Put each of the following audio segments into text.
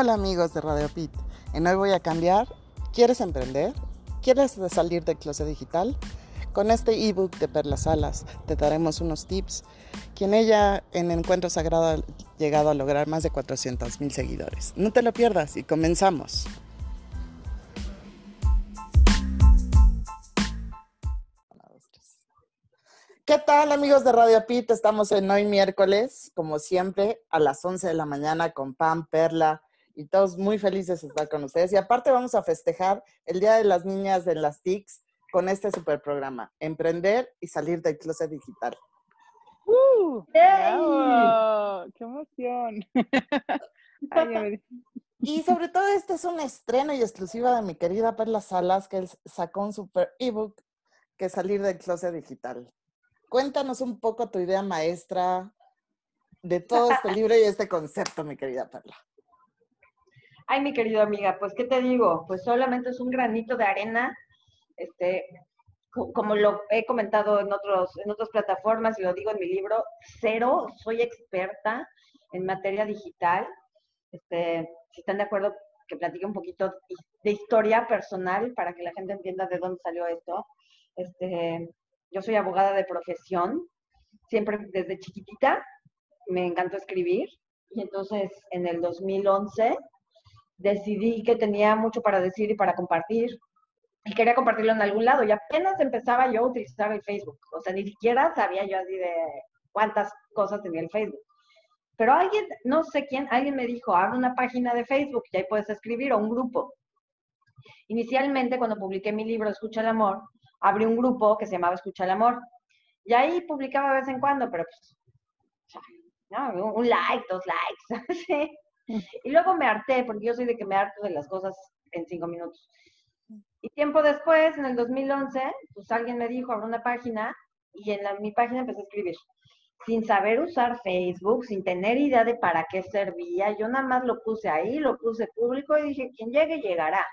Hola amigos de Radio Pit. En hoy voy a cambiar. ¿Quieres emprender? ¿Quieres salir del closet digital? Con este ebook de Perlas Salas te daremos unos tips. Quien ella en Encuentro Sagrado ha llegado a lograr más de 400 mil seguidores. No te lo pierdas y comenzamos. ¿Qué tal amigos de Radio Pit? Estamos en hoy miércoles, como siempre, a las 11 de la mañana con Pam, Perla, y todos muy felices de estar con ustedes. Y aparte vamos a festejar el Día de las Niñas de las TICs con este super programa, Emprender y salir del closet digital. ¡Uh! ¡Qué emoción! y sobre todo este es un estreno y exclusiva de mi querida Perla Salas, que sacó un super ebook que es salir del closet digital. Cuéntanos un poco tu idea maestra de todo este libro y este concepto, mi querida Perla. Ay, mi querida amiga, pues, ¿qué te digo? Pues solamente es un granito de arena, este, como lo he comentado en, otros, en otras plataformas y lo digo en mi libro, cero, soy experta en materia digital. Este, si están de acuerdo, que platique un poquito de historia personal para que la gente entienda de dónde salió esto. Este, yo soy abogada de profesión, siempre desde chiquitita me encantó escribir y entonces en el 2011 decidí que tenía mucho para decir y para compartir y quería compartirlo en algún lado. Y apenas empezaba yo a utilizar el Facebook. O sea, ni siquiera sabía yo así de cuántas cosas tenía el Facebook. Pero alguien, no sé quién, alguien me dijo, abre una página de Facebook y ahí puedes escribir o un grupo. Inicialmente, cuando publiqué mi libro Escucha el Amor, abrí un grupo que se llamaba Escucha el Amor. Y ahí publicaba de vez en cuando, pero pues, un like, dos likes, ¿sí? Y luego me harté, porque yo soy de que me harto de las cosas en cinco minutos. Y tiempo después, en el 2011, pues alguien me dijo, abre una página, y en mi página empecé a escribir. Sin saber usar Facebook, sin tener idea de para qué servía, yo nada más lo puse ahí, lo puse público y dije, quien llegue, llegará.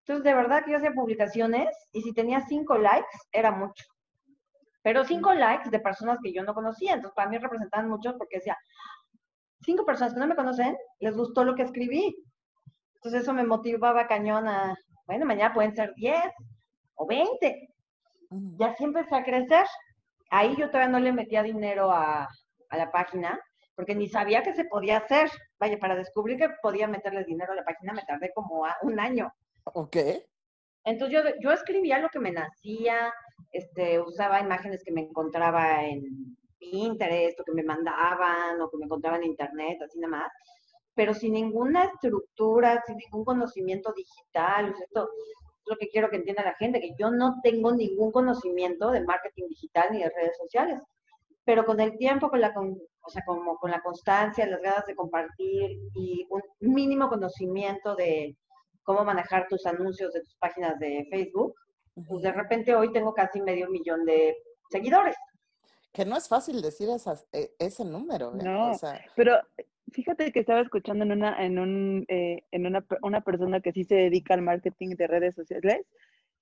Entonces, de verdad que yo hacía publicaciones y si tenía cinco likes, era mucho. Pero cinco likes de personas que yo no conocía, entonces para mí representaban mucho porque decía, cinco personas que no me conocen, les gustó lo que escribí. Entonces eso me motivaba cañón a, bueno, mañana pueden ser 10 o 20. Y así empecé a crecer. Ahí yo todavía no le metía dinero a, a la página, porque ni sabía que se podía hacer. Vaya, para descubrir que podía meterle dinero a la página me tardé como un año. Ok. Entonces yo, yo escribía lo que me nacía, este, usaba imágenes que me encontraba en, Pinterest o que me mandaban o que me encontraban en internet, así nada más, pero sin ninguna estructura, sin ningún conocimiento digital. esto es lo que quiero que entienda la gente, que yo no tengo ningún conocimiento de marketing digital ni de redes sociales, pero con el tiempo, con la, o sea, como con la constancia, las ganas de compartir y un mínimo conocimiento de cómo manejar tus anuncios de tus páginas de Facebook, pues de repente hoy tengo casi medio millón de seguidores que no es fácil decir e, ese número. ¿eh? No, pero fíjate que estaba escuchando en una, en un, eh, en una, una persona que sí se dedica al marketing de redes sociales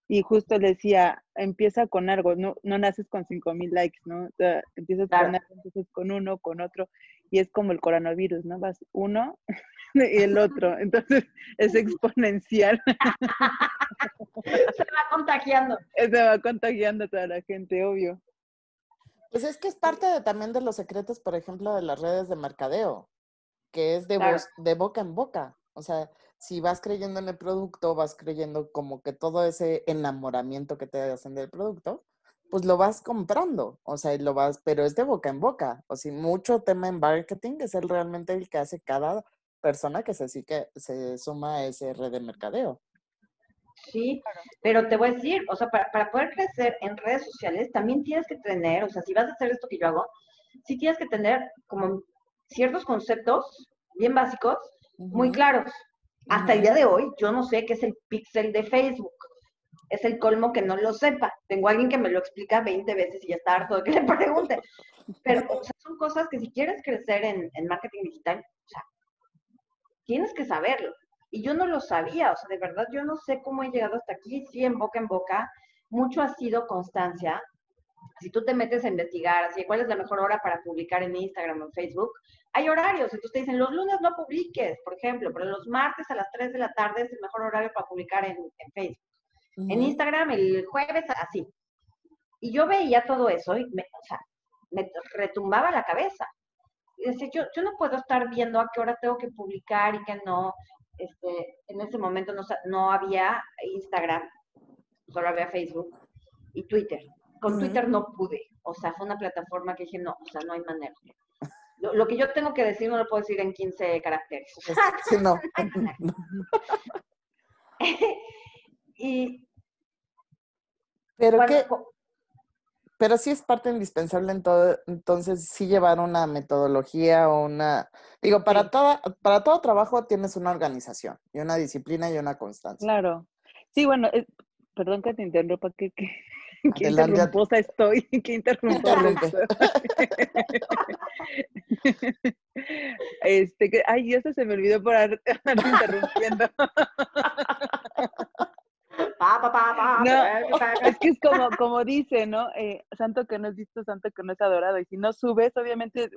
y justo le decía, empieza con algo, no, no naces con cinco mil likes, ¿no? empiezas con algo, empiezas con uno, con otro, y es como el coronavirus, ¿no? Vas uno y el otro, entonces es exponencial. Se va contagiando. Se va contagiando a toda la gente, obvio. Pues es que es parte de, también de los secretos, por ejemplo, de las redes de mercadeo, que es de, de boca en boca. O sea, si vas creyendo en el producto, vas creyendo como que todo ese enamoramiento que te hacen del producto, pues lo vas comprando, o sea, lo vas, pero es de boca en boca. O sea, mucho tema en marketing es el realmente el que hace cada persona que se, que se suma a ese red de mercadeo. Sí, pero te voy a decir, o sea, para, poder crecer en redes sociales también tienes que tener, o sea, si vas a hacer esto que yo hago, sí tienes que tener como ciertos conceptos bien básicos, muy claros. Hasta el día de hoy, yo no sé qué es el pixel de Facebook. Es el colmo que no lo sepa. Tengo a alguien que me lo explica 20 veces y ya está harto de que le pregunte. Pero o sea, son cosas que si quieres crecer en, en marketing digital, o sea, tienes que saberlo. Y yo no lo sabía, o sea, de verdad yo no sé cómo he llegado hasta aquí, sí, en boca en boca. Mucho ha sido constancia. si tú te metes a investigar, así, ¿cuál es la mejor hora para publicar en Instagram o en Facebook? Hay horarios, entonces te dicen, los lunes no publiques, por ejemplo, pero los martes a las 3 de la tarde es el mejor horario para publicar en, Facebook. En Instagram el jueves, así. Y yo veía todo eso y me, o sea, me retumbaba la cabeza. Y decía, yo, yo no puedo estar viendo a qué hora tengo que publicar y que no. Este, en ese momento no, no había Instagram, solo había Facebook y Twitter. Con Twitter no pude. O sea, fue una plataforma que dije, no, o sea, no hay manera. Lo, que yo tengo que decir no lo puedo decir en 15 caracteres. Sí, no. y. Pero qué. Pero sí es parte indispensable en todo, entonces sí llevar una metodología o una, digo, para toda, para todo trabajo tienes una organización y una disciplina y una constancia. Claro. Sí, bueno, eh, perdón que te interrumpa, que, que, que interrumposa estoy, que interrumposa este, que, ay, eso se me olvidó por andar interrumpiendo. No, es que es como, como dice, ¿no? Eh, santo que no es visto, santo que no es adorado. Y si no subes, obviamente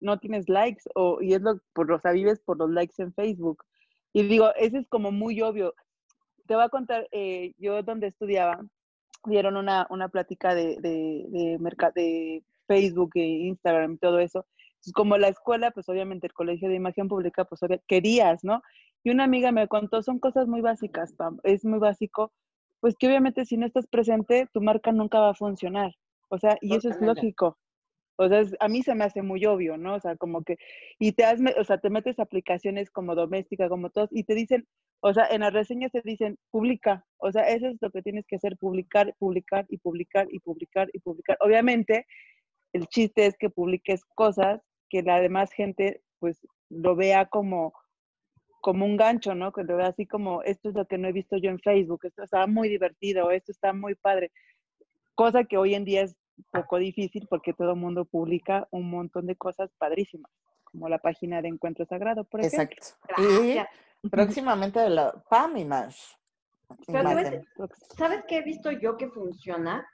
no tienes likes, o, y es lo, por los vives por los likes en Facebook. Y digo, ese es como muy obvio. Te voy a contar, eh, yo donde estudiaba, dieron una, una plática de, de, de, de Facebook e Instagram y todo eso. como la escuela, pues obviamente el colegio de imagen pública, pues querías, ¿no? Y una amiga me contó, son cosas muy básicas, Pam, es muy básico, pues que obviamente si no estás presente, tu marca nunca va a funcionar. O sea, y eso es lógico. O sea, a mí se me hace muy obvio, ¿no? O sea, como que, y te has, o sea, te metes aplicaciones como doméstica, como todos, y te dicen, o sea, en las reseñas te dicen, publica. O sea, eso es lo que tienes que hacer, publicar, publicar y publicar y publicar y publicar. Obviamente, el chiste es que publiques cosas que la demás gente, pues, lo vea como, como un gancho, ¿no? Que así como, esto es lo que no he visto yo en Facebook, esto está muy divertido, esto está muy padre. Cosa que hoy en día es poco difícil porque todo el mundo publica un montón de cosas padrísimas, como la página de Encuentro Sagrado, por ejemplo. Exacto. Y próximamente de la PAM y más. ¿Sabes qué he visto yo que funciona?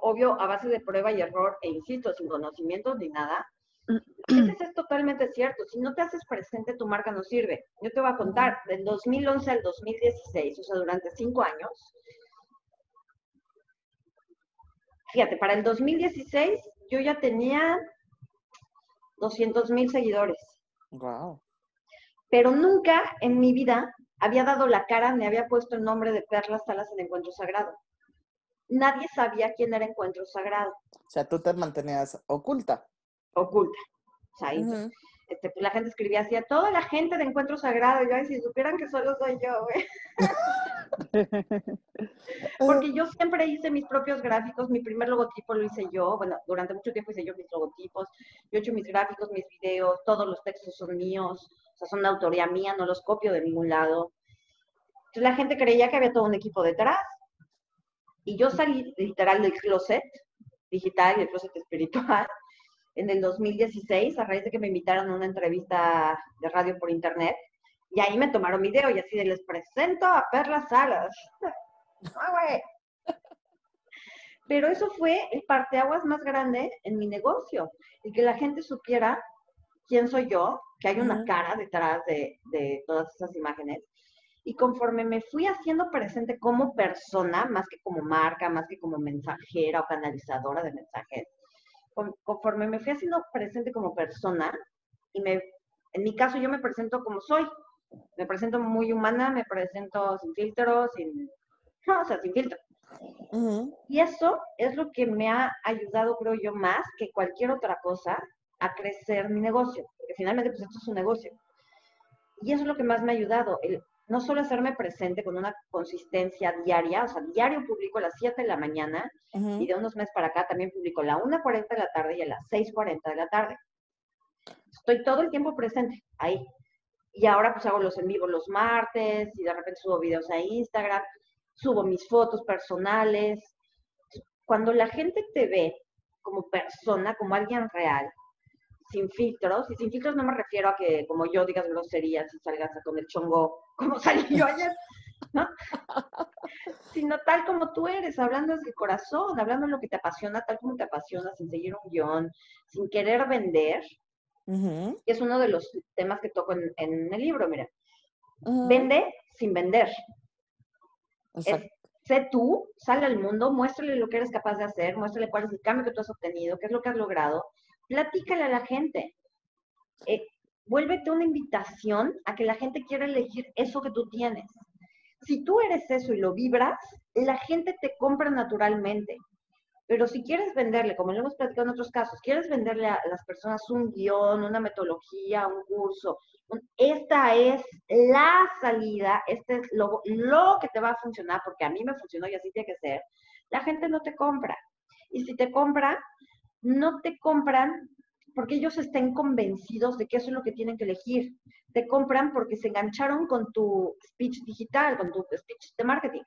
Obvio, a base de prueba y error, e insisto, sin conocimientos ni nada. Eso es totalmente cierto. Si no te haces presente, tu marca no sirve. Yo te voy a contar, del 2011 al 2016, o sea, durante cinco años, fíjate, para el 2016 yo ya tenía 200 mil seguidores. Wow. Pero nunca en mi vida había dado la cara ni había puesto el nombre de Perlas Salas en Encuentro Sagrado. Nadie sabía quién era Encuentro Sagrado. O sea, tú te mantenías oculta. Oculta. O sea, este, pues, la gente escribía así a toda la gente de Encuentro Sagrado. Yo, si supieran que solo soy yo, güey. Porque yo siempre hice mis propios gráficos, mi primer logotipo lo hice yo, bueno, durante mucho tiempo hice yo mis logotipos, yo he hecho mis gráficos, mis videos, todos los textos son míos, o sea, son de autoría mía, no los copio de ningún lado. Entonces la gente creía que había todo un equipo detrás. Y yo salí literal del closet digital y del closet espiritual en el 2016, a raíz de que me invitaron a una entrevista de radio por internet. Y ahí me tomaron video y así de les presento a Perla Salas. Ah, Pero eso fue el parteaguas más grande en mi negocio. Y que la gente supiera quién soy yo, que hay una cara detrás de, de todas esas imágenes. Y conforme me fui haciendo presente como persona, más que como marca, más que como mensajera o canalizadora de mensajes, conforme me fui haciendo presente como persona, y me, en mi caso yo me presento como soy, me presento muy humana, me presento sin filtros, sin, no, o sea, sin filtro. Y eso es lo que me ha ayudado, creo yo, más que cualquier otra cosa a crecer mi negocio, porque finalmente pues esto es un negocio. Y eso es lo que más me ha ayudado, el no solo hacerme presente con una consistencia diaria, o sea, diario publico a las 7 de la mañana y de unos meses para acá también publico a la 1.40 de la tarde y a las 6.40 de la tarde. Estoy todo el tiempo presente ahí. Y ahora pues hago los en vivo los martes y de repente subo videos a Instagram, subo mis fotos personales. Cuando la gente te ve como persona, como alguien real, sin filtros, y sin filtros no me refiero a que como yo digas groserías y salgas con el chongo como salí yo ayer, ¿no? Sino tal como tú eres, hablando desde el corazón, hablando de lo que te apasiona, tal como te apasiona, sin seguir un guion, sin querer vender. Es uno de los temas que toco en, el libro, mira. Vende sin vender. sé tú, sale al mundo, muéstrale lo que eres capaz de hacer, muéstrale cuál es el cambio que tú has obtenido, qué es lo que has logrado, platícale a la gente. Eh, vuélvete una invitación a que la gente quiera elegir eso que tú tienes. Si tú eres eso y lo vibras, la gente te compra naturalmente. Pero si quieres venderle, como lo hemos platicado en otros casos, quieres venderle a las personas un guion, una metodología, un curso, esta es la salida, este es lo, lo que te va a funcionar, porque a mí me funcionó y así tiene que ser, la gente no te compra. Y si te compra, no te compran porque ellos estén convencidos de que eso es lo que tienen que elegir. Te compran porque se engancharon con tu speech digital, con tu speech de marketing.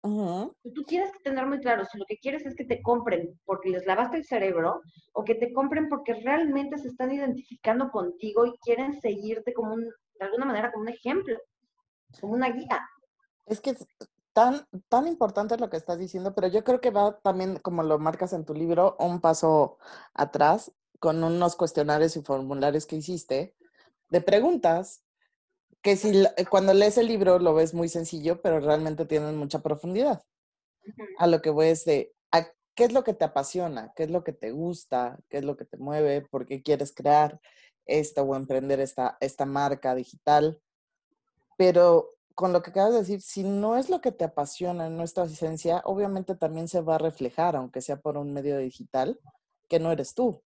Tú tienes que tener muy claro si lo que quieres es que te compren porque les lavaste el cerebro o que te compren porque realmente se están identificando contigo y quieren seguirte como un, de alguna manera como un ejemplo, como una guía. Es que tan, tan importante lo que estás diciendo, pero yo creo que va también, como lo marcas en tu libro, un paso atrás con unos cuestionarios y formularios que hiciste de preguntas que si cuando lees el libro lo ves muy sencillo, pero realmente tienen mucha profundidad. A lo que voy es de, ¿qué es lo que te apasiona? ¿Qué es lo que te gusta? ¿Qué es lo que te mueve? ¿Por qué quieres crear esto o emprender esta, esta marca digital? Pero con lo que acabas de decir, si no es lo que te apasiona en nuestra esencia, obviamente también se va a reflejar, aunque sea por un medio digital, que no eres tú,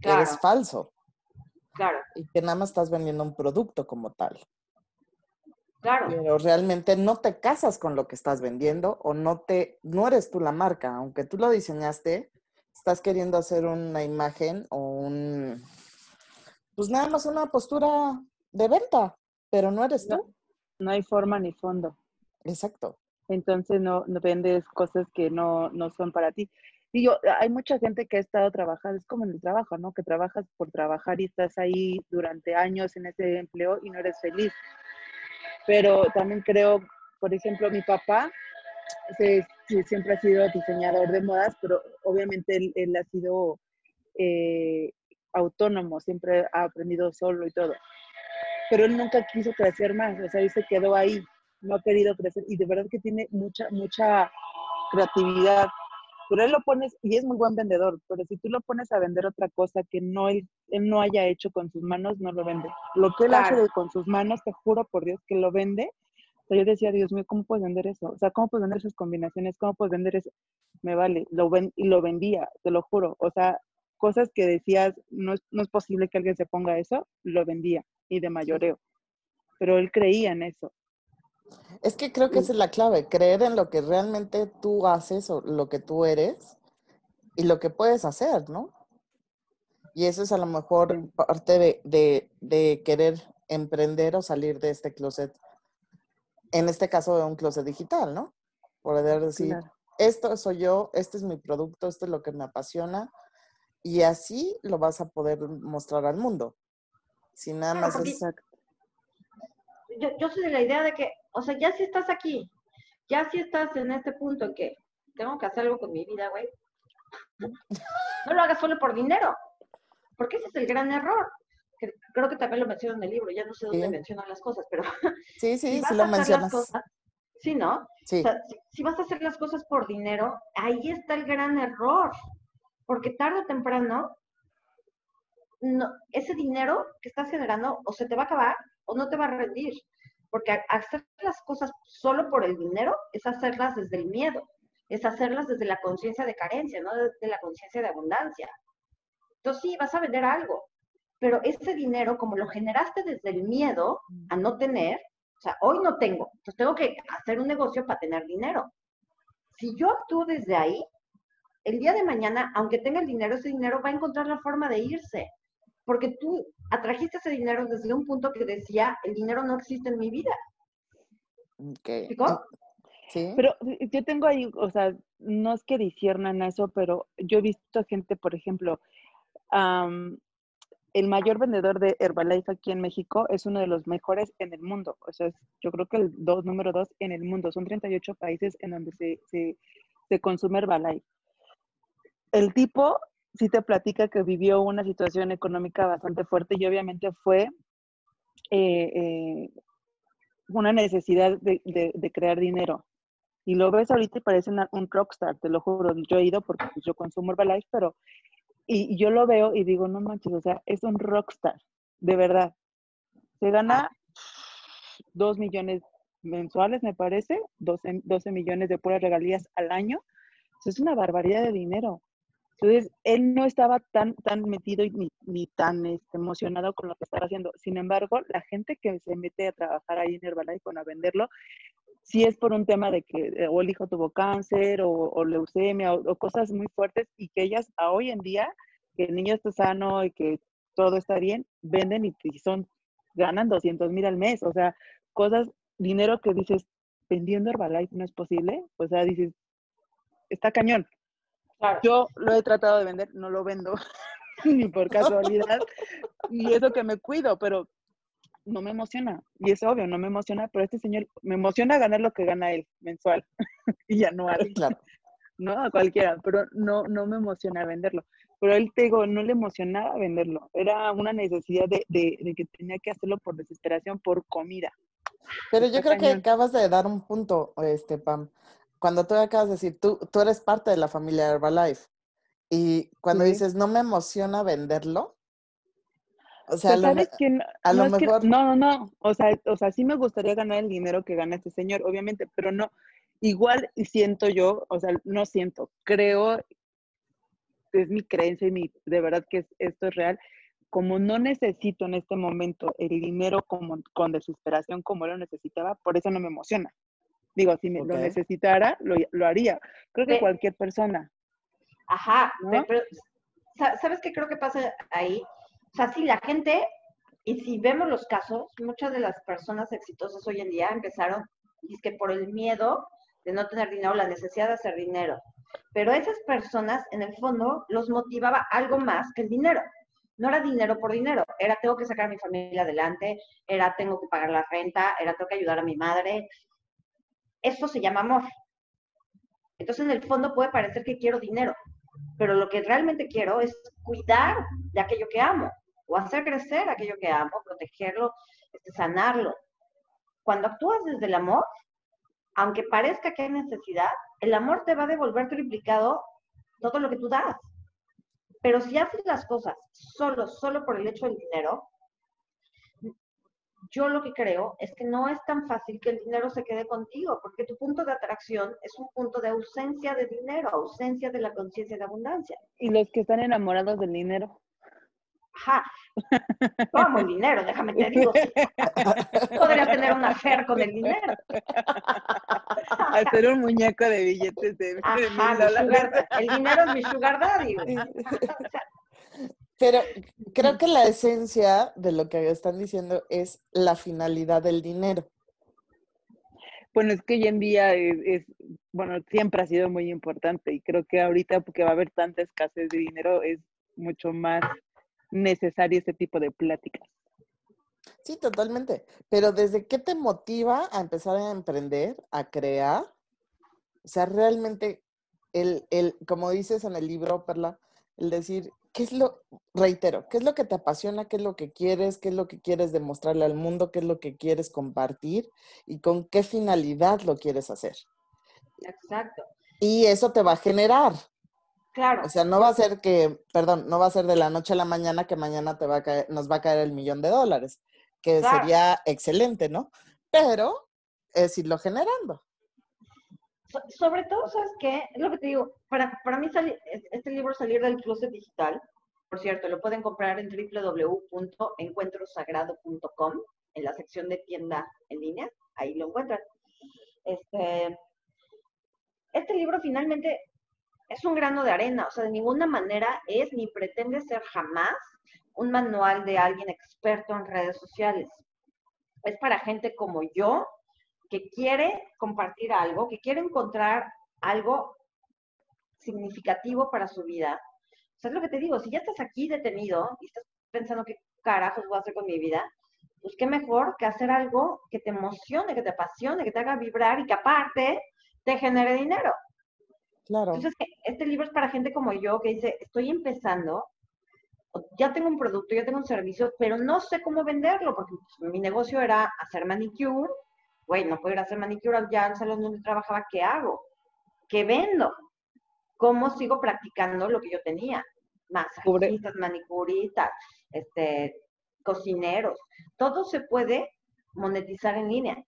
que eres falso. Claro. Y que nada más estás vendiendo un producto como tal. Claro. Pero realmente no te casas con lo que estás vendiendo o no te, no eres tú la marca, aunque tú lo diseñaste, estás queriendo hacer una imagen o un, pues nada más una postura de venta, pero no eres tú no hay forma ni fondo. Exacto. Entonces no, no vendes cosas que no, no son para ti. Y yo, hay mucha gente que ha estado trabajando, es como en el trabajo, ¿no? Que trabajas por trabajar y estás ahí durante años en ese empleo y no eres feliz. Pero también creo, por ejemplo, mi papá siempre ha sido diseñador de modas, pero obviamente él, ha sido eh, autónomo, siempre ha aprendido solo y todo pero él nunca quiso crecer más, o sea, él se quedó ahí, no ha querido crecer y de verdad que tiene mucha, mucha creatividad. Pero él lo pones, y es muy buen vendedor, pero si tú lo pones a vender otra cosa que no él, no haya hecho con sus manos, no lo vende. Lo que él hace con sus manos, te juro por Dios que lo vende. O sea, yo decía, Dios mío, ¿cómo puedes vender eso? O sea, ¿cómo puedes vender esas combinaciones? ¿Cómo puedes vender eso? Me vale, lo ven, y lo vendía, te lo juro. O sea, cosas que decías, no es, no es posible que alguien se ponga eso, lo vendía y de mayoreo. Pero él creía en eso. Es que creo que esa es la clave, creer en lo que realmente tú haces o lo que tú eres y lo que puedes hacer, ¿no? Y eso es a lo mejor parte de, de, querer emprender o salir de este closet, en este caso de un closet digital, ¿no? Poder decir, esto soy yo, este es mi producto, esto es lo que me apasiona, y así lo vas a poder mostrar al mundo. Si nada más es... Yo, yo soy de la idea de que, o sea, ya si estás aquí, ya si estás en este punto en que tengo que hacer algo con mi vida, güey, no lo hagas solo por dinero, porque ese es el gran error. creo que también lo menciono en el libro, ya no sé dónde mencionan las cosas, pero... Sí, sí, sí lo mencionas. sí, ¿no? Sí. O sea, si, vas a hacer las cosas por dinero, ahí está el gran error porque tarde o temprano no, ese dinero que estás generando o se te va a acabar o no te va a rendir. Porque hacer las cosas solo por el dinero es hacerlas desde el miedo, es hacerlas desde la conciencia de carencia, no desde la conciencia de abundancia. Entonces sí, vas a vender algo, pero ese dinero, como lo generaste desde el miedo a no tener, o sea, hoy no tengo, entonces tengo que hacer un negocio para tener dinero. Si yo actúo desde ahí, el día de mañana, aunque tenga el dinero, ese dinero va a encontrar la forma de irse, porque tú atrajiste ese dinero desde un punto que decía, el dinero no existe en mi vida. Okay. ¿Sí? Pero eh, yo tengo ahí, o sea, no es que disiernan eso, pero yo he visto gente, por ejemplo, el mayor vendedor de Herbalife aquí en México es uno de los mejores en el mundo. O sea, yo creo que el dos, número dos en el mundo. Son 38 países en donde se, se, consume Herbalife. El tipo sí te platica que vivió una situación económica bastante fuerte y obviamente fue eh, eh, una necesidad de, de, crear dinero. Y lo ves ahorita y parece un rockstar, te lo juro. Yo he ido porque pues, yo consumo Herbalife, pero y, yo lo veo y digo, no manches, o sea, es un rockstar, de verdad. Se gana dos millones mensuales, me parece, 12, 12 millones de puras regalías al año. Eso es una barbaridad de dinero. Entonces, él no estaba tan, tan metido ni, ni tan este, emocionado con lo que estaba haciendo. Sin embargo, la gente que se mete a trabajar ahí en Herbalife a venderlo, si es por un tema de que eh, o el hijo tuvo cáncer o, leucemia o, cosas muy fuertes y que ellas a hoy en día, que el niño está sano y que todo está bien, venden y, son, ganan 200 mil al mes. O sea, cosas, dinero que dices, vendiendo Herbalife no es posible. O sea, dices, está cañón. Yo lo he tratado de vender, no lo vendo ni por casualidad. y eso que me cuido, pero no me emociona. Y es obvio, no me emociona, pero este señor me emociona ganar lo que gana él mensual y anual. Claro. No a cualquiera, pero no, no me emociona venderlo. Pero él, te digo, no le emocionaba venderlo. Era una necesidad de, de, que tenía que hacerlo por desesperación, por comida. Pero yo creo que acabas de dar un punto, este, Pam. Cuando tú acabas de decir, tú, tú eres parte de la familia Herbalife. Y cuando dices, no me emociona venderlo, o sea, lo, a lo mejor... no, no, no. O sea, o sea, sí me gustaría ganar el dinero que gana este señor, obviamente, pero no. Igual siento yo, o sea, no siento, creo, es mi creencia y mi, de verdad que esto es real. Como no necesito en este momento el dinero como, con desesperación como lo necesitaba, por eso no me emociona. Digo, si me lo necesitara, lo, lo, haría. Creo que cualquier persona. Ajá, pero ¿sabes qué creo que pasa ahí? O sea, sí, la gente, y si vemos los casos, muchas de las personas exitosas hoy en día empezaron, y es que por el miedo de no tener dinero, la necesidad de hacer dinero. Pero esas personas, en el fondo, los motivaba algo más que el dinero. No era dinero por dinero, era tengo que sacar a mi familia adelante, era tengo que pagar la renta, era tengo que ayudar a mi madre. Eso se llama amor. Entonces, en el fondo puede parecer que quiero dinero, pero lo que realmente quiero es cuidar de aquello que amo o hacer crecer aquello que amo, protegerlo, este, sanarlo. Cuando actúas desde el amor, aunque parezca que hay necesidad, el amor te va a devolver triplicado todo lo que tú das. Pero si haces las cosas solo, solo por el hecho del dinero, yo lo que creo es que no es tan fácil que el dinero se quede contigo, porque tu punto de atracción es un punto de ausencia de dinero, ausencia de la conciencia de abundancia. ¿Y los que están enamorados del dinero? Ajá. Como el dinero, déjame te digo. Podría tener una fer con el dinero. Hacer un muñeco de billetes de, El dinero es mi sugar daddy. Pero creo que la esencia de lo que están diciendo es la finalidad del dinero. Bueno, es que hoy en día es, bueno, siempre ha sido muy importante y creo que ahorita porque va a haber tanta escasez de dinero es mucho más necesario este tipo de pláticas. Sí, totalmente. Pero ¿desde qué te motiva a empezar a emprender, a crear? O sea, realmente, el, el, como dices en el libro, Perla, el decir, ¿qué es lo, reitero, qué es lo que te apasiona, qué es lo que quieres, qué es lo que quieres demostrarle al mundo, qué es lo que quieres compartir y con qué finalidad lo quieres hacer? Exacto. Y eso te va a generar. Claro. O sea, no va a ser que, perdón, no va a ser de la noche a la mañana que mañana te va a caer, nos va a caer el millón de dólares, que sería excelente, ¿no? Pero es irlo generando. Sobre todo, ¿sabes qué? Es lo que te digo, para, para mí este libro Salir del Closet Digital, por cierto, lo pueden comprar en www.encuentrosagrado.com, en la sección de tienda en línea, ahí lo encuentran. Este, este libro finalmente es un grano de arena, o sea, de ninguna manera es ni pretende ser jamás un manual de alguien experto en redes sociales. Es para gente como yo que quiere compartir algo, que quiere encontrar algo significativo para su vida. O sea, es lo que te digo, si ya estás aquí detenido y estás pensando qué carajos voy a hacer con mi vida, pues qué mejor que hacer algo que te emocione, que te apasione, que te haga vibrar y que aparte te genere dinero. Claro. Entonces, este libro es para gente como yo que dice, estoy empezando, ya tengo un producto, ya tengo un servicio, pero no sé cómo venderlo, porque pues, mi negocio era hacer manicure. Güey, no puedo ir a hacer manicure ya al salón donde trabajaba, ¿qué hago? ¿Qué vendo? ¿Cómo sigo practicando lo que yo tenía? Masajistas, manicuristas, este, cocineros. Todo se puede monetizar en línea.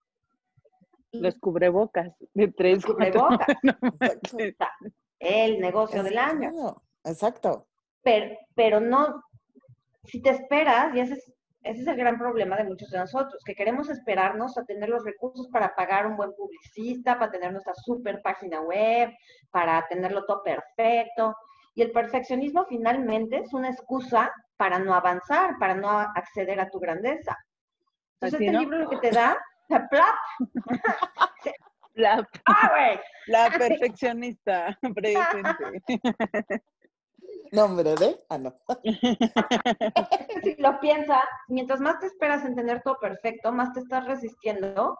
Los cubrebocas de tres. cubrebocas. el negocio del año. Exacto. Pero, pero no, si te esperas, y ese es, ese es el gran problema de muchos de nosotros, que queremos esperarnos a tener los recursos para pagar un buen publicista, para tener nuestra super página web, para tenerlo todo perfecto. Y el perfeccionismo finalmente es una excusa para no avanzar, para no acceder a tu grandeza. Entonces, este libro lo que te da, plap. La, ah, la perfeccionista presente. Nombre de. Ah, no. si lo piensas, mientras más te esperas en tener todo perfecto, más te estás resistiendo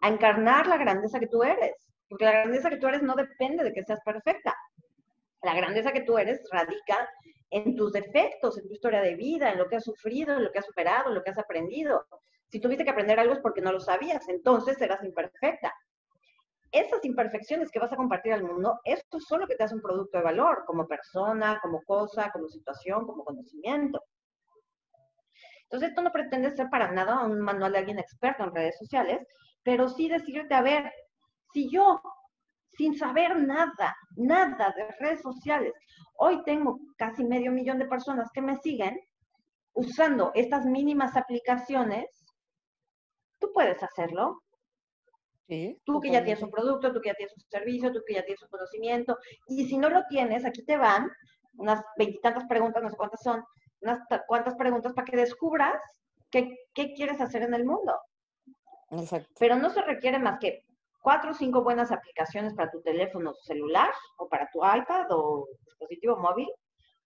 a encarnar la grandeza que tú eres. Porque la grandeza que tú eres no depende de que seas perfecta. La grandeza que tú eres radica en tus defectos, en tu historia de vida, en lo que has sufrido, en lo que has superado, en lo que has aprendido. Si tuviste que aprender algo es porque no lo sabías, entonces eras imperfecta esas imperfecciones que vas a compartir al mundo, esto es solo que te hace un producto de valor, como persona, como cosa, como situación, como conocimiento. Entonces, esto no pretende ser para nada un manual de alguien experto en redes sociales, pero sí decirte, a ver, si yo, sin saber nada, nada de redes sociales, hoy tengo casi medio millón de personas que me siguen usando estas mínimas aplicaciones, tú puedes hacerlo tú que ya tienes un producto, tú que ya tienes un servicio, tú que ya tienes un conocimiento. Y si no lo tienes, aquí te van unas veintitantas preguntas, no sé cuántas son, unas cuantas preguntas para que descubras qué, qué quieres hacer en el mundo. Exacto. Pero no se requiere más que cuatro o cinco buenas aplicaciones para tu teléfono celular o para tu iPad o dispositivo móvil,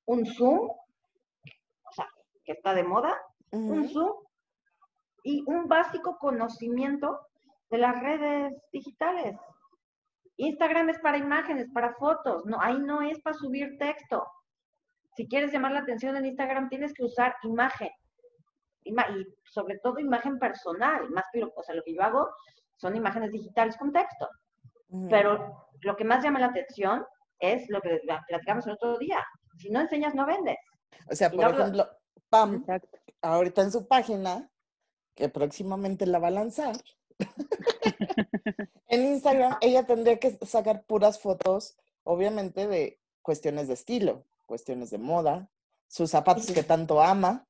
un Zoom, o sea, que está de moda, un Zoom y un básico conocimiento de las redes digitales. Instagram es para imágenes, para fotos, no, ahí no es para subir texto. Si quieres llamar la atención en Instagram, tienes que usar imagen. y sobre todo imagen personal, más que lo, o sea, lo que yo hago son imágenes digitales con texto. Pero lo que más llama la atención es lo que platicamos el otro día. Si no enseñas, no vendes. O sea, por ejemplo, Pam, ahorita en su página, que próximamente la va a lanzar, en Instagram ella tendría que sacar puras fotos, obviamente, de cuestiones de estilo, cuestiones de moda, sus zapatos que tanto ama.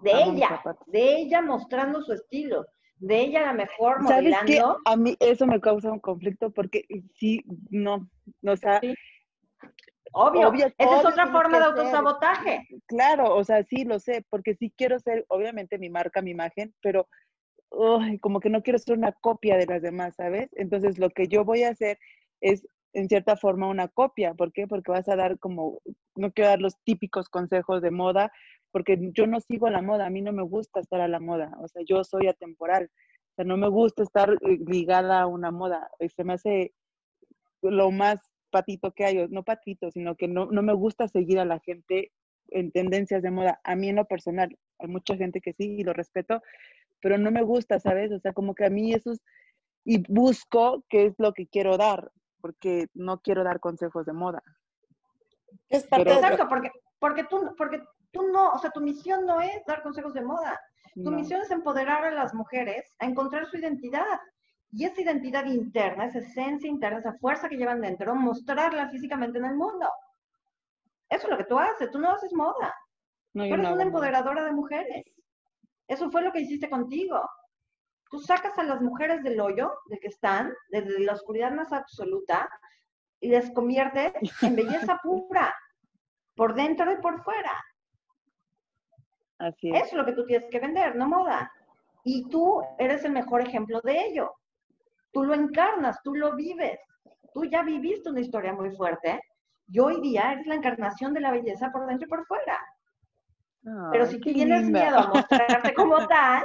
De ella, de ella mostrando su estilo, de ella la mejor modelando. A mí eso me causa un conflicto porque sí, no, o sea... Obvio, esa es otra forma de autosabotaje. Claro, o sea, sí lo sé, porque sí quiero ser, obviamente, mi marca, mi imagen, pero como que no quiero ser una copia de las demás, ¿sabes? Entonces lo que yo voy a hacer es en cierta forma una copia. ¿Por qué? Porque vas a dar como, no quiero dar los típicos consejos de moda, porque yo no sigo la moda, a mí no me gusta estar a la moda, o sea, yo soy atemporal, o sea, no me gusta estar eh, ligada a una moda, se me hace lo más patito que hay, no patito, sino que no, no me gusta seguir a la gente en tendencias de moda, a mí en lo personal, hay mucha gente que sí y lo respeto, pero no me gusta, ¿sabes? O sea, como que a mí eso es, y busco qué es lo que quiero dar, porque no quiero dar consejos de moda. Es Exacto, porque, porque, tú, porque tú no, o sea, tu misión no es dar consejos de moda. Tu misión es empoderar a las mujeres a encontrar su identidad. Y esa identidad interna, esa esencia interna, esa fuerza que llevan dentro, mostrarla físicamente en el mundo. Eso es lo que tú haces, tú no haces moda. tú eres una empoderadora de mujeres. Eso fue lo que hiciste contigo. Tú sacas a las mujeres del hoyo de que están, desde la oscuridad más absoluta, y les conviertes en belleza pura, por dentro y por fuera. Así es. Eso es lo que tú tienes que vender, no moda. Y tú eres el mejor ejemplo de ello. Tú lo encarnas, tú lo vives. Tú ya viviste una historia muy fuerte y hoy día eres la encarnación de la belleza por dentro y por fuera. Pero si tienes miedo a mostrarte como tal.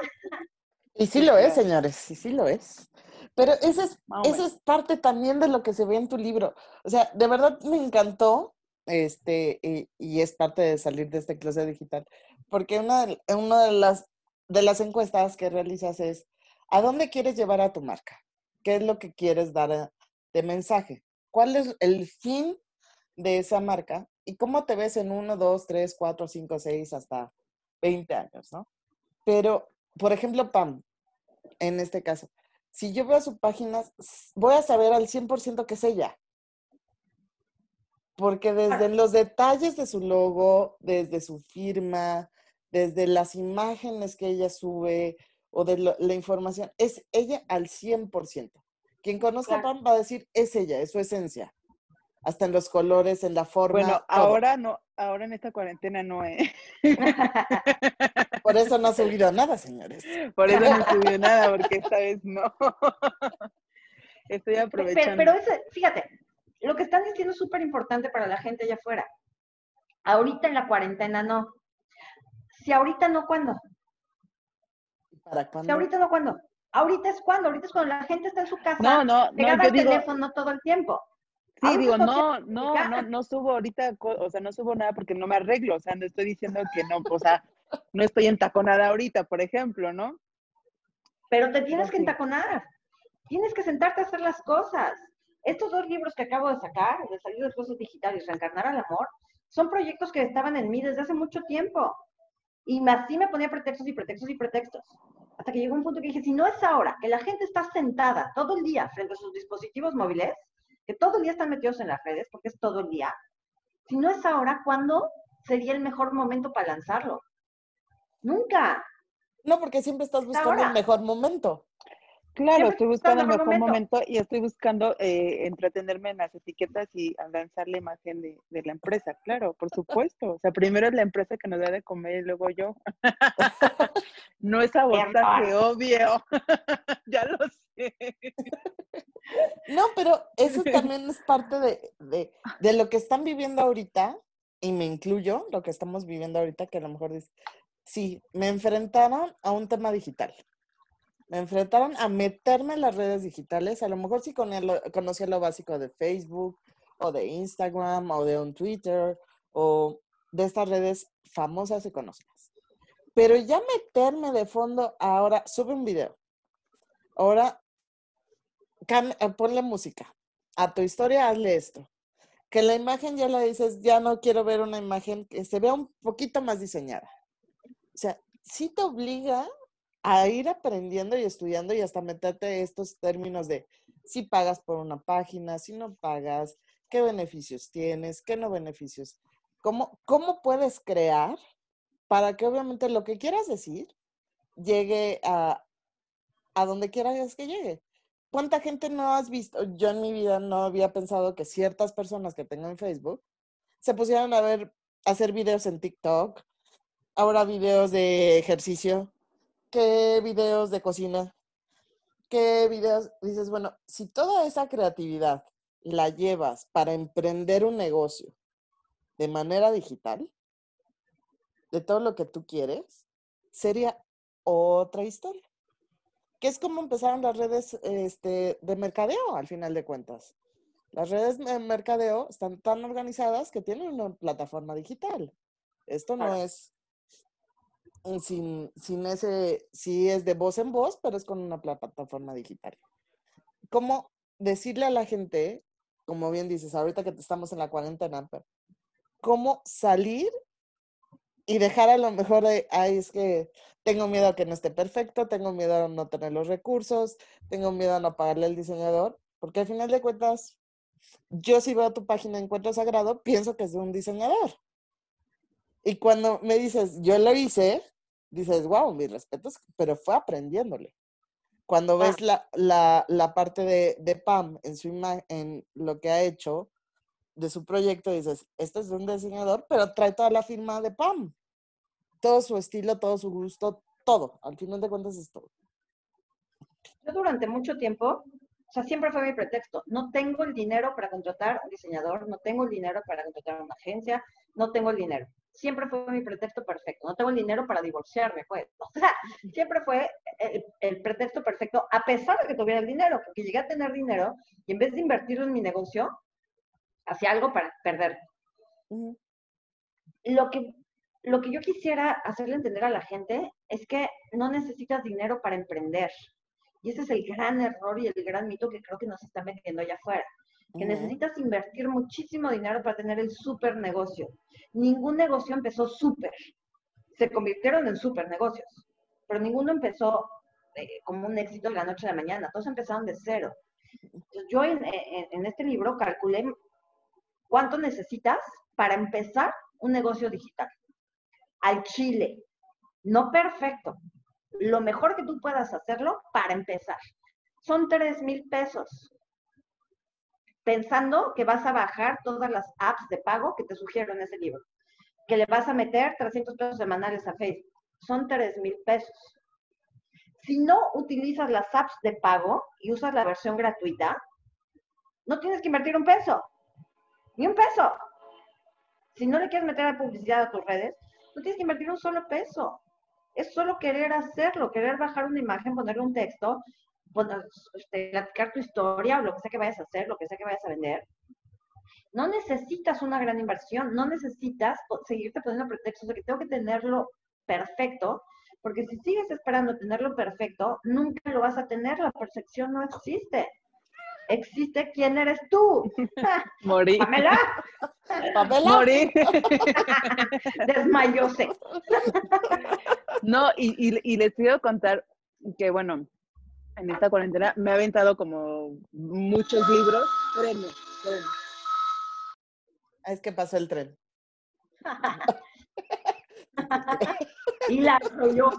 Y sí lo es, señores, y sí lo es. Pero esa es, es parte también de lo que se ve en tu libro. O sea, de verdad me encantó, este, y, es parte de salir de este closet digital, porque una, una de, las, de las encuestas que realizas es, ¿a dónde quieres llevar a tu marca? ¿Qué es lo que quieres dar eh, de mensaje? ¿Cuál es el fin de esa marca? ¿Y cómo te ves en uno, dos, tres, cuatro, cinco, seis, hasta 20 años, no? Pero, por ejemplo, Pam, en este caso, si yo veo su página, voy a saber al 100% que es ella. Porque desde los detalles de su logo, desde su firma, desde las imágenes que ella sube o de la información, es ella al 100%. Quien conozca a Pam va a decir, es ella, es su esencia. Hasta en los colores, en la forma. Bueno, ahora no, ahora en esta cuarentena no es. Por eso no ha subido nada, señores. Por eso no ha subido nada, porque esta vez no. Estoy aprovechando. Pero, fíjate, lo que están diciendo es súper importante para la gente allá afuera. Ahorita en la cuarentena no. Si ahorita no, ¿cuándo? ¿Para cuándo? Si ahorita no, ¿cuándo? Ahorita es cuando, ahorita es cuando la gente está en su casa, no, no, pegada no, al teléfono todo el tiempo. Sí, digo, no, no, no, no subo ahorita, o sea, no subo nada porque no me arreglo, o sea, no estoy diciendo que no, o sea, no estoy entaconada ahorita, por ejemplo, ¿no? Pero te tienes que entaconar, tienes que sentarte a hacer las cosas. Estos dos libros que acabo de sacar, de Salir de Cosas Digitales y Reencarnar al Amor, son proyectos que estaban en mí desde hace mucho tiempo. Y así me ponía pretextos y pretextos y pretextos. Hasta que llegó un punto que dije, si no es ahora, que la gente está sentada todo el día frente a sus dispositivos móviles, que todo el día están metidos en las redes, porque es todo el día. Si no es ahora, ¿cuándo sería el mejor momento para lanzarlo? Nunca. No, porque siempre estás buscando el mejor momento. Claro, estoy buscando el mejor momento. y estoy buscando eh, entretenerme en las etiquetas y lanzar la imagen de, la empresa, claro, por supuesto. O sea, primero es la empresa que nos da de comer y luego yo. no es abordaje, obvio. ya lo sé. No, pero eso también es parte de, de, lo que están viviendo ahorita, y me incluyo, lo que estamos viviendo ahorita, que a lo mejor dice, sí, me enfrentaron a un tema digital. Me enfrentaron a meterme en las redes digitales. A lo mejor sí conocía lo básico de Facebook o de Instagram o de un Twitter o de estas redes famosas y conocidas. Pero ya meterme de fondo ahora, sube un video. Ahora eh, ponle música. A tu historia hazle esto. Que la imagen ya la dices, ya no quiero ver una imagen que se vea un poquito más diseñada. O sea, sí te obliga a ir aprendiendo y estudiando y hasta meterte estos términos de si pagas por una página, si no pagas, qué beneficios tienes, qué no beneficios. ¿Cómo, cómo puedes crear para que obviamente lo que quieras decir llegue a, a donde quieras que llegue? ¿Cuánta gente no has visto? Yo en mi vida no había pensado que ciertas personas que tengo en Facebook se pusieran a ver, hacer videos en TikTok, ahora videos de ejercicio, qué videos de cocina, qué videos, dices, bueno, si toda esa creatividad la llevas para emprender un negocio de manera digital, de todo lo que tú quieres, sería otra historia que es como empezaron las redes este, de mercadeo, al final de cuentas. Las redes de mercadeo están tan organizadas que tienen una plataforma digital. Esto no es sin, sin ese, sí es de voz en voz, pero es con una plataforma digital. ¿Cómo decirle a la gente, como bien dices, ahorita que estamos en la cuarentena, cómo salir y dejar a lo mejor, de, ay, es que tengo miedo a que no esté perfecto, tengo miedo a no tener los recursos, tengo miedo a no pagarle al diseñador, porque al final de cuentas, yo si veo tu página Encuentro Sagrado, pienso que es de un diseñador. Y cuando me dices, yo lo hice, dices, wow, mis respetos, pero fue aprendiéndole. Cuando ves la, la, parte de, de, Pam en, su en lo que ha hecho, de su proyecto, dices, esto es de un diseñador, pero trae toda la firma de Pam todo su estilo, todo su gusto, todo. Al final de cuentas es todo. Yo durante mucho tiempo, o sea, siempre fue mi pretexto. No tengo el dinero para contratar a un diseñador, no tengo el dinero para contratar a una agencia, no tengo el dinero. siempre fue mi pretexto perfecto. No tengo el dinero para divorciarme, pues. O sea, siempre fue el, pretexto perfecto, a pesar de que tuviera el dinero, porque llegué a tener dinero y en vez de invertirlo en mi negocio, hacía algo para perder. Lo que, lo que yo quisiera hacerle entender a la gente es que no necesitas dinero para emprender. Y ese es el gran error y el gran mito que creo que nos está metiendo allá afuera que necesitas invertir muchísimo dinero para tener el super negocio. Ningún negocio empezó súper. Se convirtieron en super negocios, pero ninguno empezó eh, como un éxito de la noche a la mañana. Todos empezaron de cero. Entonces, yo en, en este libro calculé cuánto necesitas para empezar un negocio digital. Al Chile. No perfecto. Lo mejor que tú puedas hacerlo para empezar. Son tres mil pesos pensando que vas a bajar todas las apps de pago que te sugiero en ese libro, que le vas a meter 300 pesos semanales a Facebook. Son 3 mil pesos. Si no utilizas las apps de pago y usas la versión gratuita, no tienes que invertir un peso, ni un peso. Si no le quieres meter a publicidad a tus redes, no tienes que invertir un solo peso. Es solo querer hacerlo, querer bajar una imagen, ponerle un texto este, platicar tu historia o lo que sea que vayas a hacer, lo que sea que vayas a vender. No necesitas una gran inversión, no necesitas seguirte poniendo pretextos de que tengo que tenerlo perfecto, porque si sigues esperando tenerlo perfecto, nunca lo vas a tener, la perfección no existe. Existe quién eres tú. Morí. Pamela. Pamela. Morí. Desmayóse. No, y, y, y les quiero contar que, bueno, en esta cuarentena me ha aventado como muchos libros. Espérenme, espérenme. Es que pasó el tren. y la yo.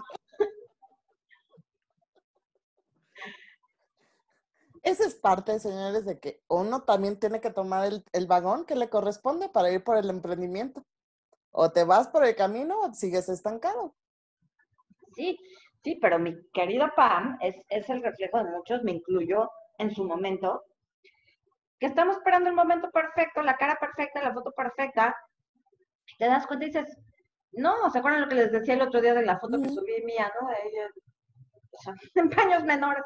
Esa es parte, señores, de que uno también tiene que tomar el, el, vagón que le corresponde para ir por el emprendimiento. O te vas por el camino o sigues estancado. Sí, Sí, pero mi querido Pam es, es el reflejo de muchos, me incluyo en su momento, que estamos esperando el momento perfecto, la cara perfecta, la foto perfecta. Te das cuenta y dices, no, ¿se acuerdan lo que les decía el otro día de la foto que subí mía, no? en paños menores.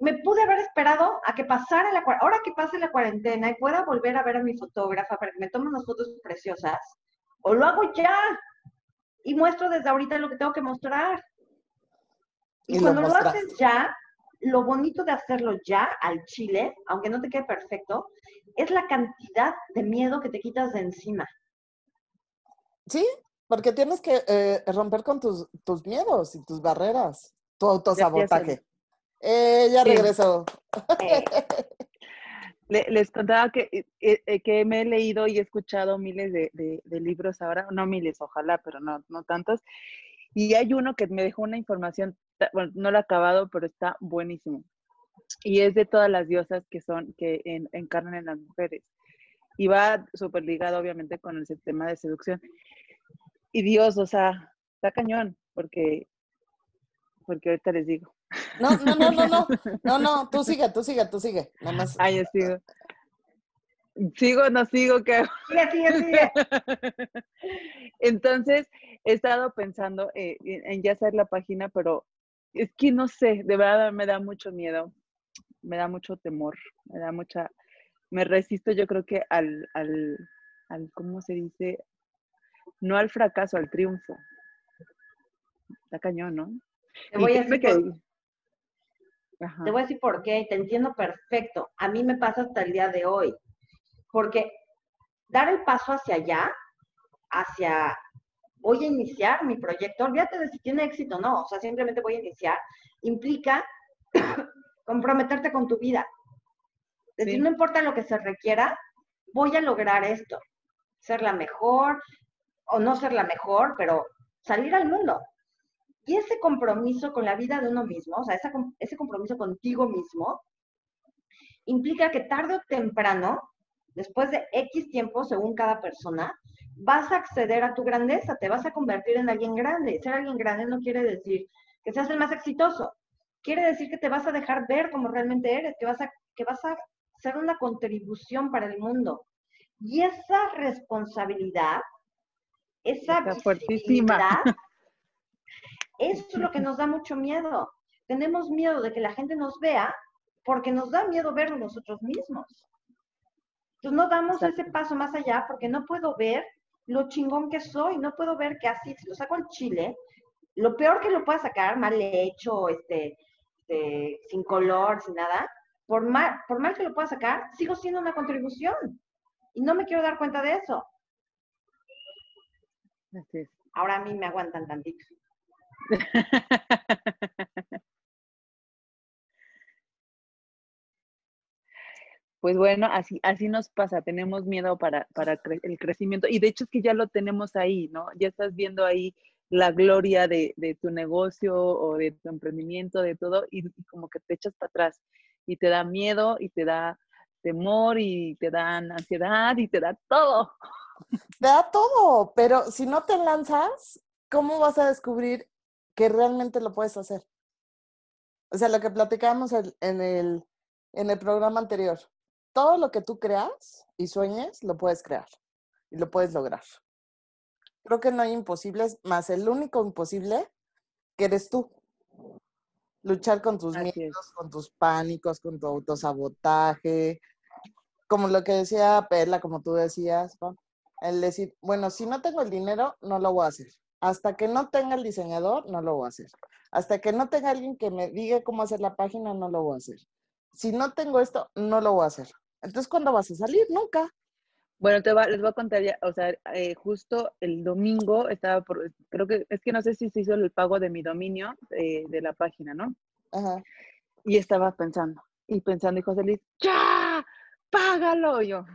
Me pude haber esperado a que pasara la ahora que pase la cuarentena y pueda volver a ver a mi fotógrafa para que me tome unas fotos preciosas, o lo hago ya, y muestro desde ahorita lo que tengo que mostrar. Y, cuando lo, haces ya, lo bonito de hacerlo ya al chile, aunque no te quede perfecto, es la cantidad de miedo que te quitas de encima. Sí, porque tienes que eh, romper con tus, tus, miedos y tus barreras, tu autosabotaje. Eh, ya regresó. Eh. les contaba que, eh, eh, que me he leído y he escuchado miles de, de, libros ahora, no miles, ojalá, pero no, no tantos. Y hay uno que me dejó una información, bueno, no lo he acabado, pero está buenísimo. Y es de todas las diosas que son, que encarnan en las mujeres. Y va súper ligado, obviamente, con el sistema de seducción. Y Dios, o sea, está cañón, porque, porque ahorita les digo. No, no, no, no, no, no, no, tú sigue, tú sigue, tú sigue. Nada más. Ah, yo sigo. Sigo, no sigo, ¿qué? Sigue, sigue, sigue. Entonces, he estado pensando eh, en ya hacer la página, pero es que no sé, de verdad me da mucho miedo, me da mucho temor, me da mucha, me resisto yo creo que al, al, al ¿cómo se dice? No al fracaso, al triunfo. Está cañón, ¿no? Te voy a te voy a decir por qué, te entiendo perfecto. A mí me pasa hasta el día de hoy. Porque dar el paso hacia allá, hacia voy a iniciar mi proyecto, olvídate de si tiene éxito o no, o sea, simplemente voy a iniciar, implica comprometerte con tu vida. Decir, no importa lo que se requiera, voy a lograr esto. Ser la mejor o no ser la mejor, pero salir al mundo. Y ese compromiso con la vida de uno mismo, o sea, ese compromiso contigo mismo, implica que tarde o temprano, después de X tiempo, según cada persona, vas a acceder a tu grandeza, te vas a convertir en alguien grande. Ser alguien grande no quiere decir que seas el más exitoso, quiere decir que te vas a dejar ver como realmente eres, que vas a, que vas a ser una contribución para el mundo. Y esa responsabilidad esa visibilidad, eso es lo que nos da mucho miedo. Tenemos miedo de que la gente nos vea porque nos da miedo verlo nosotros mismos. Entonces no damos ese paso más allá porque no puedo ver lo chingón que soy, no puedo ver que así, si lo saco al chile, lo peor que lo pueda sacar, mal hecho, este, este, sin color, sin nada, por mal, por mal que lo pueda sacar, sigo siendo una contribución. Y no me quiero dar cuenta de eso. Ahora a mí me aguantan tantito. Pues bueno, así, así nos pasa, tenemos miedo para, para el crecimiento y de hecho es que ya lo tenemos ahí, ¿no? Ya estás viendo ahí la gloria de, de tu negocio o de tu emprendimiento, de todo, y, como que te echas para atrás y te da miedo y te da temor y te da ansiedad y te da todo. Te da todo, pero si no te lanzas, ¿cómo vas a descubrir que realmente lo puedes hacer? O sea, lo que platicábamos en el, en el programa anterior todo lo que tú creas y sueñes, lo puedes crear y lo puedes lograr. Creo que no hay imposibles, más el único imposible que eres tú. Luchar con tus miedos, con tus pánicos, con tu autosabotaje, como lo que decía Perla, como tú decías, el decir, bueno, si no tengo el dinero, no lo voy a hacer. Hasta que no tenga el diseñador, no lo voy a hacer. Hasta que no tenga alguien que me diga cómo hacer la página, no lo voy a hacer. Si no tengo esto, no lo voy a hacer. Entonces, ¿cuándo vas a salir? Nunca. Bueno, te les voy a contar ya, o sea, eh, justo el domingo estaba por, creo que, es que no sé si se hizo el pago de mi dominio eh, de la página, ¿no? Ajá. Y estaba pensando, y pensando, y José Luis, ¡ya! ¡Págalo! Y yo,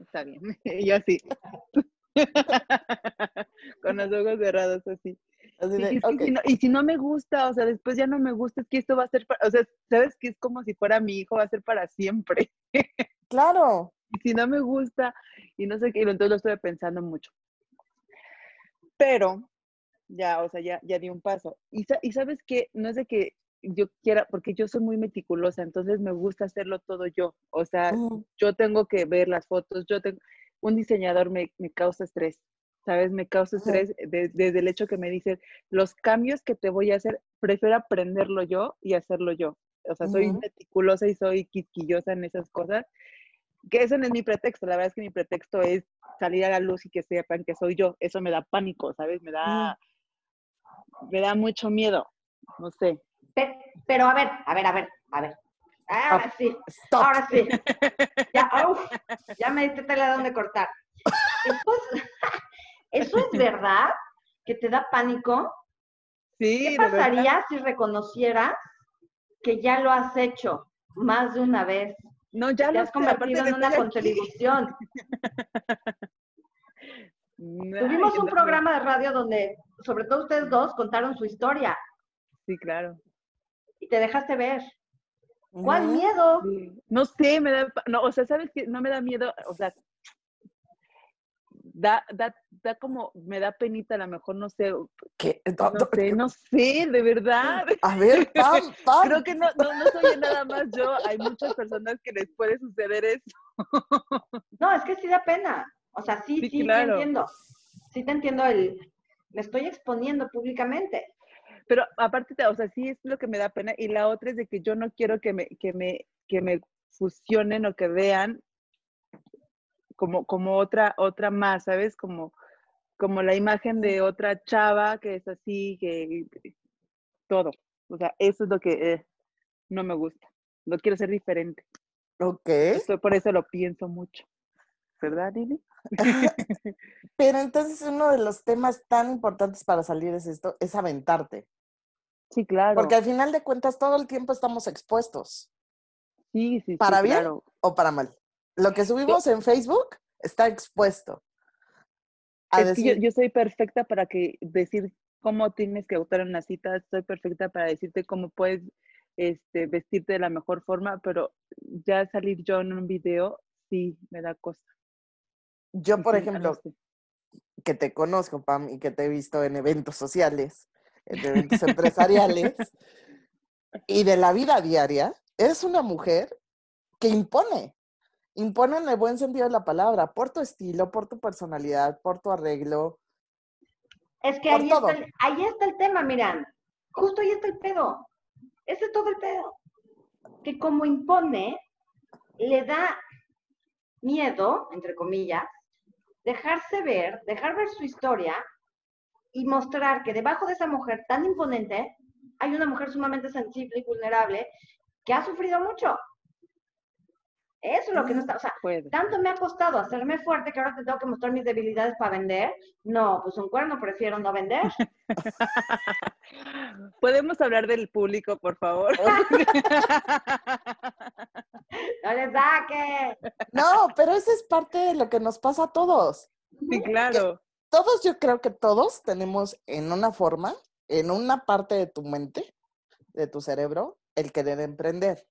está bien. Y yo así, con los ojos cerrados así. y, si no, me gusta, o sea, después ya no me gusta, es que esto va a ser, o sea, sabes que es como si fuera mi hijo, va a ser para siempre. Claro. Y si no me gusta, y no sé qué, entonces lo estoy pensando mucho. Pero, ya, o sea, ya, ya di un paso. Y, y sabes que no es de que yo quiera, porque yo soy muy meticulosa, entonces me gusta hacerlo todo yo. O sea, yo tengo que ver las fotos, yo tengo, un diseñador me, me causa estrés, ¿sabes? Me causa estrés desde el hecho que me dice, los cambios que te voy a hacer, prefiero aprenderlo yo y hacerlo yo. O sea, soy meticulosa y soy quisquillosa en esas cosas. Que ese no es mi pretexto, la verdad es que mi pretexto es salir a la luz y que sepan que soy yo. Eso me da pánico, ¿sabes? Me da, me da mucho miedo, no sé. Pero, a ver, a ver, a ver, a ver. Ahora sí, ahora sí. Ya, ya me diste tela de dónde cortar. ¿Eso es verdad? ¿Que te da pánico? Sí. ¿Qué pasaría si reconocieras que ya lo has hecho más de una vez? No, ya lo has convertido en una contribución. Tuvimos un programa de radio donde, sobre todo ustedes dos, contaron su historia. Sí, claro. Y te dejaste ver. ¿Cuál miedo? No sé, me da, no, o sea, ¿sabes qué? No me da miedo, o sea, da, da, da como, me da penita, a lo mejor, no sé, ¿Qué? No, sé, no sé, de verdad. A ver, pam, pam. Creo que no, no, no soy nada más yo, hay muchas personas que les puede suceder eso. No, es que sí da pena, o sea, sí, sí, te entiendo, sí te entiendo el, me estoy exponiendo públicamente. Pero aparte, o sea, sí es lo que me da pena. Y la otra es de que yo no quiero que me, que me, que me fusionen o que vean como, como otra, otra más, ¿sabes? Como, como la imagen de otra chava que es así, que todo. O sea, eso es lo que eh, no me gusta. No quiero ser diferente. Ok. por eso lo pienso mucho. ¿Verdad, Lili? Pero entonces uno de los temas tan importantes para salir es esto, es aventarte. Sí, claro. Porque al final de cuentas todo el tiempo estamos expuestos. Sí, sí, Para sí, bien o para mal. Lo que subimos en Facebook está expuesto. yo, soy perfecta para que decir cómo tienes que en una cita, soy perfecta para decirte cómo puedes este, vestirte de la mejor forma, pero ya salir yo en un video, sí, me da cosa. Yo, por ejemplo, que te conozco, Pam, y que te he visto en eventos sociales, en eventos empresariales y de la vida diaria, eres una mujer que impone, impone en el buen sentido de la palabra, por tu estilo, por tu personalidad, por tu arreglo, Es que ahí está, el, ahí está el tema, miran. Justo ahí está el pedo. Ese es todo el pedo. Que como impone, le da miedo, entre comillas, dejarse ver, dejar ver su historia y mostrar que debajo de esa mujer tan imponente hay una mujer sumamente sensible y vulnerable que ha sufrido mucho. Eso es lo que no está, o sea, tanto me ha costado hacerme fuerte que ahora te tengo que mostrar mis debilidades para vender. No, pues un cuerno prefiero no vender. ¿Podemos hablar del público, por favor? no le saque. No, pero eso es parte de lo que nos pasa a todos. Sí, claro. Todos, yo creo que todos tenemos en una forma, en una parte de tu mente, de tu cerebro, el querer emprender.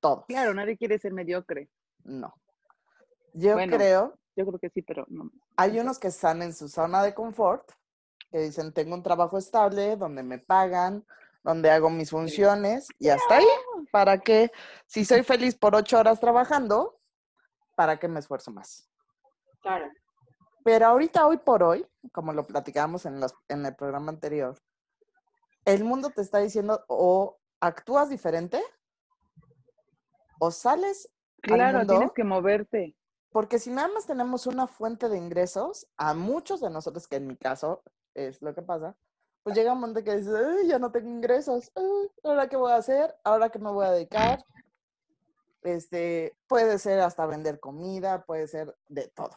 Todo. Claro, nadie quiere ser mediocre. No. Yo creo. Yo creo que sí, pero no. Hay unos que están en su zona de confort, que dicen, tengo un trabajo estable, donde me pagan, donde hago mis funciones y hasta ahí. ¿Para que Si soy feliz por ocho horas trabajando, ¿para qué me esfuerzo más? Claro. Pero ahorita, hoy por hoy, como lo platicábamos en, los, en el programa anterior, el mundo te está diciendo o actúas diferente o sales. Claro, tienes que moverte. Porque si nada más tenemos una fuente de ingresos, a muchos de nosotros, que en mi caso es lo que pasa, pues llega un momento que dices, ya no tengo ingresos, ¿ahora qué voy a hacer? ¿Ahora qué me voy a dedicar? Este, puede ser hasta vender comida, puede ser de todo.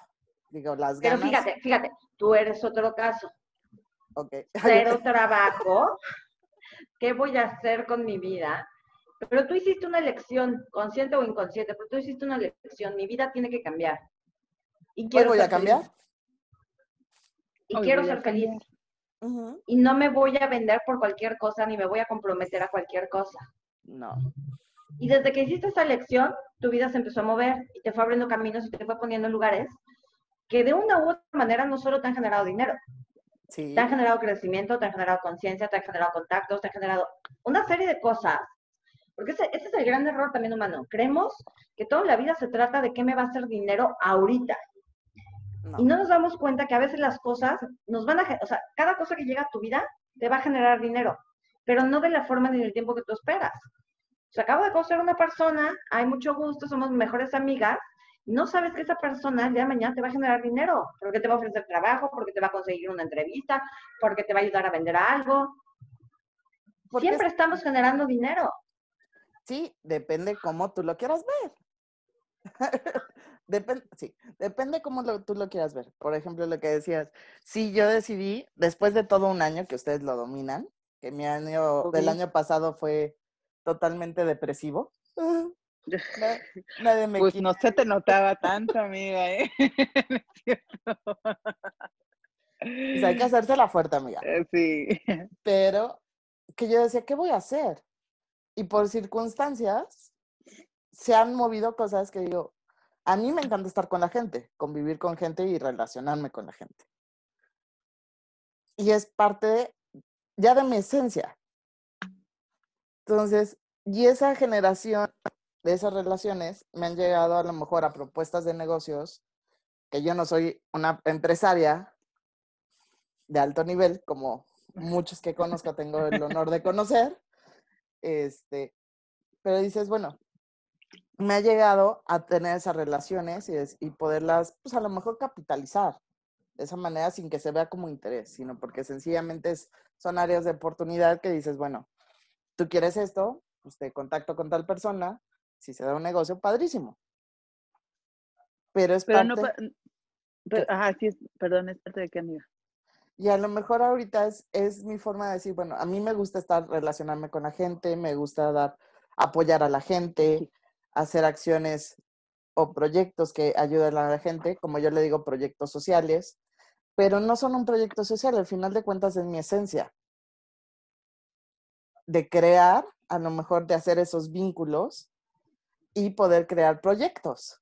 Digo, las ganas. Pero fíjate, fíjate, tú eres otro caso. Ok. Cero trabajo. ¿Qué voy a hacer con mi vida? Pero tú hiciste una elección, consciente o inconsciente, pero tú hiciste una elección. Mi vida tiene que cambiar. Y quiero voy a cambiar? Y quiero ser feliz. Y no me voy a vender por cualquier cosa, ni me voy a comprometer a cualquier cosa. No. Y desde que hiciste esa elección, tu vida se empezó a mover y te fue abriendo caminos y te fue poniendo en lugares que de una u otra manera no solo te han generado dinero, sí. te han generado crecimiento, te han generado conciencia, te han generado contactos, te han generado una serie de cosas porque ese, es el gran error también humano. Creemos que toda la vida se trata de qué me va a hacer dinero ahorita. Y no nos damos cuenta que a veces las cosas nos van a, o sea, cada cosa que llega a tu vida te va a generar dinero, pero no de la forma ni del tiempo que tú esperas. O sea, acabo de conocer a una persona, hay mucho gusto, somos mejores amigas, no sabes que esa persona el día de mañana te va a generar dinero, porque te va a ofrecer trabajo, porque te va a conseguir una entrevista, porque te va a ayudar a vender algo. Siempre estamos generando dinero. Sí, depende cómo tú lo quieras ver. depende, sí, depende cómo tú lo quieras ver. Por ejemplo, lo que decías, sí, yo decidí, después de todo un año que ustedes lo dominan, que mi año del año pasado fue totalmente depresivo. Nadie me pues no se te notaba tanto, amiga, ¿eh? pues hay que hacerse la fuerte, amiga. Eh, sí. Pero que yo decía, ¿qué voy a hacer? y por circunstancias se han movido cosas que digo, a mí me encanta estar con la gente, convivir con gente y relacionarme con la gente. Y es parte ya de mi esencia. Entonces, y esa generación de esas relaciones me han llegado a lo mejor a propuestas de negocios que yo no soy una empresaria de alto nivel, como muchos que conozco tengo el honor de conocer, este, pero dices, bueno, me ha llegado a tener esas relaciones y, y poderlas, pues a lo mejor capitalizar de esa manera sin que se vea como interés, sino porque sencillamente son áreas de oportunidad que dices, bueno, tú quieres esto, pues te contacto con tal persona, si se da un negocio, padrísimo. Pero es pero parte... No, ajá, sí, perdón, es parte de qué, amiga. Y a lo mejor ahorita es, es mi forma de decir, bueno, a mí me gusta estar, relacionarme con la gente, me gusta dar, apoyar a la gente, hacer acciones o proyectos que ayuden a la gente, como yo le digo, proyectos sociales, pero no son un proyecto social, al final de cuentas es mi esencia. De crear, a lo mejor de hacer esos vínculos y poder crear proyectos.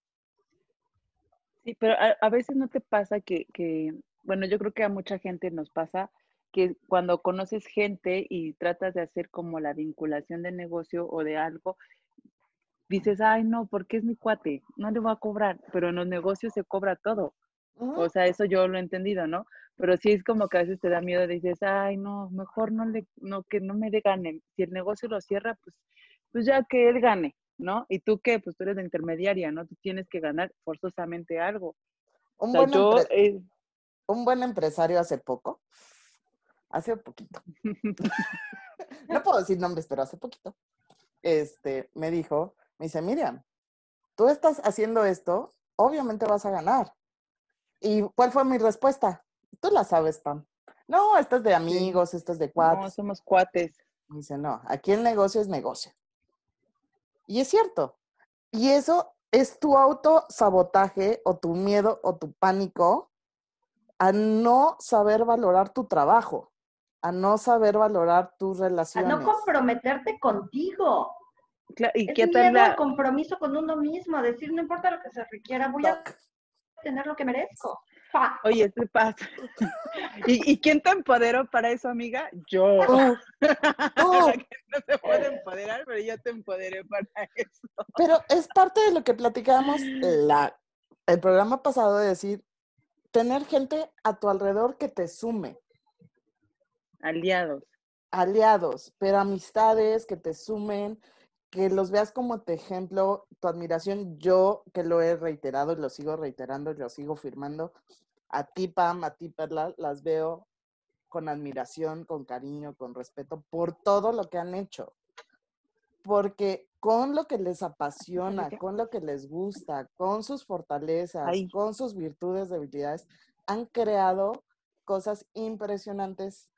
Sí, pero a, veces no te pasa que, que bueno, yo creo que a mucha gente nos pasa que cuando conoces gente y tratas de hacer como la vinculación de negocio o de algo, dices, ay, no, porque es mi cuate, no le voy a cobrar, pero en los negocios se cobra todo. O sea, eso yo lo he entendido, ¿no? Pero sí es como que a veces te da miedo, dices, ay, no, mejor no le, no, que no me de gane. Si el negocio lo cierra, pues, pues ya que él gane, ¿no? Y tú qué, pues tú eres la intermediaria, ¿no? Tú tienes que ganar forzosamente algo. Un, buen, eh un buen empresario hace poco, hace poquito, no puedo decir nombres, pero hace poquito, este, me dijo, me dice, Miriam, tú estás haciendo esto, obviamente vas a ganar. ¿Y cuál fue mi respuesta? Tú la sabes, Pam. No, esto es de amigos, esto es de cuates. No, somos cuates. dice, no, aquí el negocio es negocio. Y es cierto. Y eso es tu autosabotaje o tu miedo o tu pánico a no saber valorar tu trabajo, a no saber valorar tus relaciones. A no comprometerte contigo. y es miedo compromiso con uno mismo, a decir, no importa lo que se requiera, voy a tener lo que merezco. Oye, ¿qué pasa? ¿Y, quién te empoderó para eso, amiga? Yo. no se puede empoderar, pero yo te empoderé para eso. Pero es parte de lo que platicábamos la, el programa pasado de decir, tener gente a tu alrededor que te sume. Aliados. Aliados, pero amistades que te sumen, que los veas como tu ejemplo, tu admiración. Yo que lo he reiterado y lo sigo reiterando y lo sigo firmando, a ti Pam, a ti Perla, las veo con admiración, con cariño, con respeto por todo lo que han hecho. Porque con lo que les apasiona, con lo que les gusta, con sus fortalezas, con sus virtudes, debilidades, han creado cosas impresionantes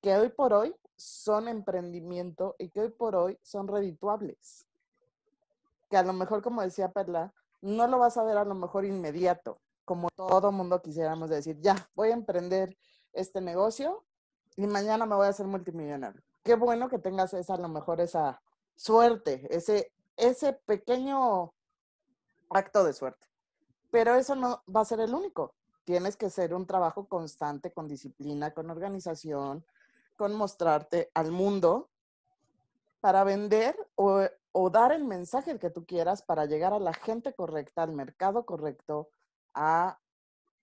que hoy por hoy son emprendimiento y que hoy por hoy son redituables. Que a lo mejor, como decía Perla, no lo vas a ver a lo mejor inmediato, como todo mundo quisiéramos decir, ya, voy a emprender este negocio y mañana me voy a hacer multimillonario. Qué bueno que tengas esa, a lo mejor esa suerte, ese, ese pequeño acto de suerte. Pero eso no va a ser el único. Tienes que ser un trabajo constante, con disciplina, con organización, con mostrarte al mundo para vender o, dar el mensaje que tú quieras para llegar a la gente correcta, al mercado correcto, a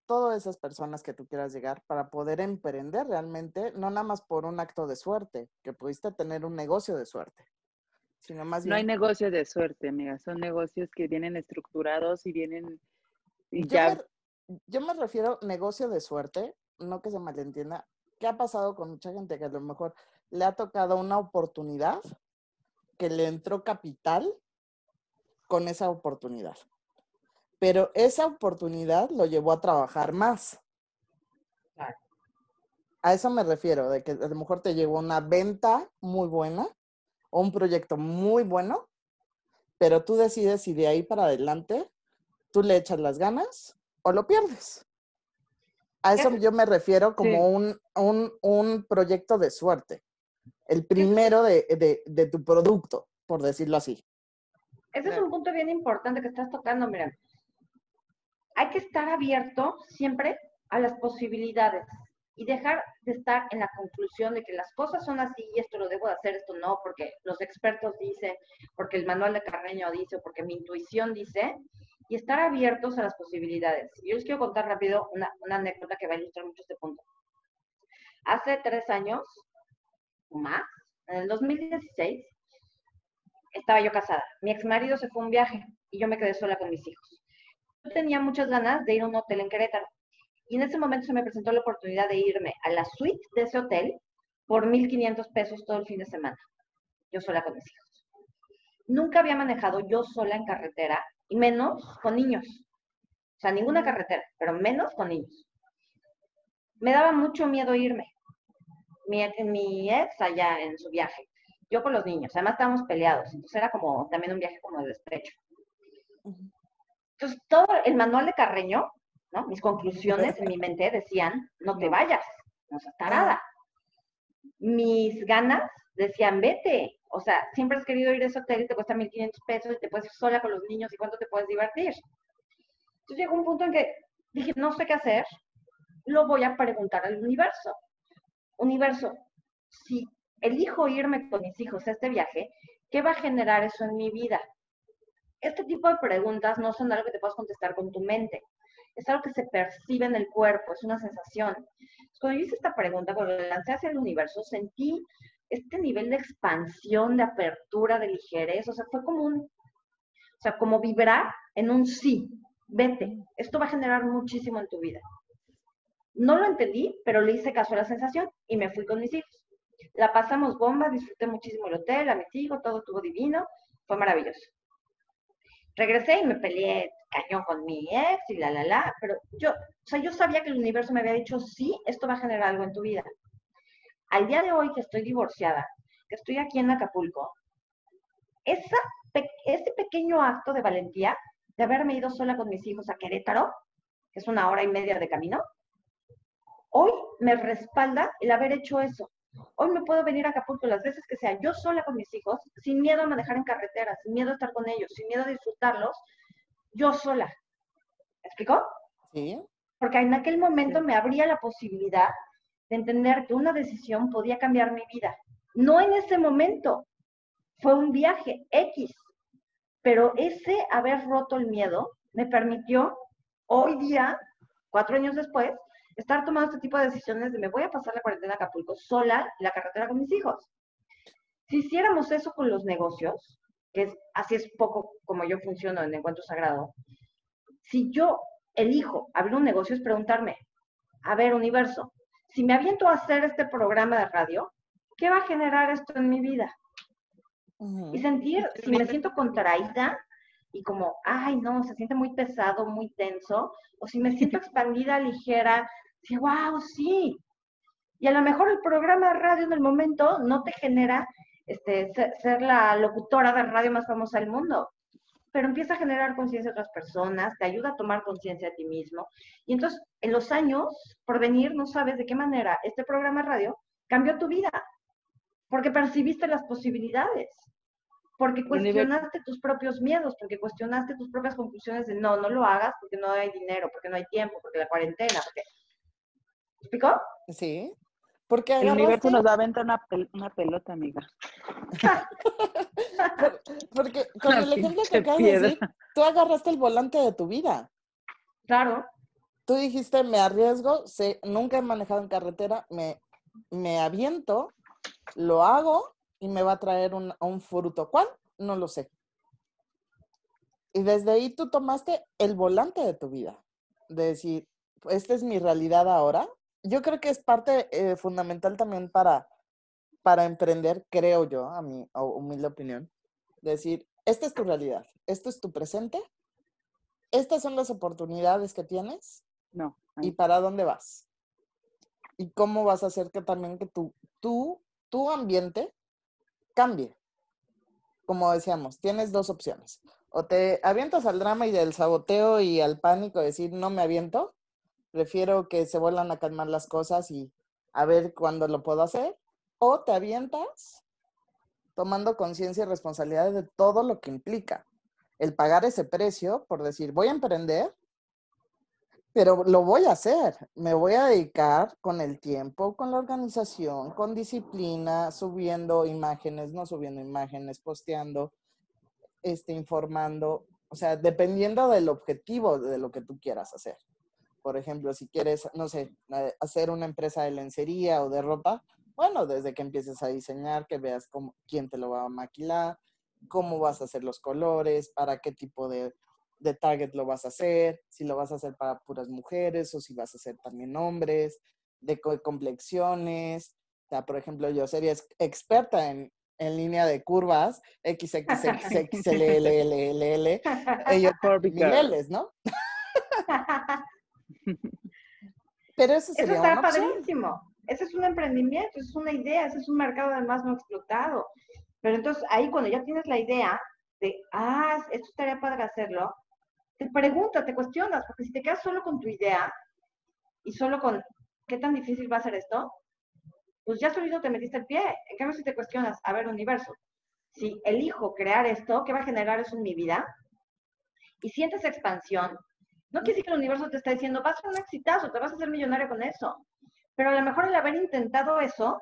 todas esas personas que tú quieras llegar para poder emprender realmente, no nada más por un acto de suerte, que pudiste tener un negocio de suerte, sino más No hay negocio de suerte, amiga, son negocios que vienen estructurados y vienen y ya... yo me refiero negocio de suerte, no que se malentienda, ¿Qué ha pasado con mucha gente que a lo mejor le ha tocado una oportunidad, que le entró capital con esa oportunidad? Pero esa oportunidad lo llevó a trabajar más. A eso me refiero, de que a lo mejor te llevó una venta muy buena o un proyecto muy bueno, pero tú decides si de ahí para adelante tú le echas las ganas o lo pierdes. A eso yo me refiero como un, un, proyecto de suerte. El primero de, de, de, tu producto, por decirlo así. Ese es un punto bien importante que estás tocando, mira. Hay que estar abierto siempre a las posibilidades y dejar de estar en la conclusión de que las cosas son así y esto lo debo de hacer, esto no, porque los expertos dicen, porque el manual de Carreño dice, porque mi intuición dice, y estar abiertos a las posibilidades. Yo les quiero contar rápido una, anécdota que va a ilustrar mucho este punto. Hace tres años, o más, en el 2016, estaba yo casada. Mi ex marido se fue a un viaje y yo me quedé sola con mis hijos. Yo tenía muchas ganas de ir a un hotel en Querétaro. Y en ese momento se me presentó la oportunidad de irme a la suite de ese hotel por 1.500 pesos todo el fin de semana. Yo sola con mis hijos. Nunca había manejado yo sola en carretera y menos con niños. O sea, ninguna carretera, pero menos con niños. Me daba mucho miedo irme. Mi, mi ex allá en su viaje, yo con los niños, además estábamos peleados, entonces era como también un viaje como de despecho. Entonces, todo el manual de Carreño, ¿no? mis conclusiones en mi mente decían, no te vayas, no seas tarada. Mis ganas decían, vete, o sea, siempre has querido ir a ese hotel y te cuesta 1.500 pesos y te puedes ir sola con los niños y cuánto te puedes divertir. Entonces llegó un punto en que dije, no sé qué hacer, lo voy a preguntar al universo. Universo, si elijo irme con mis hijos a este viaje, ¿qué va a generar eso en mi vida? Este tipo de preguntas no son algo que te puedas contestar con tu mente. es algo que se percibe en el cuerpo, es una sensación. Cuando yo hice esta pregunta, cuando la lancé hacia el universo, sentí este nivel de expansión, de apertura, de ligereza, o sea, fue como un, o sea, como vibrar en un sí, vete, esto va a generar muchísimo en tu vida. No lo entendí, pero le hice caso a la sensación y me fui con mis hijos. La pasamos bomba, disfruté muchísimo el hotel, a mis hijos, todo estuvo divino, fue maravilloso. Regresé y me peleé cañón con mi ex y la, la, la, pero yo, o sea, yo sabía que el universo me había dicho, sí, esto va a generar algo en tu vida. Al día de hoy que estoy divorciada, que estoy aquí en Acapulco, esa, ese pequeño acto de valentía de haberme ido sola con mis hijos a Querétaro, que es una hora y media de camino, hoy me respalda el haber hecho eso. Hoy me puedo venir a Acapulco las veces que sea yo sola con mis hijos, sin miedo a manejar en carretera, sin miedo a estar con ellos, sin miedo a disfrutarlos, yo sola. ¿Me explicó? Sí. Porque en aquel momento me abría la posibilidad de entender que una decisión podía cambiar mi vida. No en ese momento, fue un viaje X, pero ese haber roto el miedo me permitió hoy día, cuatro años después, estar tomando este tipo de decisiones de me voy a pasar la cuarentena a Acapulco sola la carretera con mis hijos. Si hiciéramos eso con los negocios, que es, así es poco como yo funciono en Encuentro Sagrado, si yo elijo abrir un negocio es preguntarme, a ver, universo, si me aviento a hacer este programa de radio, ¿qué va a generar esto en mi vida? Y sentir, si me siento contraída y como, ay, no, se siente muy pesado, muy tenso, o si me siento expandida, ligera, sí, wow, sí. Y a lo mejor el programa de radio en el momento no te genera este, ser, la locutora de radio más famosa del mundo, pero empieza a generar conciencia de otras personas, te ayuda a tomar conciencia de ti mismo. Y entonces, en los años por venir, no sabes de qué manera este programa de radio cambió tu vida, porque percibiste las posibilidades, porque cuestionaste tus propios miedos, porque cuestionaste tus propias conclusiones de no, no lo hagas porque no hay dinero, porque no hay tiempo, porque la cuarentena, porque explicó? Sí. Porque el universo nos da a una, una pelota, amiga. porque con el ejemplo que acabas de decir, tú agarraste el volante de tu vida. Claro. Tú dijiste, me arriesgo, sé, nunca he manejado en carretera, me, me aviento, lo hago y me va a traer un, un fruto. ¿Cuál? No lo sé. Y desde ahí tú tomaste el volante de tu vida. De decir, esta es mi realidad ahora, yo creo que es parte eh, fundamental también para, para emprender, creo yo, a mi humilde opinión, decir, esta es tu realidad, esto es tu presente, estas son las oportunidades que tienes no, y para dónde vas. Y cómo vas a hacer que también que tu, tu, tu ambiente cambie. Como decíamos, tienes dos opciones. O te avientas al drama y del saboteo y al pánico, decir, no me aviento, prefiero que se vuelvan a calmar las cosas y a ver cuándo lo puedo hacer. O te avientas tomando conciencia y responsabilidad de todo lo que implica. El pagar ese precio por decir, voy a emprender, pero lo voy a hacer. Me voy a dedicar con el tiempo, con la organización, con disciplina, subiendo imágenes, no subiendo imágenes, posteando, este, informando. O sea, dependiendo del objetivo de lo que tú quieras hacer. Por ejemplo, si quieres, no sé, eh, hacer una empresa de lencería o de ropa, bueno, desde que empieces a diseñar, que veas cómo, quién te lo va a maquilar, cómo vas a hacer los colores, para qué tipo de, de target lo vas a hacer, si lo vas a hacer para puras mujeres o si vas a hacer también hombres, de complexiones. O sea, por ejemplo, yo sería experta en, en línea de curvas, X, X, X, X, L, L, L, L, L, ellos por niveles, ¿no? Pero eso sería Eso está padrísimo. Ese es un emprendimiento, es una idea, ese es un mercado además no explotado. Pero entonces ahí cuando ya tienes la idea de, ah, esto estaría padre hacerlo, te preguntas, te cuestionas, porque si te quedas solo con tu idea y solo con, ¿qué tan difícil va a ser esto? Pues ya solito te metiste el pie. En cambio, si te cuestionas, a ver, universo, si elijo crear esto, ¿qué va a generar eso en mi vida? Y sientes expansión, no quiere decir que el universo te está diciendo, vas a ser un exitazo, te vas a hacer millonario con eso. Pero a lo mejor el haber intentado eso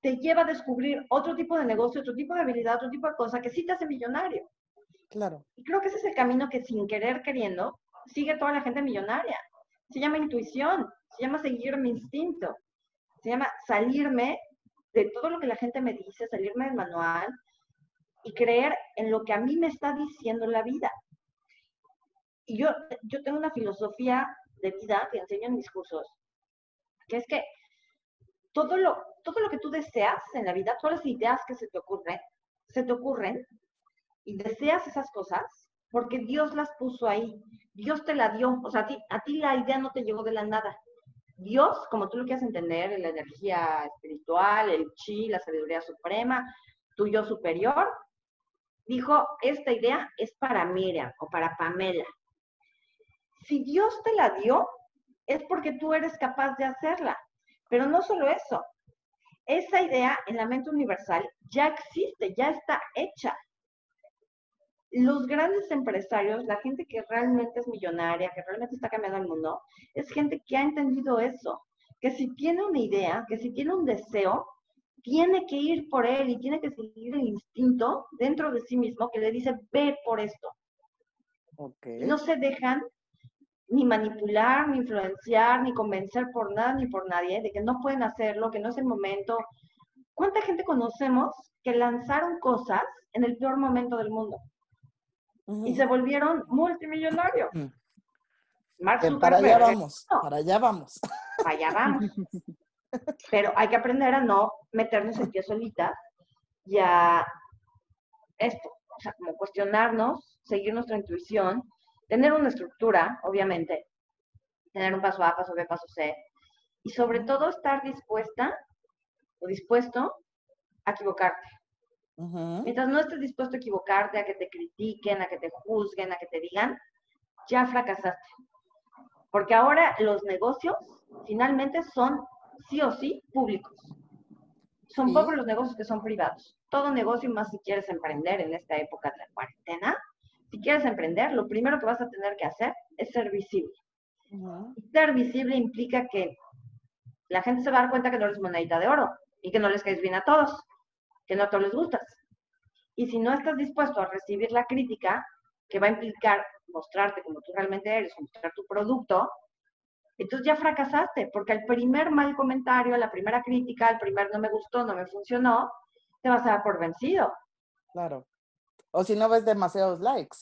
te lleva a descubrir otro tipo de negocio, otro tipo de habilidad, otro tipo de cosa que sí te hace millonario. Claro. Y creo que ese es el camino que sin querer queriendo sigue toda la gente millonaria. Se llama intuición, se llama seguir mi instinto, se llama salirme de todo lo que la gente me dice, salirme del manual y creer en lo que a mí me está diciendo la vida. Y yo, yo tengo una filosofía de vida que enseño en mis cursos, que es que todo lo, todo lo que tú deseas en la vida, todas las ideas que se te ocurren, se te ocurren y deseas esas cosas porque Dios las puso ahí. Dios te la dio. O sea, a ti, a ti la idea no te llegó de la nada. Dios, como tú lo quieras entender, la energía espiritual, el chi, la sabiduría suprema, tu yo superior, dijo, esta idea es para Miriam o para Pamela. Si Dios te la dio, es porque tú eres capaz de hacerla. Pero no solo eso, esa idea en la mente universal ya existe, ya está hecha. Los grandes empresarios, la gente que realmente es millonaria, que realmente está cambiando el mundo, es gente que ha entendido eso, que si tiene una idea, que si tiene un deseo, tiene que ir por él y tiene que seguir el instinto dentro de sí mismo que le dice, ve por esto. No se dejan ni manipular, ni influenciar, ni convencer por nada ni por nadie de que no pueden hacerlo, que no es el momento. ¿Cuánta gente conocemos que lanzaron cosas en el peor momento del mundo? Y se volvieron multimillonarios. para allá vamos, para allá vamos. Para allá vamos. Pero hay que aprender a no meternos en pie solita y a esto, o sea, como cuestionarnos, seguir nuestra intuición tener una estructura, obviamente, tener un paso A, paso B, paso C, y sobre todo estar dispuesta o dispuesto a equivocarte. Mientras no estés dispuesto a equivocarte, a que te critiquen, a que te juzguen, a que te digan, ya fracasaste. Porque ahora los negocios finalmente son sí o sí públicos. Son pocos los negocios que son privados. Todo negocio, más si quieres emprender en esta época de la cuarentena, si quieres emprender, lo primero que vas a tener que hacer es ser visible. Ser visible implica que la gente se va a dar cuenta que no eres monedita de oro y que no les caes bien a todos, que no a todos les gustas. Y si no estás dispuesto a recibir la crítica, que va a implicar mostrarte como tú realmente eres, mostrar tu producto, entonces ya fracasaste, porque el primer mal comentario, la primera crítica, el primer no me gustó, no me funcionó, te vas a dar por vencido. Claro. O si no ves demasiados likes.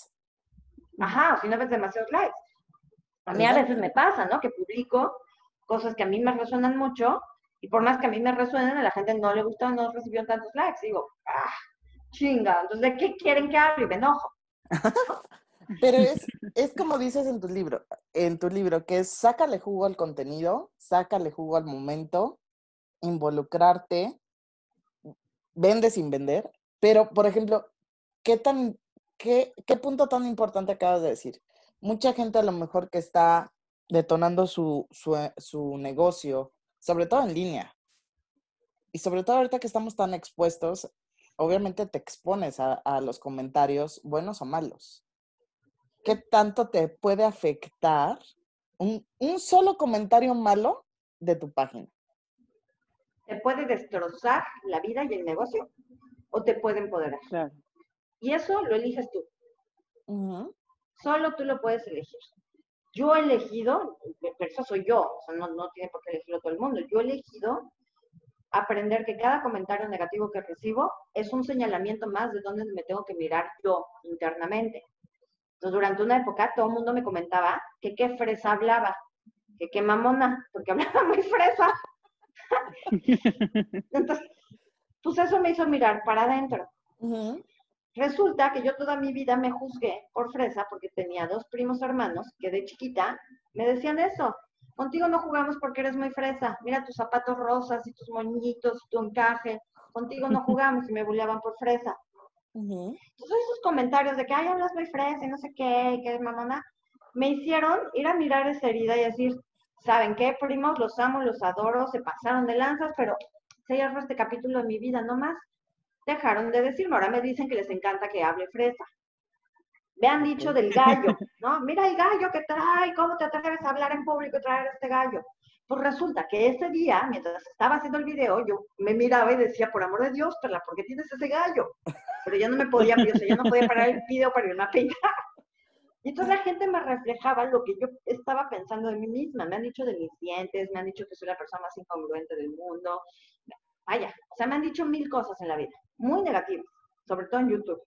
Ajá, o si no ves demasiados likes. A mí a veces me pasa, ¿no? Que publico cosas que a mí me resuenan mucho y por más que a mí me resuenen, a la gente no le gustó, no recibió tantos likes. digo, ah, chinga, entonces ¿de qué quieren que hable? Y me enojo. Pero es, es como dices en tu libro, en tu libro, que es sácale jugo al contenido, sácale jugo al momento, involucrarte, vende sin vender. Pero, por ejemplo, ¿qué, tan, qué, qué punto tan importante acabas de decir? Mucha gente a lo mejor que está detonando su, su, eh, su negocio, sobre todo en línea, y sobre todo ahorita que estamos tan expuestos, obviamente te expones a, a, los comentarios, buenos o malos. ¿Qué tanto te puede afectar un, un, solo comentario malo de tu página? Te puede destrozar la vida y el negocio o te puede empoderar. Claro. Y eso lo eliges tú. Solo tú lo puedes elegir. Yo he elegido, pero eso soy yo, o sea, no, no tiene por qué elegirlo todo el mundo. Yo he elegido aprender que cada comentario negativo que recibo es un señalamiento más de dónde me tengo que mirar yo internamente. Entonces, durante una época, todo el mundo me comentaba que qué fresa hablaba, que qué mamona, porque hablaba muy fresa. Entonces, pues eso me hizo mirar para adentro. Resulta que yo toda mi vida me juzgué por fresa porque tenía dos primos hermanos que de chiquita me decían eso. Contigo no jugamos porque eres muy fresa. Mira tus zapatos rosas y tus moñitos y tu encaje. Contigo no jugamos y me bulleaban por fresa. Entonces esos comentarios de que, ay, hablas muy fresa y no sé qué, que mamona, me hicieron ir a mirar esa herida y decir, ¿saben qué, primos? Los amo, los adoro, se pasaron de lanzas, pero se cierro este capítulo de mi vida, no más dejaron de decirme. Ahora me dicen que les encanta que hable fresa. Me han dicho del gallo, ¿no? Mira el gallo que trae, ¿cómo te atreves a hablar en público y traer este gallo? Pues resulta que ese día, mientras estaba haciendo el video, yo me miraba y decía, por amor de Dios, Perla, ¿por qué tienes ese gallo? Pero yo no me podía, yo, yo no podía parar el video para irme a peinar. Y entonces la gente me reflejaba lo que yo estaba pensando de mí misma. Me han dicho de mis dientes, me han dicho que soy la persona más incongruente del mundo. Vaya, o sea, me han dicho mil cosas en la vida, muy negativas, sobre todo en YouTube.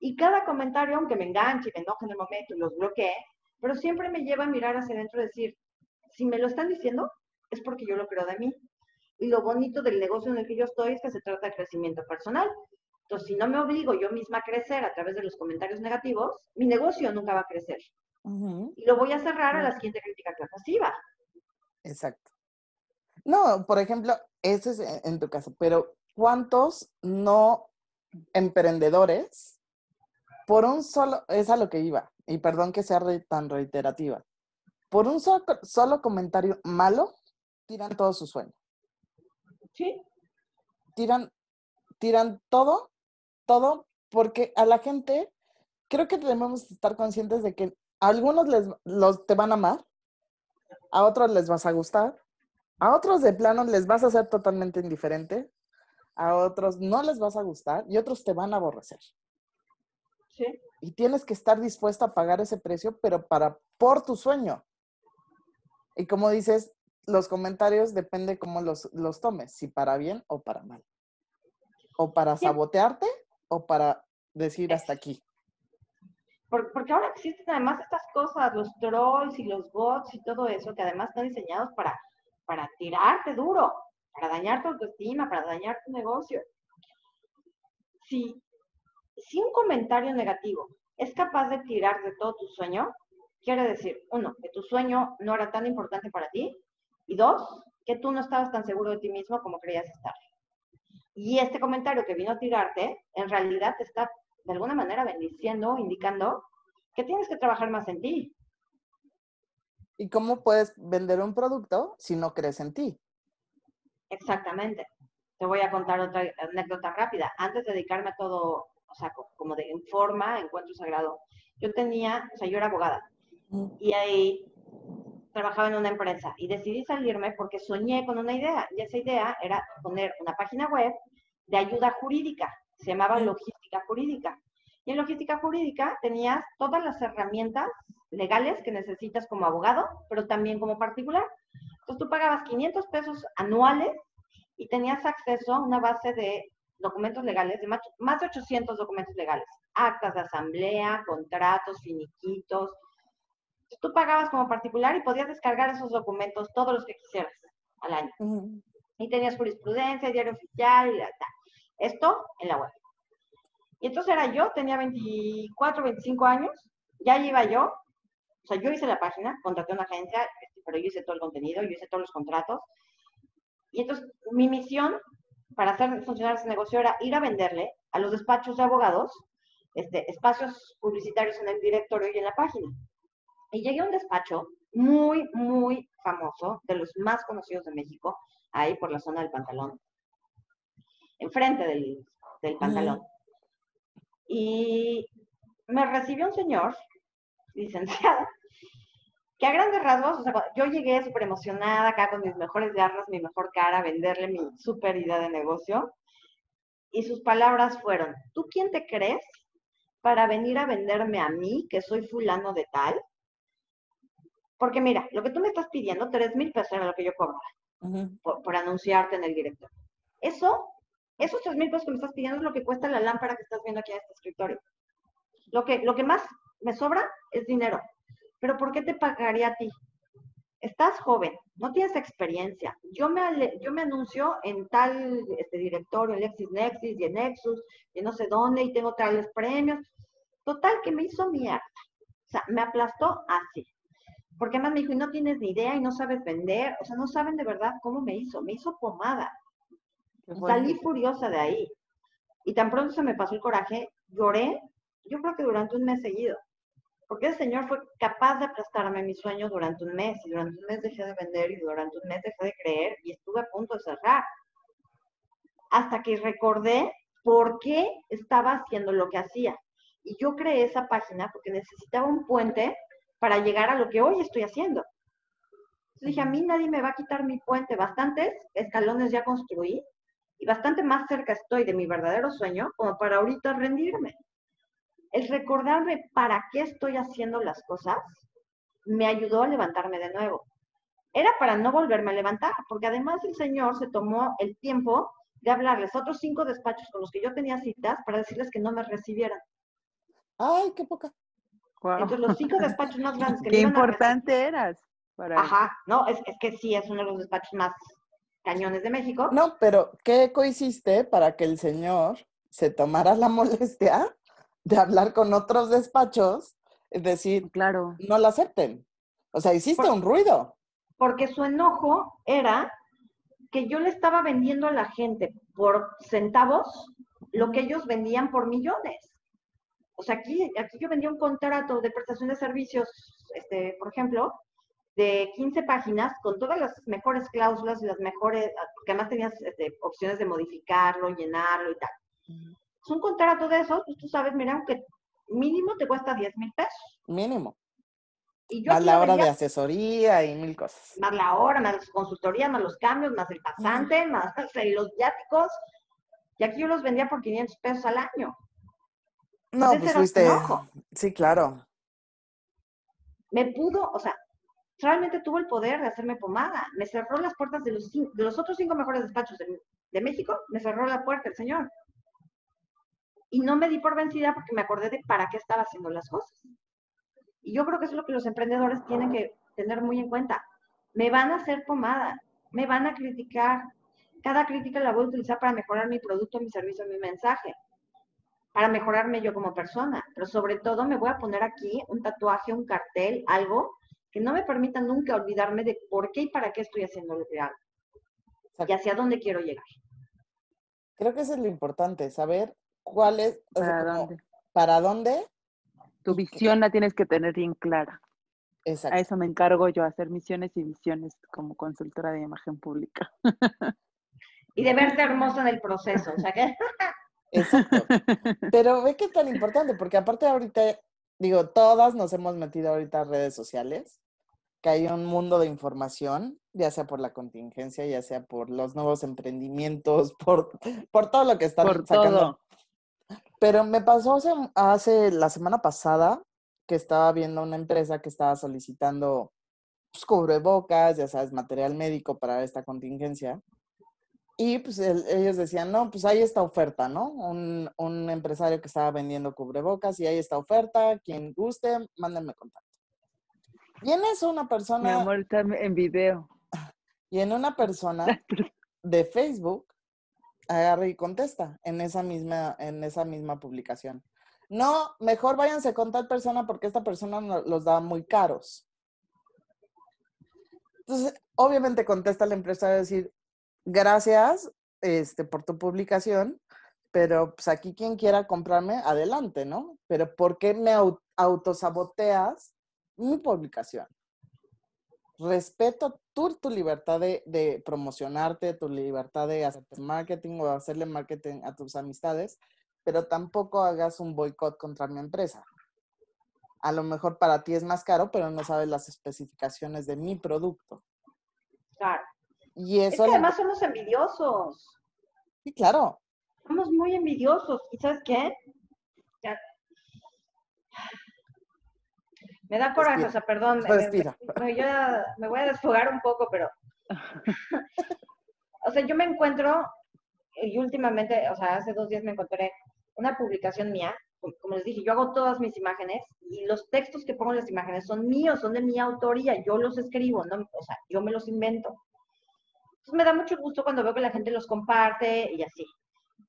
Y cada comentario, aunque me enganche y me enoje en el momento y los bloquee, pero siempre me lleva a mirar hacia adentro y decir, si me lo están diciendo, es porque yo lo creo de mí. Y lo bonito del negocio en el que yo estoy es que se trata de crecimiento personal. Entonces, si no me obligo yo misma a crecer a través de los comentarios negativos, mi negocio nunca va a crecer. Y lo voy a cerrar a la siguiente crítica pasiva. Exacto. No, por ejemplo, ese es en tu caso, pero ¿cuántos no emprendedores por un solo, es a lo que iba, y perdón que sea tan reiterativa, por un solo, solo comentario malo, tiran todo su sueño. Sí. Tiran, tiran todo todo porque a la gente creo que debemos estar conscientes de que a algunos les, los, te van a amar, a otros les vas a gustar, a otros de plano les vas a ser totalmente indiferente, a otros no les vas a gustar y otros te van a aborrecer. Sí. Y tienes que estar dispuesto a pagar ese precio, pero para por tu sueño. Y como dices, los comentarios depende cómo los, los tomes, si para bien o para mal. O para sabotearte o para decir hasta aquí? Porque ahora existen además estas cosas, los trolls y los bots y todo eso, que además están diseñados para, para tirarte duro, para dañar tu autoestima, para dañar tu negocio. Si, si un comentario negativo es capaz de tirar de todo tu sueño, quiere decir, uno, que tu sueño no era tan importante para ti, y dos, que tú no estabas tan seguro de ti mismo como creías estar. Y este comentario que vino a tirarte, en realidad te está de alguna manera bendiciendo, indicando que tienes que trabajar más en ti. ¿Y cómo puedes vender un producto si no crees en ti? Exactamente. Te voy a contar otra anécdota rápida. Antes de dedicarme a todo, o sea, como de en forma, encuentro sagrado, yo tenía, o sea, yo era abogada. Mm. Y ahí trabajaba en una empresa y decidí salirme porque soñé con una idea y esa idea era poner una página web de ayuda jurídica, se llamaba logística jurídica. Y en logística jurídica tenías todas las herramientas legales que necesitas como abogado, pero también como particular. Entonces tú pagabas 500 pesos anuales y tenías acceso a una base de documentos legales, de más de 800 documentos legales, actas de asamblea, contratos, finiquitos, tú pagabas como particular y podías descargar esos documentos, todos los que quisieras al año. Y tenías jurisprudencia, diario oficial y tal. Esto en la web. Y entonces era yo, tenía 24, 25 años, ya iba yo, o sea, yo hice la página, contraté una agencia, este, pero yo hice todo el contenido, yo hice todos los contratos. Y entonces mi misión para hacer funcionar ese negocio era ir a venderle a los despachos de abogados este, espacios publicitarios en el directorio y en la página. Y llegué a un despacho muy, muy famoso, de los más conocidos de México, ahí por la zona del pantalón, enfrente del, del pantalón. Y me recibió un señor, licenciado, que a grandes rasgos, o sea, yo llegué súper emocionada acá con mis mejores garras, mi mejor cara, a venderle mi súper idea de negocio. Y sus palabras fueron, ¿tú quién te crees para venir a venderme a mí, que soy fulano de tal? Porque mira, lo que tú me estás pidiendo, tres mil pesos era lo que yo cobraba por, anunciarte en el director. Eso, esos tres mil pesos que me estás pidiendo es lo que cuesta la lámpara que estás viendo aquí en este escritorio. Lo que, lo que más me sobra es dinero. Pero ¿por qué te pagaría a ti? Estás joven, no tienes experiencia. Yo me, yo me anuncio en tal este, directorio, en LexisNexis y en Nexus, y no sé dónde, y tengo tales premios. Total, que me hizo mierda. O sea, me aplastó así. Porque además me dijo, y no tienes ni idea y no sabes vender, o sea, no saben de verdad cómo me hizo, me hizo pomada. Salí furiosa de ahí. Y tan pronto se me pasó el coraje, lloré, yo creo que durante un mes seguido. Porque el Señor fue capaz de prestarme mi sueño durante un mes. Y durante un mes dejé de vender y durante un mes dejé de creer y estuve a punto de cerrar. Hasta que recordé por qué estaba haciendo lo que hacía. Y yo creé esa página porque necesitaba un puente para llegar a lo que hoy estoy haciendo. Entonces dije, a mí nadie me va a quitar mi puente, bastantes escalones ya construí y bastante más cerca estoy de mi verdadero sueño como para ahorita rendirme. El recordarme para qué estoy haciendo las cosas, me ayudó a levantarme de nuevo. Era para no volverme a levantar, porque además el señor se tomó el tiempo de hablarles a otros cinco despachos con los que yo tenía citas para decirles que no me recibieran. Ay, qué poca. Entonces, los cinco despachos más grandes que Qué me importante eras. Para él. Ajá, no, es, es que sí, es uno de los despachos más cañones de México. No, pero ¿qué eco hiciste para que el señor se tomara la molestia de hablar con otros despachos? Es decir, Claro. no la acepten. O sea, hiciste un ruido. Porque su enojo era que yo le estaba vendiendo a la gente por centavos lo que ellos vendían por millones. O sea, aquí, aquí yo vendía un contrato de prestación de servicios, este, por ejemplo, de 15 páginas con todas las mejores cláusulas y las mejores, porque además tenías este, opciones de modificarlo, llenarlo y tal. Es un contrato de esos, pues tú sabes, mira, que mínimo te cuesta 10 mil pesos. Mínimo. Y yo Más la hora de asesoría y mil cosas. más la hora, más las consultorías, más los cambios, más el pasante, más los viáticos. Y aquí yo los vendía por 500 pesos al año. No, Ese pues fuiste. Sí, claro. Me pudo, o sea, realmente tuvo el poder de hacerme pomada. Me cerró las puertas de los, de los otros cinco mejores despachos de, de México. Me cerró la puerta el señor. Y no me di por vencida porque me acordé de para qué estaba haciendo las cosas. Y yo creo que eso es lo que los emprendedores tienen que tener muy en cuenta. Me van a hacer pomada, me van a criticar. Cada crítica la voy a utilizar para mejorar mi producto, mi servicio, mi mensaje, para mejorarme yo como persona. Pero sobre todo me voy a poner aquí un tatuaje, un cartel, algo que no me permita nunca olvidarme de por qué y para qué estoy haciendo lo que hago y hacia dónde quiero llegar. Creo que eso es lo importante, saber cuál es, o sea, ¿Para como, dónde? para dónde. Tu visión la tienes que tener bien clara. Exacto. A eso me encargo yo, hacer misiones y visiones como consultora de imagen pública. Y de verte hermosa en el proceso. O sea que Exacto. Pero ve que es tan importante, porque aparte ahorita, digo, todas nos hemos metido ahorita a redes sociales, que hay un mundo de información, ya sea por la contingencia, ya sea por los nuevos emprendimientos, por, por todo lo que están Por sacando. todo. Pero me pasó hace, hace la semana pasada que estaba viendo una empresa que estaba solicitando pues, cubrebocas, ya sabes, material médico para esta contingencia. Y pues el- ellos decían, no, pues hay esta oferta, ¿no? Un, un empresario que estaba vendiendo cubrebocas y hay esta oferta, quien guste, mándenme contacto. Y en eso una Mi persona, amor está en video. y en una persona de Facebook agarra y contesta en esa misma, en esa misma publicación. No, mejor váyanse con tal persona porque esta persona los da muy caros. Entonces, obviamente contesta la empresa a decir, gracias este, por tu publicación, pero pues aquí quien quiera comprarme, adelante, ¿no? Pero ¿por qué me au- autosaboteas mi publicación? Respeto tu, tu libertad de, de promocionarte, tu libertad de hacer marketing o hacerle marketing a tus amistades, pero tampoco hagas un boicot contra mi empresa. A lo mejor para ti es más caro, pero no sabes las especificaciones de mi producto. Claro. Y Es eso, le- además somos envidiosos. sí, claro, Somos muy envidiosos. ¿Y sabes qué? Ya. Me da coraje, o sea, perdón. me- me- yo me voy a desfogar un poco, pero. o sea, yo me encuentro, y últimamente, o sea, hace dos días me encontré una publicación mía. como- Como les dije, yo hago todas mis imágenes y los textos que pongo en las imágenes son míos, son de mi autoría. Yo los escribo, ¿no? O sea, yo me los invento. Entonces me da mucho gusto cuando veo que la gente los comparte y así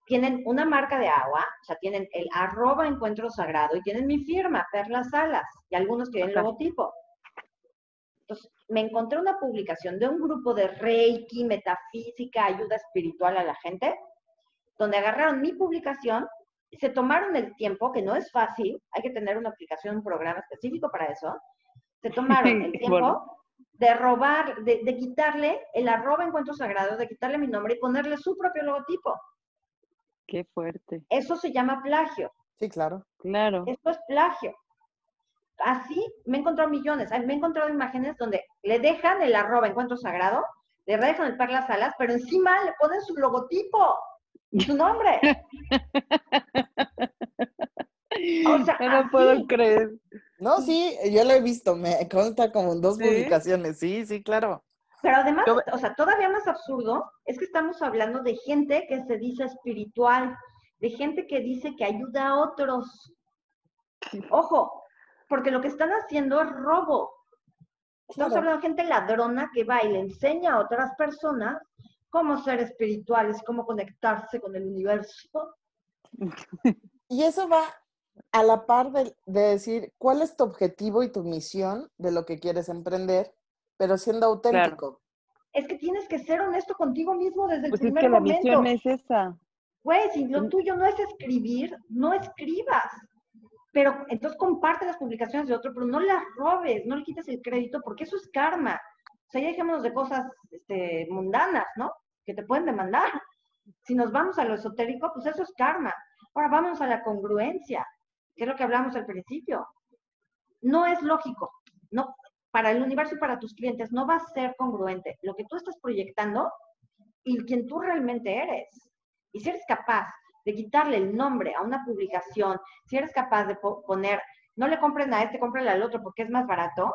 tienen una marca de agua, o sea, tienen el arroba encuentro sagrado y tienen mi firma, Perlas Salas, y algunos tienen logotipo. Entonces, me encontré una publicación de un grupo de Reiki, metafísica, ayuda espiritual a la gente, donde agarraron mi publicación, se tomaron el tiempo, que no es fácil, hay que tener una aplicación, un programa específico para eso, se tomaron el tiempo Bueno. de robar, de, de quitarle el arroba encuentro sagrado, de quitarle mi nombre y ponerle su propio logotipo. Qué fuerte. Eso se llama plagio. sí, claro. Claro. Esto es plagio. Así me he encontrado millones. Me he encontrado imágenes donde le dejan el arroba encuentro sagrado, le dejan el perlas alas, pero encima le ponen su logotipo y su nombre. O sea, no puedo creer. No, sí, yo lo he visto, me consta como en dos publicaciones, sí, sí, claro. Pero además, o sea, todavía más absurdo es que estamos hablando de gente que se dice espiritual, de gente que dice que ayuda a otros. Ojo, porque lo que están haciendo es robo. Estamos hablando de gente ladrona que va y le enseña a otras personas cómo ser espirituales, cómo conectarse con el universo. Y eso va a la par de, decir cuál es tu objetivo y tu misión de lo que quieres emprender, pero siendo auténtico. Es que tienes que ser honesto contigo mismo desde el pues primer es que la misión es esa. Güey, si lo tuyo no es escribir, no escribas. Pero entonces comparte las publicaciones de otro, pero no las robes, no le quites el crédito, porque eso es karma. O sea, ya dejémonos de cosas este, mundanas, ¿no? Que te pueden demandar. Si nos vamos a lo esotérico, pues eso es karma. Ahora vamos a la congruencia, que es lo que hablamos al principio. No es lógico. No, para el universo y para tus clientes no va a ser congruente lo que tú estás proyectando y quien tú realmente eres. Y si eres capaz de quitarle el nombre a una publicación, si eres capaz de poner, no le compren a este, cómprenle al otro porque es más barato,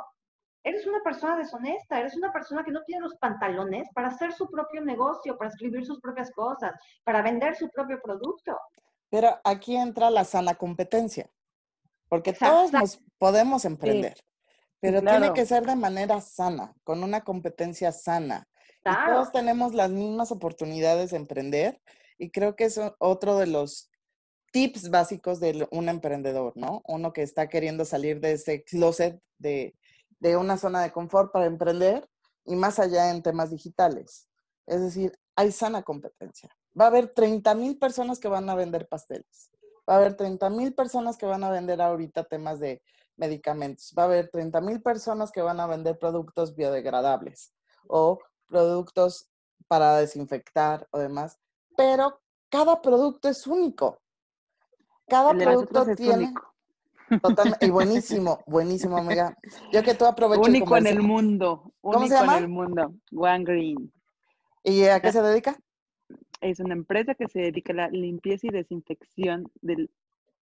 eres una persona deshonesta, eres una persona que no tiene los pantalones para hacer su propio negocio, para escribir sus propias cosas, para vender su propio producto. Pero aquí entra la sana competencia, porque todos nos podemos emprender, pero tiene que ser de manera sana, con una competencia sana. todos tenemos las mismas oportunidades de emprender y creo que es otro de los tips básicos de un emprendedor, ¿no? Uno que está queriendo salir de ese closet de, de una zona de confort para emprender y más allá en temas digitales. Es decir, hay sana competencia. Va a haber 30 mil personas que van a vender pasteles. Va a haber 30 mil personas que van a vender ahorita temas de medicamentos. Va a haber 30 mil personas que van a vender productos biodegradables o productos para desinfectar o demás pero cada producto es único. Cada producto tiene... Totalmente, y buenísimo, buenísimo, amiga. Yo que tú aprovecho Único en el mundo. ¿Cómo único se llama? en el mundo. One Green. ¿Y a qué se dedica? Es una empresa que se dedica a la limpieza y desinfección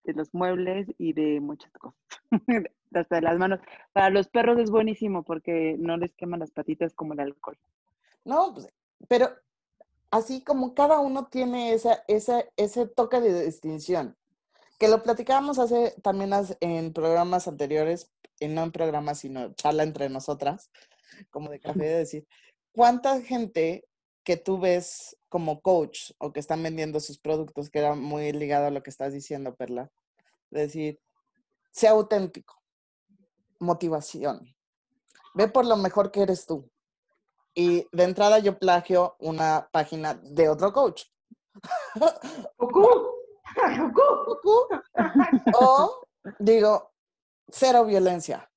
de los muebles y de muchas cosas. Hasta las manos. Para los perros es buenísimo porque no les queman las patitas como el alcohol. No, pues, pero así como cada uno tiene esa, ese toque de distinción, que lo platicábamos hace también en programas anteriores, y no en programas, sino charla entre nosotras, como de café, de decir, ¿cuánta gente que tú ves como coach o que están vendiendo sus productos, que era muy ligado a lo que estás diciendo, Perla, de decir, sea auténtico, motivación, ve por lo mejor que eres tú, y de entrada yo plagio una página de otro coach. o digo, cero violencia.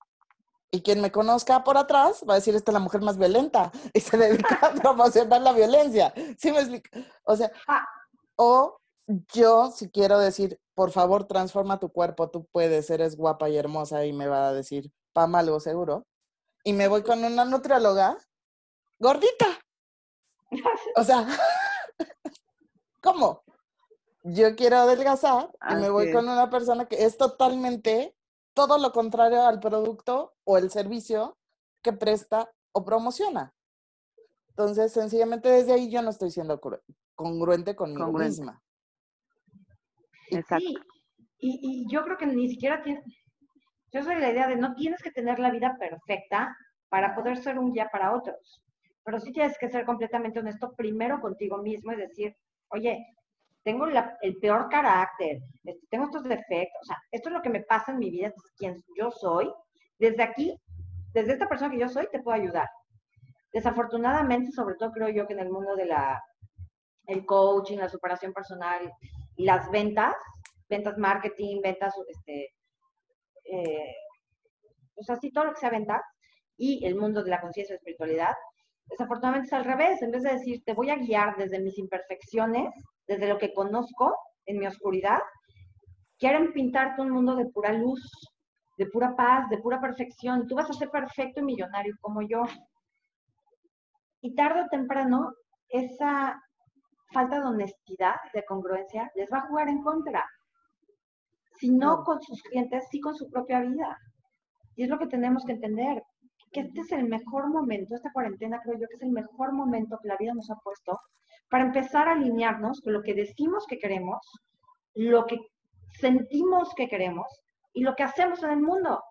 Y quien me conozca por atrás va a decir, esta es la mujer más violenta y se dedica a promocionar la violencia. ¿Sí me explico? O sea, o yo si quiero decir, por favor, transforma tu cuerpo, tú puedes, eres guapa y hermosa y me va a decir, Pam, algo seguro. Y me voy con una nutrióloga gordita. O sea, ¿cómo? Yo quiero adelgazar y me voy con una persona que es totalmente todo lo contrario al producto o el servicio que presta o promociona. Entonces, sencillamente desde ahí yo no estoy siendo congruente conmigo misma. Exacto. Sí, y, y, yo creo que ni siquiera tienes, yo soy la idea de no tienes que tener la vida perfecta para poder ser un guía para otros pero sí tienes que ser completamente honesto primero contigo mismo y decir, oye, tengo el peor carácter, este, tengo estos defectos, o sea, esto es lo que me pasa en mi vida, es quien yo soy. Desde aquí, desde esta persona que yo soy, te puedo ayudar. Desafortunadamente, sobre todo creo yo que en el mundo de la el coaching, la superación personal y las ventas, ventas marketing, ventas, este, eh, pues así todo lo que sea ventas, y el mundo de la conciencia y espiritualidad, Desafortunadamente es al revés, en vez de decir, te voy a guiar desde mis imperfecciones, desde lo que conozco en mi oscuridad, quieren pintarte un mundo de pura luz, de pura paz, de pura perfección. Tú vas a ser perfecto y millonario como yo. Y tarde o temprano, esa falta de honestidad, de congruencia, les va a jugar en contra. si no con sus clientes, sí con su propia vida. Y es lo que tenemos que entender, que este es el mejor momento, esta cuarentena creo yo que es el mejor momento que la vida nos ha puesto para empezar a alinearnos con lo que decimos que queremos, lo que sentimos que queremos y lo que hacemos en el mundo.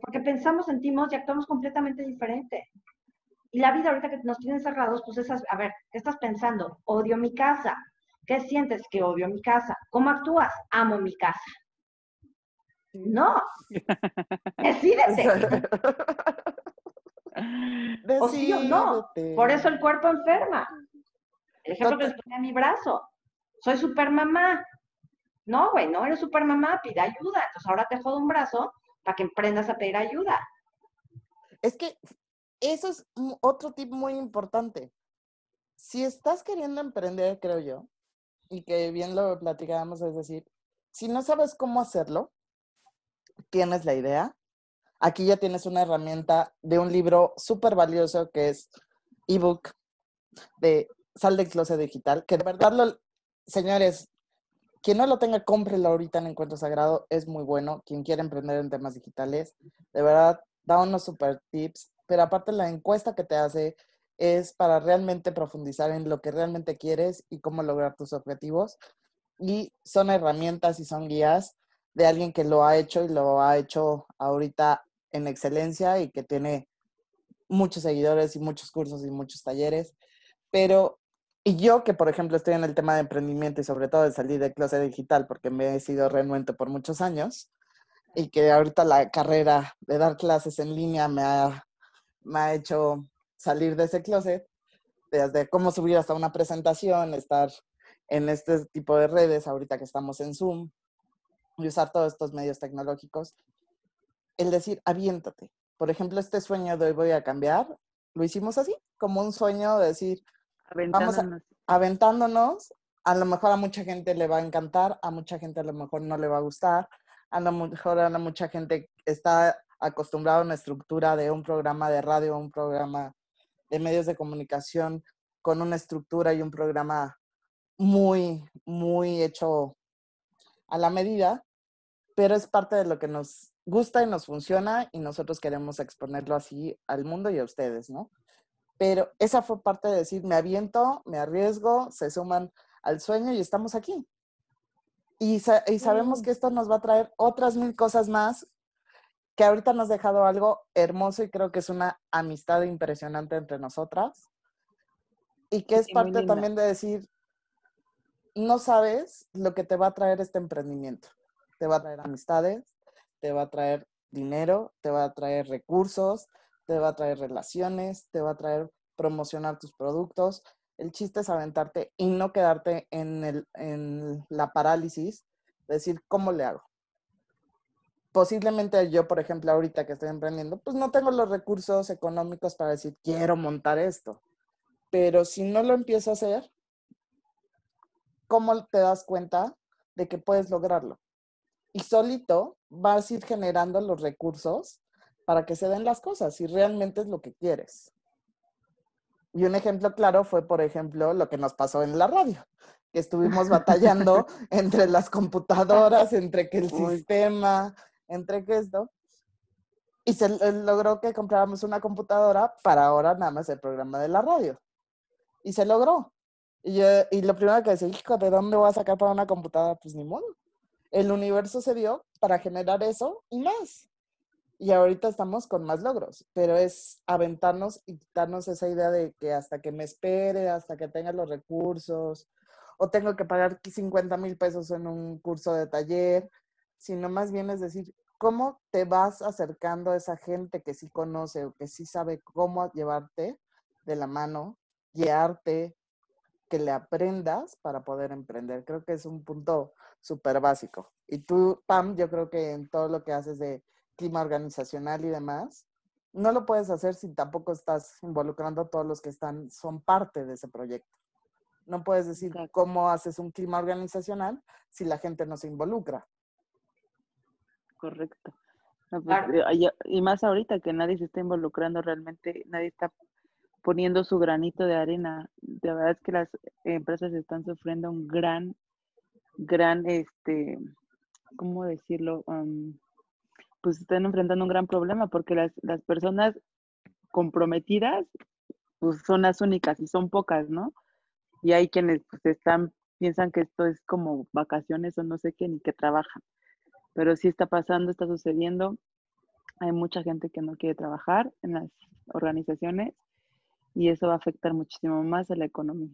Porque pensamos, sentimos y actuamos completamente diferente. Y la vida ahorita que nos tienen cerrados, pues es, a ver, ¿qué estás pensando? Odio mi casa. ¿Qué sientes? Que odio mi casa. ¿Cómo actúas? Amo mi casa. No. Decídete. o sí o no. Por eso el cuerpo enferma. El ejemplo que les ponía a mi brazo. Soy super mamá. No, güey, no eres super mamá, pide ayuda. Entonces ahora te jodo un brazo para que emprendas a pedir ayuda. Es que eso es otro tip muy importante. Si estás queriendo emprender, creo yo, y que bien lo platicábamos, es decir, si no sabes cómo hacerlo, tienes la idea. Aquí ya tienes una herramienta de un libro súper valioso que es ebook de Sal del Closet Digital, que de verdad, lo, señores, quien no lo tenga, cómprelo ahorita en Encuentro Sagrado, es muy bueno. Quien quiera emprender en temas digitales, de verdad, da unos super tips. Pero aparte la encuesta que te hace es para realmente profundizar en lo que realmente quieres y cómo lograr tus objetivos. Y son herramientas y son guías de alguien que lo ha hecho y lo ha hecho ahorita en excelencia y que tiene muchos seguidores y muchos cursos y muchos talleres. Pero y yo que, por ejemplo, estoy en el tema de emprendimiento y sobre todo de salir de clase digital porque me he sido renuente por muchos años y que ahorita la carrera de dar clases en línea me ha, me ha hecho salir de ese closet, desde cómo subir hasta una presentación, estar en este tipo de redes, ahorita que estamos en Zoom, y usar todos estos medios tecnológicos, el decir, aviéntate. Por ejemplo, este sueño de hoy voy a cambiar, lo hicimos así, como un sueño de decir, Vamos aventándonos. A lo mejor a mucha gente le va a encantar, a mucha gente a lo mejor no le va a gustar, a lo mejor a mucha gente está acostumbrada a una estructura de un programa de radio, un programa de medios de comunicación con una estructura y un programa muy, muy hecho a la medida, pero es parte de lo que nos gusta y nos funciona y nosotros queremos exponerlo así al mundo y a ustedes, ¿no? Pero esa fue parte de decir, me aviento, me arriesgo, se suman al sueño y estamos aquí. Y, sabemos que esto nos va a traer otras mil cosas más, que ahorita nos ha dejado algo hermoso y creo que es una amistad impresionante entre nosotras. Y que es parte también de decir, no sabes lo que te va a traer este emprendimiento. Te va a traer amistades, te va a traer dinero, te va a traer recursos, te va a traer relaciones, te va a traer promocionar tus productos. El chiste es aventarte y no quedarte en, la parálisis, de decir, ¿cómo le hago? Posiblemente yo, por ejemplo, ahorita que estoy emprendiendo, pues no tengo los recursos económicos para decir, quiero montar esto. Pero si no lo empiezo a hacer, ¿cómo te das cuenta de que puedes lograrlo? Y solito vas a ir generando los recursos para que se den las cosas, si realmente es lo que quieres. Y un ejemplo claro fue, por ejemplo, lo que nos pasó en la radio, que estuvimos batallando entre las computadoras, entre que el sistema, entre que esto. Y se logró que compráramos una computadora para ahora nada más el programa de la radio. Y se logró. Y, yo, y lo primero que decía, hijo, ¿de dónde voy a sacar para una computadora? Pues ni modo. El universo se dio para generar eso y más. Y ahorita estamos con más logros, pero es aventarnos y quitarnos esa idea de que hasta que me espere, hasta que tenga los recursos, o tengo que pagar 50 mil pesos en un curso de taller, sino más bien es decir, ¿cómo te vas acercando a esa gente que sí conoce o que sí sabe cómo llevarte de la mano, guiarte, que le aprendas para poder emprender? Creo que es un punto súper básico. Y tú, Pam, yo creo que en todo lo que haces de clima organizacional y demás, no lo puedes hacer si tampoco estás involucrando a todos los que están, son parte de ese proyecto. No puedes decir cómo haces un clima organizacional si la gente no se involucra. Correcto. Pues, y más ahorita que nadie se está involucrando realmente, nadie está poniendo su granito de arena. De verdad es que las empresas están sufriendo un gran, gran este, ¿cómo decirlo? pues están enfrentando un gran problema porque las, las personas comprometidas pues son las únicas y son pocas, ¿no? Y hay quienes pues están, piensan que esto es como vacaciones o no sé qué, ni que trabajan. Pero sí está pasando, está sucediendo. Hay mucha gente que no quiere trabajar en las organizaciones y eso va a afectar muchísimo más a la economía.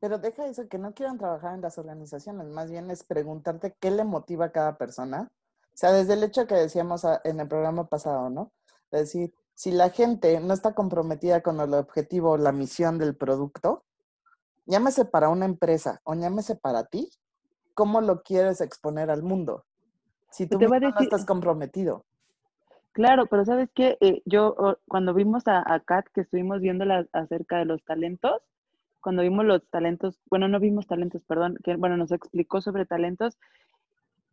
Pero deja eso, que no quieran trabajar en las organizaciones, más bien es preguntarte qué le motiva a cada persona. O sea, desde el hecho que decíamos en el programa pasado, ¿no? Es decir, si la gente no está comprometida con el objetivo o la misión del producto, llámese para una empresa o llámese para ti, ¿cómo lo quieres exponer al mundo? Si tú no estás comprometido. Claro, pero sabes que eh, yo cuando vimos a, Kat, que estuvimos viendo acerca de los talentos, cuando vimos los talentos, bueno, no vimos talentos, perdón, que bueno, nos explicó sobre talentos,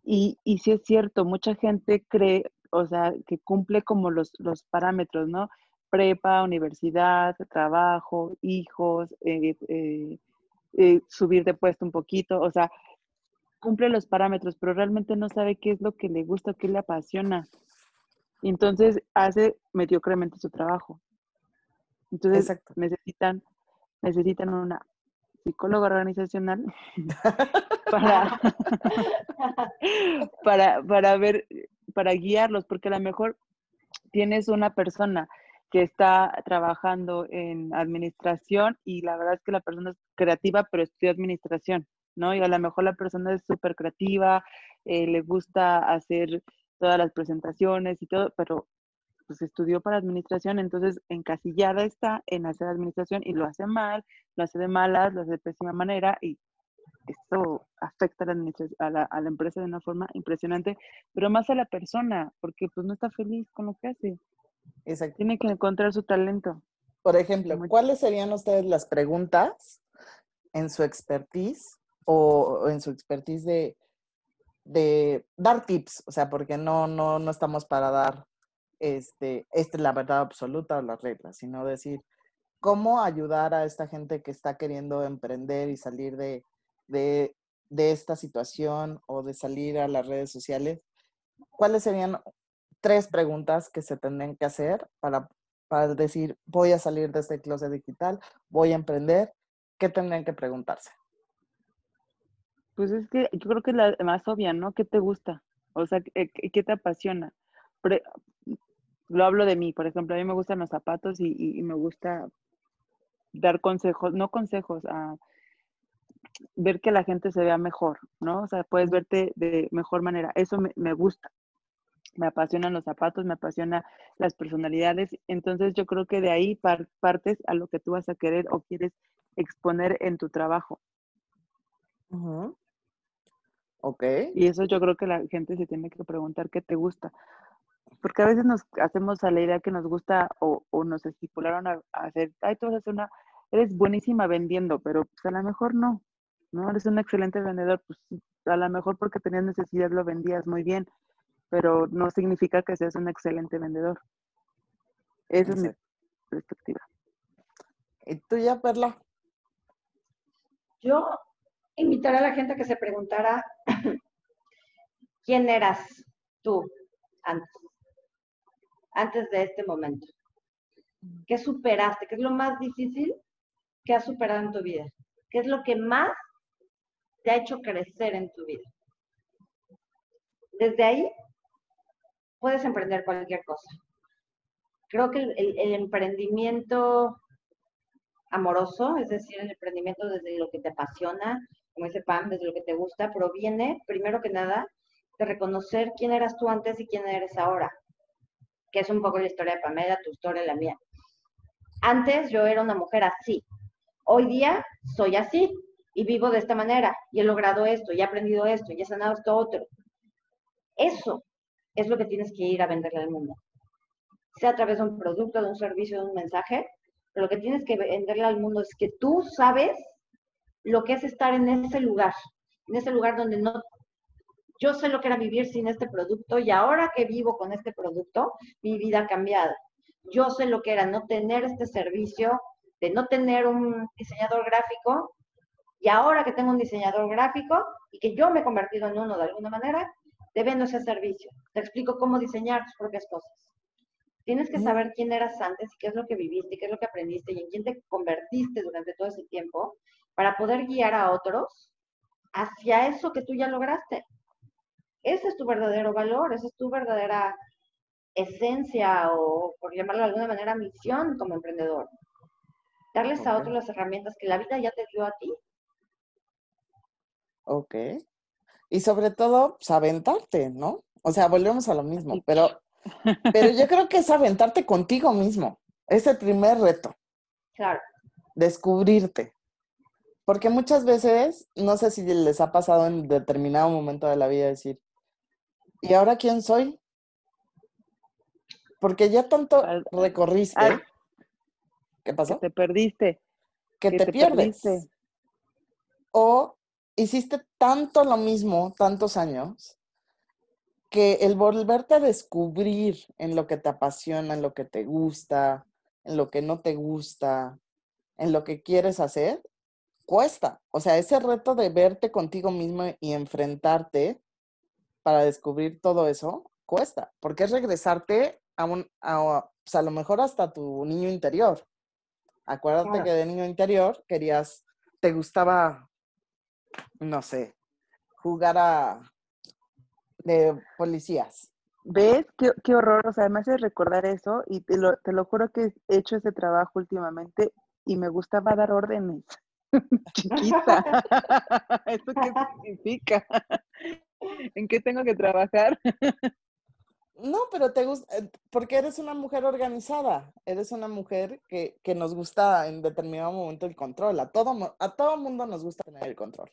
y, y sí es cierto, mucha gente cree, o sea, que cumple como los, los parámetros, ¿no? Prepa, universidad, trabajo, hijos, eh, eh, eh, subir de puesto un poquito, o sea, cumple los parámetros, pero realmente no sabe qué es lo que le gusta, qué le apasiona. Y entonces hace mediocremente su trabajo. Entonces necesitan, necesitan una psicóloga organizacional para, para, para ver para guiarlos, porque a lo mejor tienes una persona que está trabajando en administración y la verdad es que la persona es creativa, pero estudia administración, ¿no? Y a lo mejor la persona es súper creativa, eh, le gusta hacer todas las presentaciones y todo, pero pues estudió para administración, entonces encasillada está en hacer administración y lo hace mal, lo hace de malas, lo hace de pésima manera y esto afecta a la, a la, empresa de una forma impresionante, pero más a la persona, porque pues no está feliz con lo que hace. Exacto. Tiene que encontrar su talento. Por ejemplo, ¿cuáles serían ustedes las preguntas en su expertise o en su expertise de, de dar tips? O sea, porque no, no, no estamos para dar este, esta es la verdad absoluta o las reglas, sino decir cómo ayudar a esta gente que está queriendo emprender y salir de, de, esta situación o de salir a las redes sociales, ¿cuáles serían tres preguntas que se tendrían que hacer para, para decir, voy a salir de este closet digital, voy a emprender? ¿Qué tendrían que preguntarse? Pues es que yo creo que es la más obvia, ¿no? ¿Qué te gusta? O sea, ¿qué, te apasiona? lo hablo de mí, por ejemplo, a mí me gustan los zapatos y, me gusta dar consejos, no consejos, a ver que la gente se vea mejor, ¿no? O sea, puedes verte de mejor manera. Eso me, gusta. Me apasionan los zapatos, me apasiona las personalidades. Entonces yo creo que de ahí partes a lo que tú vas a querer o quieres exponer en tu trabajo. Ok. Y eso yo creo que la gente se tiene que preguntar qué te gusta. Porque a veces nos hacemos a la idea que nos gusta o, nos estipularon a, hacer, ay, tú vas a hacer una, eres buenísima vendiendo, pero pues a lo mejor no. ¿no? Eres un excelente vendedor, pues a lo mejor porque tenías necesidad lo vendías muy bien, pero no significa que seas un excelente vendedor. Esa es mi perspectiva. ¿Y tú ya, Perla? Yo invitaré a la gente a que se preguntara quién eras tú antes, antes de este momento. ¿Qué superaste? ¿Qué es lo más difícil que has superado en tu vida? ¿Qué es lo que más te ha hecho crecer en tu vida. Desde ahí puedes emprender cualquier cosa. Creo que el, emprendimiento amoroso, es decir, el emprendimiento desde lo que te apasiona, como ese Pam, desde lo que te gusta, proviene, primero que nada, de reconocer quién eras tú antes y quién eres ahora, que es un poco la historia de Pamela, tu historia, la mía. Antes yo era una mujer así, hoy día soy así, y vivo de esta manera y he logrado esto y he aprendido esto y he sanado esto otro. Eso es lo que tienes que ir a venderle al mundo. Sea a través de un producto, de un servicio, de un mensaje, pero lo que tienes que venderle al mundo es que tú sabes lo que es estar en ese lugar, en ese lugar donde no... Yo sé lo que era vivir sin este producto y ahora que vivo con este producto, mi vida ha cambiado. Yo sé lo que era no tener este servicio, de no tener un diseñador gráfico y ahora que tengo un diseñador gráfico y que yo me he convertido en uno de alguna manera, te vendo ese servicio, te explico cómo diseñar tus propias cosas. Tienes que saber quién eras antes y qué es lo que viviste, y qué es lo que aprendiste y en quién te convertiste durante todo ese tiempo para poder guiar a otros hacia eso que tú ya lograste. Ese es tu verdadero valor, esa es tu verdadera esencia o, por llamarlo de alguna manera, misión como emprendedor. Darles a otros las herramientas que la vida ya te dio a ti. Ok. Y sobre todo, pues, aventarte, ¿no? O sea, volvemos a lo mismo, pero, pero yo creo que es aventarte contigo mismo. Es el primer reto. Claro. Descubrirte. Porque muchas veces, no sé si les ha pasado en determinado momento de la vida decir, ¿y ahora quién soy? Porque ya tanto recorriste. ¿Qué pasó? Que te perdiste. Que, te, pierdes. O hiciste tanto lo mismo, tantos años, que el volverte a descubrir en lo que te apasiona, en lo que te gusta, en lo que no te gusta, en lo que quieres hacer, cuesta. O sea, ese reto de verte contigo mismo y enfrentarte para descubrir todo eso, cuesta, porque es regresarte a un, a, pues, a lo mejor hasta tu niño interior. Acuérdate que de niño interior querías, te gustaba, no sé, jugar a de policías. ¿Ves? Qué, qué horror. O sea, me hace recordar eso y te lo, te lo juro que he hecho ese trabajo últimamente y me gustaba dar órdenes. Chiquita. ¿Esto qué significa? ¿En qué tengo que trabajar? No, pero te gusta, eh, porque eres una mujer organizada, eres una mujer que, que, nos gusta en determinado momento el control, a todo, a todo mundo nos gusta tener el control.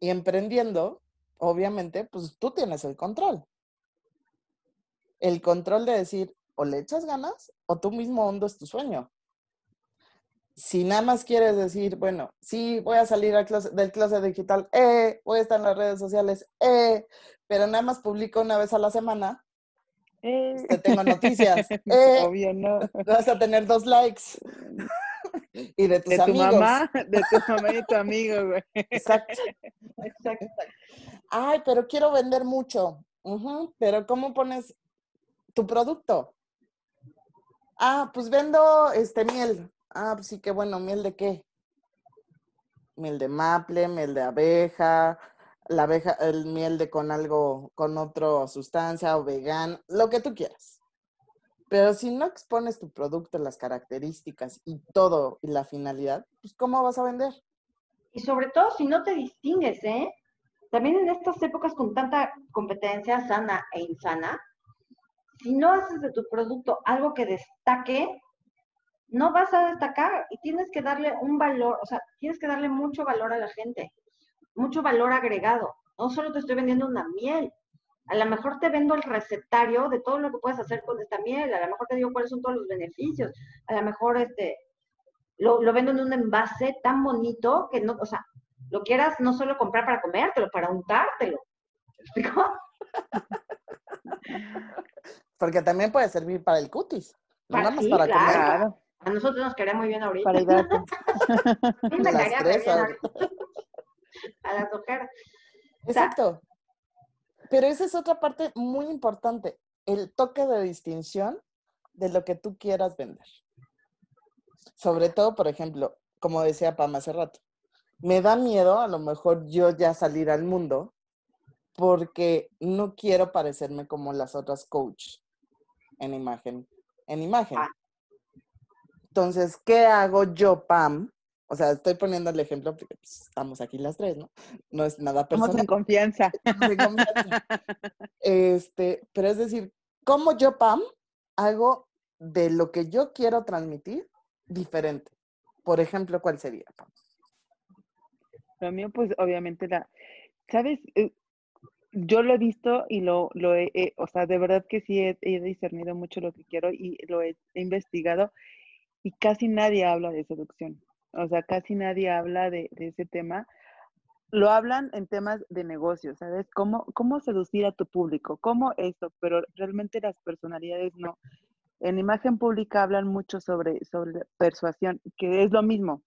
Y emprendiendo, obviamente, pues tú tienes el control. El control de decir, o le echas ganas, o tú mismo hondas tu sueño si nada más quieres decir, bueno, sí, voy a salir del clase digital, eh, voy a estar en las redes sociales, eh, pero nada más publico una vez a la semana, eh. te tengo noticias. Eh, Obvio no. Vas a tener dos likes. y de tus de tu amigos. mamá, de tu mamá y tu amigo, güey. Exacto. Exacto. Ay, pero quiero vender mucho. pero ¿cómo pones tu producto? Ah, pues vendo este miel. Ah, pues sí, qué bueno, miel de qué? Miel de maple, miel de abeja, la abeja, el miel de con algo, con otra sustancia o vegan, lo que tú quieras. Pero si no expones tu producto, las características y todo y la finalidad, pues ¿cómo vas a vender? Y sobre todo si no te distingues, ¿eh? También en estas épocas con tanta competencia sana e insana, si no haces de tu producto algo que destaque, no vas a destacar y tienes que darle un valor, o sea, tienes que darle mucho valor a la gente, mucho valor agregado. No solo te estoy vendiendo una miel, a lo mejor te vendo el recetario de todo lo que puedes hacer con esta miel, a lo mejor te digo cuáles son todos los beneficios, a lo mejor este, lo, lo vendo en un envase tan bonito que no, o sea, lo quieras no solo comprar para comértelo, para untártelo. ¿Me explico? Porque también puede servir para el cutis, no nada más para comer. A nosotros nos quería muy bien ahorita. Me muy bien. A las ojeras. Exacto. Pero esa es otra parte muy importante, el toque de distinción de lo que tú quieras vender. Sobre todo, por ejemplo, como decía Pam hace rato, me da miedo a lo mejor yo ya salir al mundo porque no quiero parecerme como las otras coach en imagen. En imagen. Ah. Entonces, ¿qué hago yo, Pam? O sea, estoy poniendo el ejemplo porque pues, estamos aquí las tres, ¿no? No es nada personal. Estamos en confianza. confianza. Este, pero es decir, ¿cómo yo, Pam, hago de lo que yo quiero transmitir diferente? Por ejemplo, ¿cuál sería, Pam? Lo mío, pues, obviamente, la, ¿sabes? Eh, yo lo he visto y lo, lo he, o sea, de verdad que sí he, he, discernido mucho lo que quiero y lo he investigado y casi nadie habla de seducción. O sea, casi nadie habla de, ese tema. Lo hablan en temas de negocio, ¿sabes? ¿Cómo, cómo seducir a tu público, cómo esto, pero realmente las personalidades no. En imagen pública hablan mucho sobre, sobre persuasión, que es lo mismo.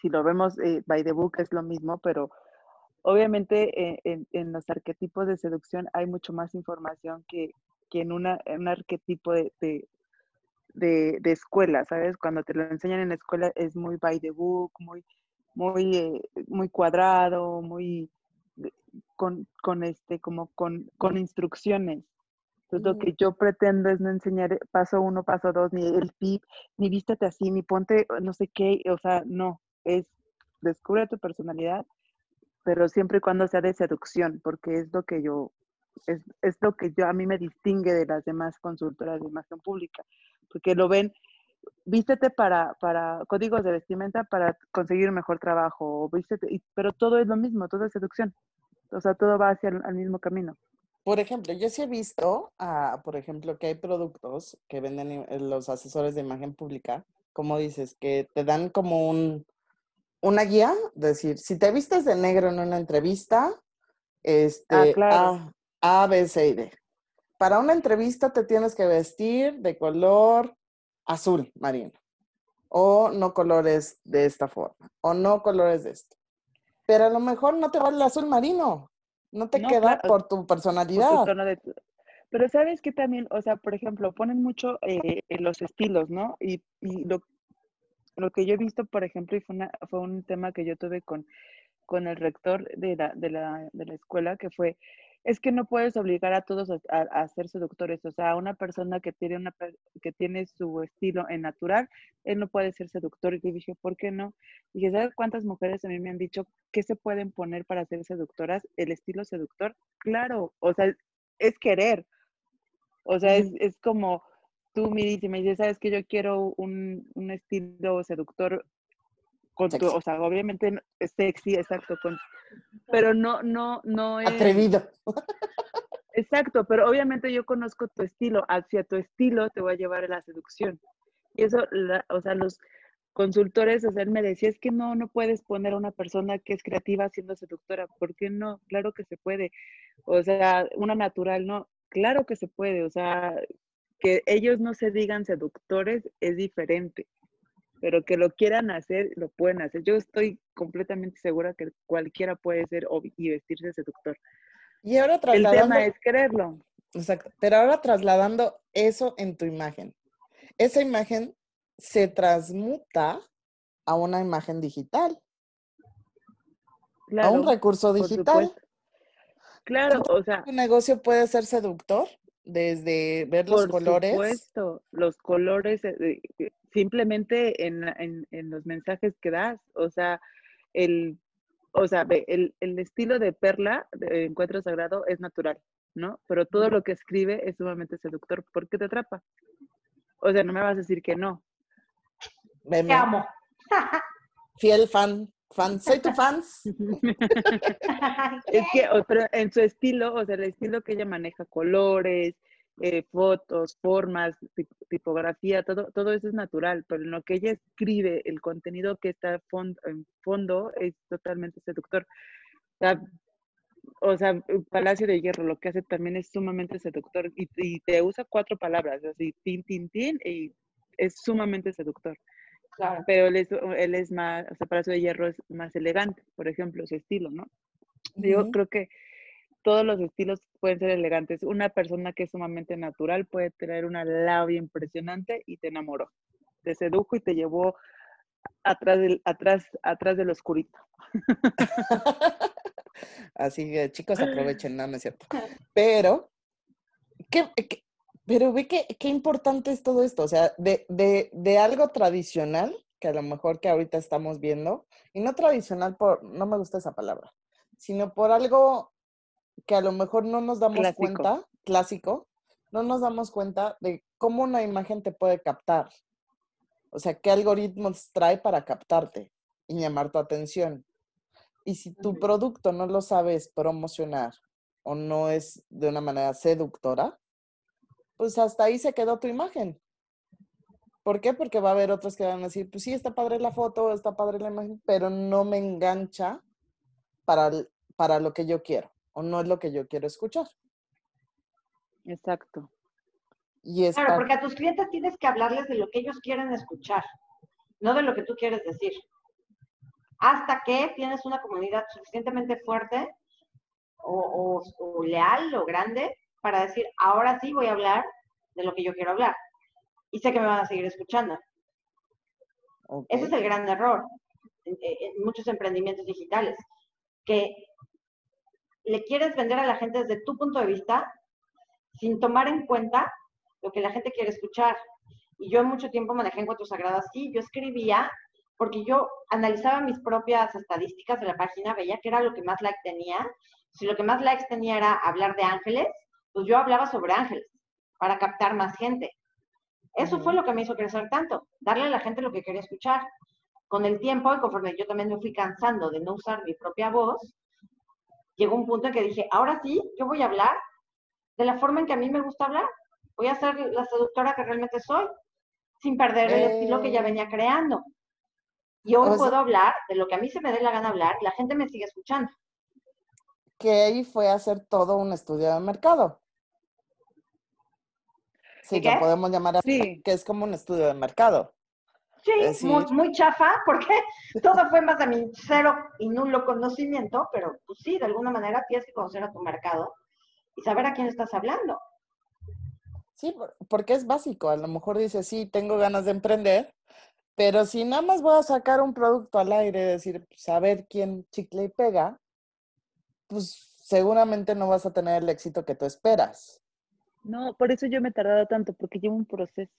Si lo vemos eh, by the book es lo mismo, pero obviamente eh, en, los arquetipos de seducción hay mucho más información que, en, una, un arquetipo de, escuela, ¿sabes? Cuando te lo enseñan en la escuela es muy by the book, muy, muy, eh, muy cuadrado, muy con, con este, como con, con instrucciones. Entonces, lo que yo pretendo es no enseñar paso uno, paso dos, ni el tip, ni vístete así, ni ponte no sé qué, o sea, no, es descubre tu personalidad, pero siempre y cuando sea de seducción, porque es lo que yo, es, es lo que yo a mí me distingue de las demás consultoras de imagen pública, porque lo ven, vístete para, para códigos de vestimenta para conseguir un mejor trabajo, vístete, pero todo es lo mismo, todo es seducción, o sea, todo va hacia el mismo camino. Por ejemplo, yo sí he visto, ah, por ejemplo, que hay productos que venden los asesores de imagen pública, como dices, que te dan como un, una guía, decir, si te vistes de negro en una entrevista, ah, este, a, a, B, C y D. Para una entrevista te tienes que vestir de color azul marino, o no colores de esta forma, o no colores de esto. Pero a lo mejor no te va el azul marino, no te queda por tu personalidad. pero sabes que también, o sea, por ejemplo, ponen mucho eh, los estilos, ¿no? Y, lo, lo, que yo he visto, por ejemplo, y fue, una, fue un tema que yo tuve con, con el rector de la, de la, de la escuela, que fue, es que no puedes obligar a todos a, ser seductores. O sea, una persona que tiene, una, que tiene su estilo en natural, él no puede ser seductor. Y dije, ¿por qué no? Y dije, ¿sabes cuántas mujeres a mí me han dicho que se pueden poner para ser seductoras? El estilo seductor. Claro, o sea, es querer. O sea, es, es como tú me dices, me dices, ¿sabes que yo quiero un, un estilo seductor con tu, o sea, obviamente es sexy, exacto, con, pero no, no, no es... Atrevido. Exacto, pero obviamente yo conozco tu estilo, hacia tu estilo te voy a llevar a la seducción. Y eso, o sea, los consultores, o sea, él me decía, es que no, no puedes poner a una persona que es creativa siendo seductora, ¿por qué no? Claro que se puede. O sea, una natural, no, claro que se puede, o sea, que ellos no se digan seductores es diferente pero que lo quieran hacer, lo pueden hacer. Yo estoy completamente segura que cualquiera puede ser y vestirse seductor. Y ahora trasladando... El tema es quererlo. Exacto. Pero ahora trasladando eso en tu imagen. Esa imagen se transmuta a una imagen digital. a un recurso digital. Claro, o sea. ¿Tu negocio puede ser seductor? Desde ver los colores. Por supuesto, los colores, eh, simplemente en, en, los mensajes que das, o sea, el, o sea, el, el estilo de Perla de Encuentro Sagrado es natural, ¿no? Pero todo lo que escribe es sumamente seductor porque te atrapa. O sea, no me vas a decir que no. Te amo. Fiel fan, fan, soy tu fan. es que, pero en su estilo, o sea, el estilo que ella maneja colores, eh, fotos, formas, tipografía, todo, todo eso es natural, pero en lo que ella escribe, el contenido que está en fondo es totalmente seductor. O sea, Palacio de Hierro lo que hace también es sumamente seductor y, te usa cuatro palabras, así, tin, tin, tin, y es sumamente seductor. Claro. Pero él es, él es más, o sea, Palacio de Hierro es más elegante, por ejemplo, su estilo, ¿no? Yo creo que todos los estilos pueden ser elegantes. Una persona que es sumamente natural puede tener una labia impresionante y te enamoró. Te sedujo y te llevó atrás del, atrás, atrás del oscurito. Así que chicos, aprovechen, no, no es cierto. Pero, ¿qué, pero ve qué, qué importante es todo esto. O sea, de, de, de algo tradicional, que a lo mejor que ahorita estamos viendo, y no tradicional por, no me gusta esa palabra, sino por algo que a lo mejor no nos damos cuenta, clásico, no nos damos cuenta de cómo una imagen te puede captar. O sea, qué algoritmos trae para captarte y llamar tu atención. Y si tu producto no lo sabes promocionar o no es de una manera seductora, pues hasta ahí se quedó tu imagen. ¿Por qué? Porque va a haber otros que van a decir, pues sí, está padre la foto, está padre la imagen, pero no me engancha para, para lo que yo quiero o no es lo que yo quiero escuchar. Exacto. Y claro, porque a tus clientes tienes que hablarles de lo que ellos quieren escuchar, no de lo que tú quieres decir. hasta que tienes una comunidad suficientemente fuerte o, leal o grande para decir, ahora sí voy a hablar de lo que yo quiero hablar. Y sé que me van a seguir escuchando. Ese es el gran error en, muchos emprendimientos digitales, que le quieres vender a la gente desde tu punto de vista sin tomar en cuenta lo que la gente quiere escuchar. Y yo mucho tiempo manejé encuentros sagrados así, yo escribía porque yo analizaba mis propias estadísticas de la página, veía que era lo que más like tenía. Si lo que más likes tenía era hablar de ángeles, pues yo hablaba sobre ángeles para captar más gente. Eso fue lo que me hizo crecer tanto, darle a la gente lo que quería escuchar. Con el tiempo, y conforme yo también me fui cansando de no usar mi propia voz, llegó un punto en que dije, ahora sí, yo voy a hablar de la forma en que a mí me gusta hablar. Voy a ser la seductora que realmente soy, sin perder el estilo que ya eh. venía creando. Y hoy puedo hablar de lo que a mí se me dé la gana hablar y la gente me sigue escuchando. Que ahí fue hacer todo un estudio de mercado. Sí, que podemos llamar así, que es como un estudio de mercado. Sí, muy, muy, chafa, porque todo fue más de mi cero y nulo conocimiento, pero pues sí, de alguna manera tienes que conocer a tu mercado y saber a quién estás hablando. Sí, porque es básico. A lo mejor dices, sí, tengo ganas de emprender, pero si nada más voy a sacar un producto al aire, decir, saber pues, quién chicle y pega, pues seguramente no vas a tener el éxito que tú esperas. No, por eso yo me he tardado tanto, porque llevo un proceso,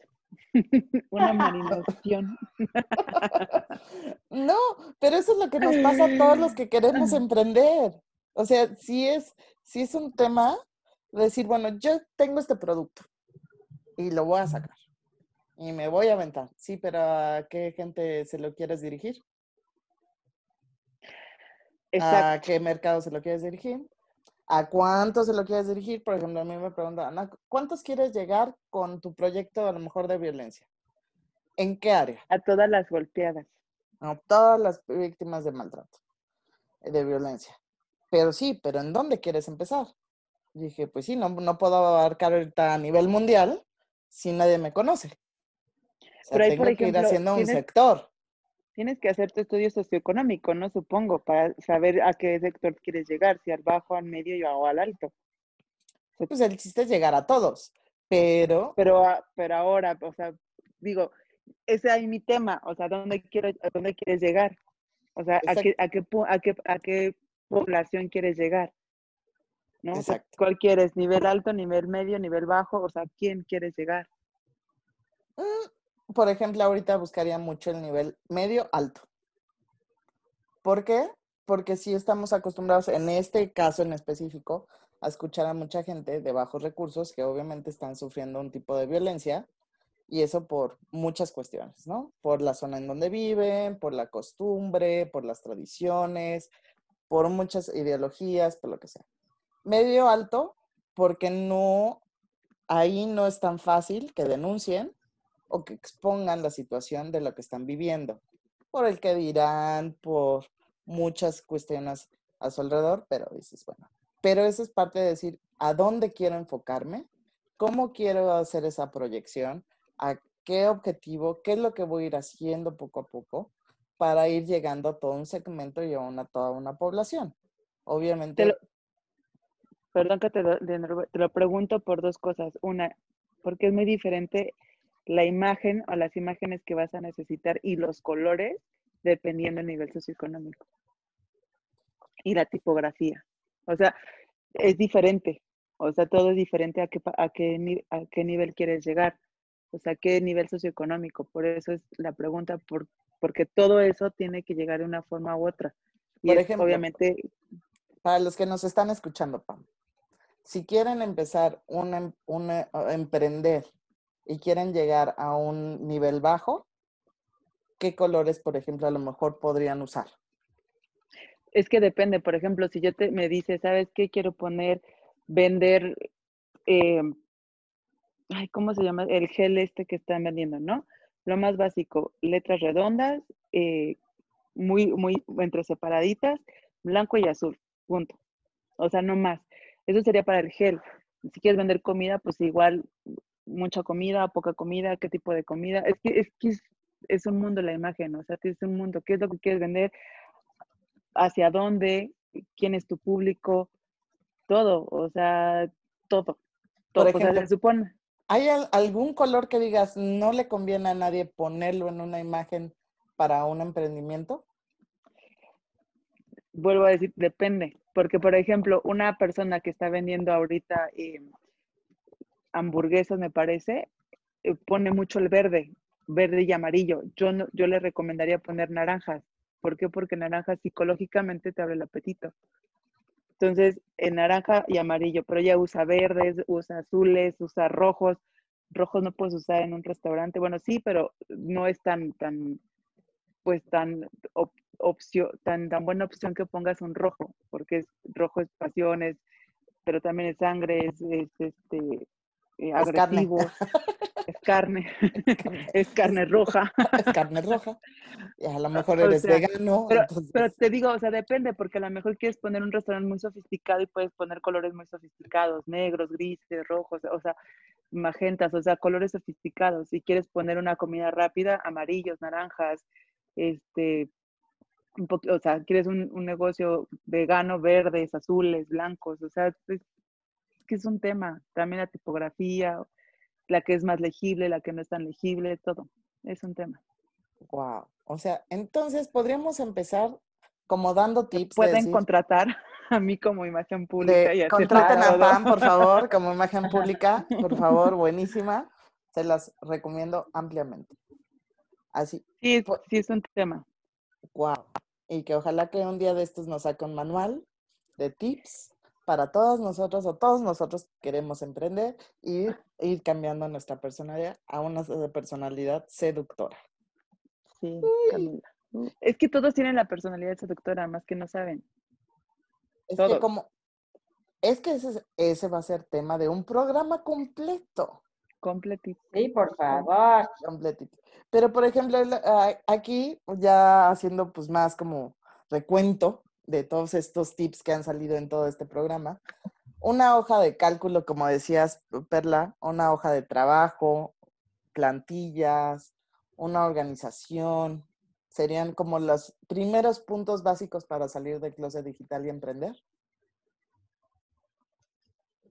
una marinación. no, pero eso es lo que nos pasa a todos los que queremos emprender. O sea, si es, si es un tema de decir, bueno, yo tengo este producto y lo voy a sacar y me voy a aventar. Sí, pero ¿a qué gente se lo quieres dirigir? ¿A qué mercado se lo quieres dirigir? ¿A cuánto se lo quieres dirigir? Por ejemplo, a mí me preguntan, ¿cuántos quieres llegar con tu proyecto a lo mejor de violencia? ¿En qué área? A todas las golpeadas. A todas las víctimas de maltrato, de violencia. Pero sí, pero ¿en dónde quieres empezar? dije, pues sí, no, no puedo abarcar ahorita a nivel mundial si nadie me conoce. Pero ahí, por ejemplo, que ir haciendo un sector. Tienes que hacer tu estudio socioeconómico, ¿no? Supongo, para saber a qué sector quieres llegar, si al bajo, al medio o al alto. Pues el chiste es llegar a todos, pero... Pero, pero ahora, o sea, digo, ese es mi tema, o sea, ¿dónde, quiero, a dónde quieres llegar? O sea, ¿a qué, a, qué, a, qué, ¿a qué población quieres llegar? ¿no? ¿Cuál quieres? ¿Nivel alto, nivel medio, nivel bajo? O sea, ¿quién quieres llegar? Por ejemplo, ahorita buscaría mucho el nivel medio alto. ¿Por qué? Porque sí estamos acostumbrados, en este caso en específico, a escuchar a mucha gente de bajos recursos que obviamente están sufriendo un tipo de violencia y eso por muchas cuestiones, ¿no? Por la zona en donde viven, por la costumbre, por las tradiciones, por muchas ideologías, por lo que sea. Medio alto, porque no, ahí no es tan fácil que denuncien o que expongan la situación de lo que están viviendo, por el que dirán, por muchas cuestiones a su alrededor, pero dices, bueno, pero eso es parte de decir a dónde quiero enfocarme, cómo quiero hacer esa proyección, a qué objetivo, qué es lo que voy a ir haciendo poco a poco para ir llegando a todo un segmento y a una, toda una población. Obviamente. perdón que te te lo pregunto por dos cosas. Una, porque es muy diferente la imagen o las imágenes que vas a necesitar y los colores dependiendo del nivel socioeconómico. Y la tipografía. O sea, es diferente. O sea, todo es diferente a qué, a qué, a qué nivel quieres llegar. O sea, qué nivel socioeconómico. Por eso es la pregunta, por, porque todo eso tiene que llegar de una forma u otra. Y por ejemplo, obviamente... Para los que nos están escuchando, Pam, si quieren empezar un, em, un, eh, emprender y quieren llegar a un nivel bajo, ¿qué colores, por ejemplo, a lo mejor podrían usar? Es que depende, por ejemplo, si yo te, me dice, ¿sabes qué? Quiero poner, vender, eh, ay, ¿cómo se llama? El gel este que están vendiendo, ¿no? Lo más básico, letras redondas, eh, muy, muy entre separaditas, blanco y azul, punto. O sea, no más. Eso sería para el gel. Si quieres vender comida, pues igual mucha comida, poca comida, qué tipo de comida. Es que es, que es, un mundo la imagen, o sea, es un mundo, qué es lo que quieres vender, hacia dónde, quién es tu público, todo, o sea, todo. todo Por ejemplo, se supone. ¿Hay algún color que digas no le conviene a nadie ponerlo en una imagen para un emprendimiento? Vuelvo a decir, depende, porque por ejemplo, una persona que está vendiendo ahorita eh, hamburguesas, me parece, eh, pone mucho el verde, verde y amarillo. Yo, no, yo le recomendaría poner naranjas. ¿Por qué? Porque naranja psicológicamente te abre el apetito. Entonces, en naranja y amarillo, pero ella usa verdes, usa azules, usa rojos. Rojos no puedes usar en un restaurante. Bueno, sí, pero no es tan, tan, pues tan opción, tan, tan buena opción que pongas un rojo, porque es rojo es pasiones, pero también es sangre, es, este eh, agresivo, es carne, es carne roja. Es carne roja. Y a lo mejor eres vegano. Pero, te digo, o sea, depende, porque a lo mejor quieres poner un restaurante muy sofisticado y puedes poner colores muy sofisticados, negros, grises, rojos, o sea, magentas, o sea, colores sofisticados. Si quieres poner una comida rápida, amarillos, naranjas, este, un o sea, quieres un, un, negocio vegano, verdes, azules, blancos, o sea, es, que es un tema. También la tipografía, la que es más legible, la que no es tan legible, todo. Es un tema. Wow. O sea, entonces podríamos empezar como dando tips. Pueden contratar a mí como imagen pública. y contraten a Pam, por favor, como imagen pública. Por favor, buenísima. Se las recomiendo ampliamente. Así. Sí, sí es un tema. Wow. Y que ojalá que un día de estos nos saque un manual de tips para todos nosotros o todos nosotros queremos emprender y ir cambiando nuestra personalidad a una personalidad seductora. Sí, Camila. Es que todos tienen la personalidad seductora, más que no saben. Es que como, es que ese, ese va a ser tema de un programa completo. Completito. Sí, por favor. Completito. Pero, por ejemplo, aquí, ya haciendo pues más como recuento de todos estos tips que han salido en todo este programa, una hoja de cálculo, como decías, Perla, una hoja de trabajo, plantillas, una organización, serían como los primeros puntos básicos para salir del closet digital y emprender.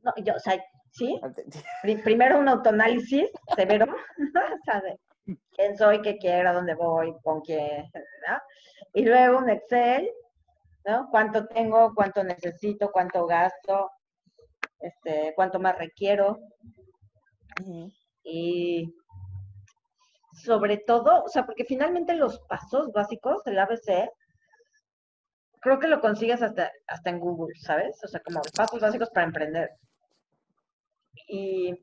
No, yo, o sea, sí. Primero un autoanálisis severo, ¿sabes? quién soy, qué quiero, dónde voy, con quién, ¿no? Y luego un Excel ¿no? Cuánto tengo, cuánto necesito, cuánto gasto, este, cuánto más requiero. Y sobre todo, o sea, porque finalmente los pasos básicos del ABC, creo que lo consigues hasta, hasta en Google, ¿sabes? O sea, como pasos básicos para emprender. Y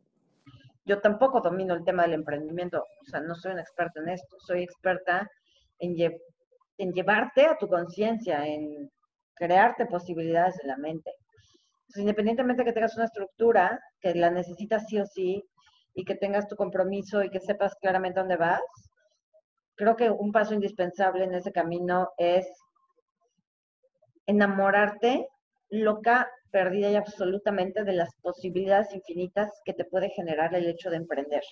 yo tampoco domino el tema del emprendimiento, o sea, no soy una experta en esto, soy experta en, en llevarte a tu conciencia, en crearte posibilidades en la mente. independientemente de que tengas una estructura, que la necesitas sí o sí, y que tengas tu compromiso y que sepas claramente dónde vas, creo que un paso indispensable en ese camino es enamorarte loca, perdida y absolutamente de las posibilidades infinitas que te puede generar el hecho de emprender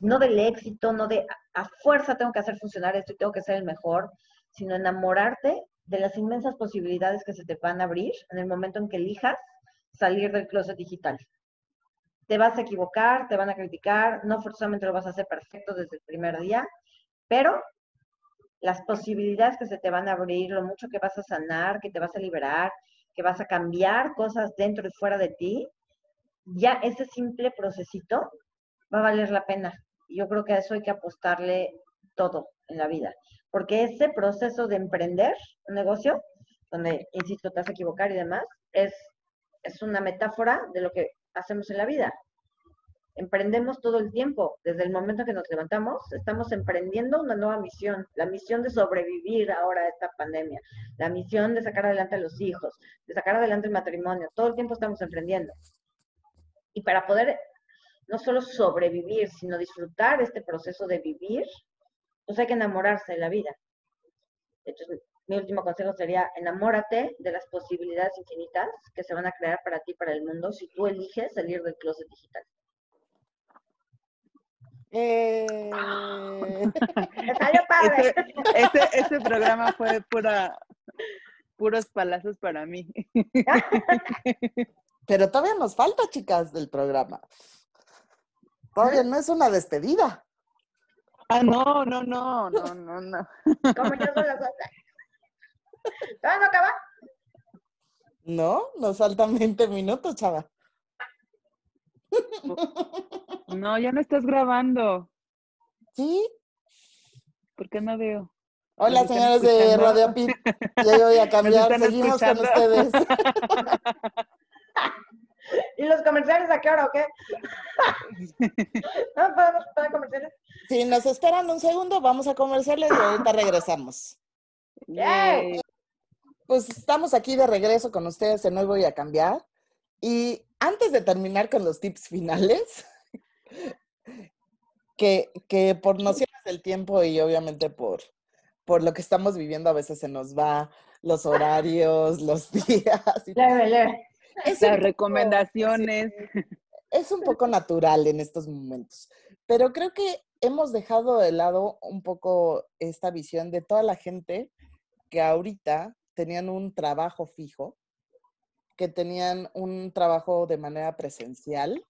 no del éxito, no de a, fuerza tengo que hacer funcionar esto y tengo que ser el mejor, sino enamorarte de las inmensas posibilidades que se te van a abrir en el momento en que elijas salir del closet digital. Te vas a equivocar, te van a criticar, no forzosamente lo vas a hacer perfecto desde el primer día, pero las posibilidades que se te van a abrir, lo mucho que vas a sanar, que te vas a liberar, que vas a cambiar cosas dentro y fuera de ti, ya ese simple procesito va a valer la pena yo creo que a eso hay que apostarle todo en la vida, porque ese proceso de emprender un negocio, donde, insisto, te vas a equivocar y demás, es, es una metáfora de lo que hacemos en la vida. Emprendemos todo el tiempo, desde el momento que nos levantamos, estamos emprendiendo una nueva misión, la misión de sobrevivir ahora a esta pandemia, la misión de sacar adelante a los hijos, de sacar adelante el matrimonio, todo el tiempo estamos emprendiendo. Y para poder no solo sobrevivir, sino disfrutar este proceso de vivir, pues hay que enamorarse de la vida. Entonces, mi último consejo sería, enamórate de las posibilidades infinitas que se van a crear para ti, para el mundo, si tú eliges salir del closet digital. Eh... salió padre. Ese, ese, programa fue pura puros palazos para mí. Pero todavía nos falta, chicas, del programa. Todavía no es una despedida. Ah, no, no, no, no, no, no. Como yo soy las ¿Todavía no acaba? No, nos faltan 20 minutos, chava. No, ya no estás grabando. ¿Sí? ¿Por qué no veo? Hola, ¿Nos están señores de? Radio Pit. Ya yo voy a cambiar. Seguimos con ustedes. ¿Y los comerciales a qué hora o qué? ¿No podemos comerciales? Si nos esperan un segundo, vamos a comerciales y ahorita regresamos. Yay. Pues estamos aquí de regreso con ustedes en Hoy Voy a Cambiar. Y antes de terminar con los tips finales, que, que por nociones del tiempo y obviamente por, por lo que estamos viviendo, a veces se nos va los horarios, los días. y Leve, leve. Es Las poco- recomendaciones. es un poco natural en estos momentos, pero creo que hemos dejado de lado un poco esta visión de toda la gente que ahorita tenían un trabajo fijo, que tenían un trabajo de manera presencial,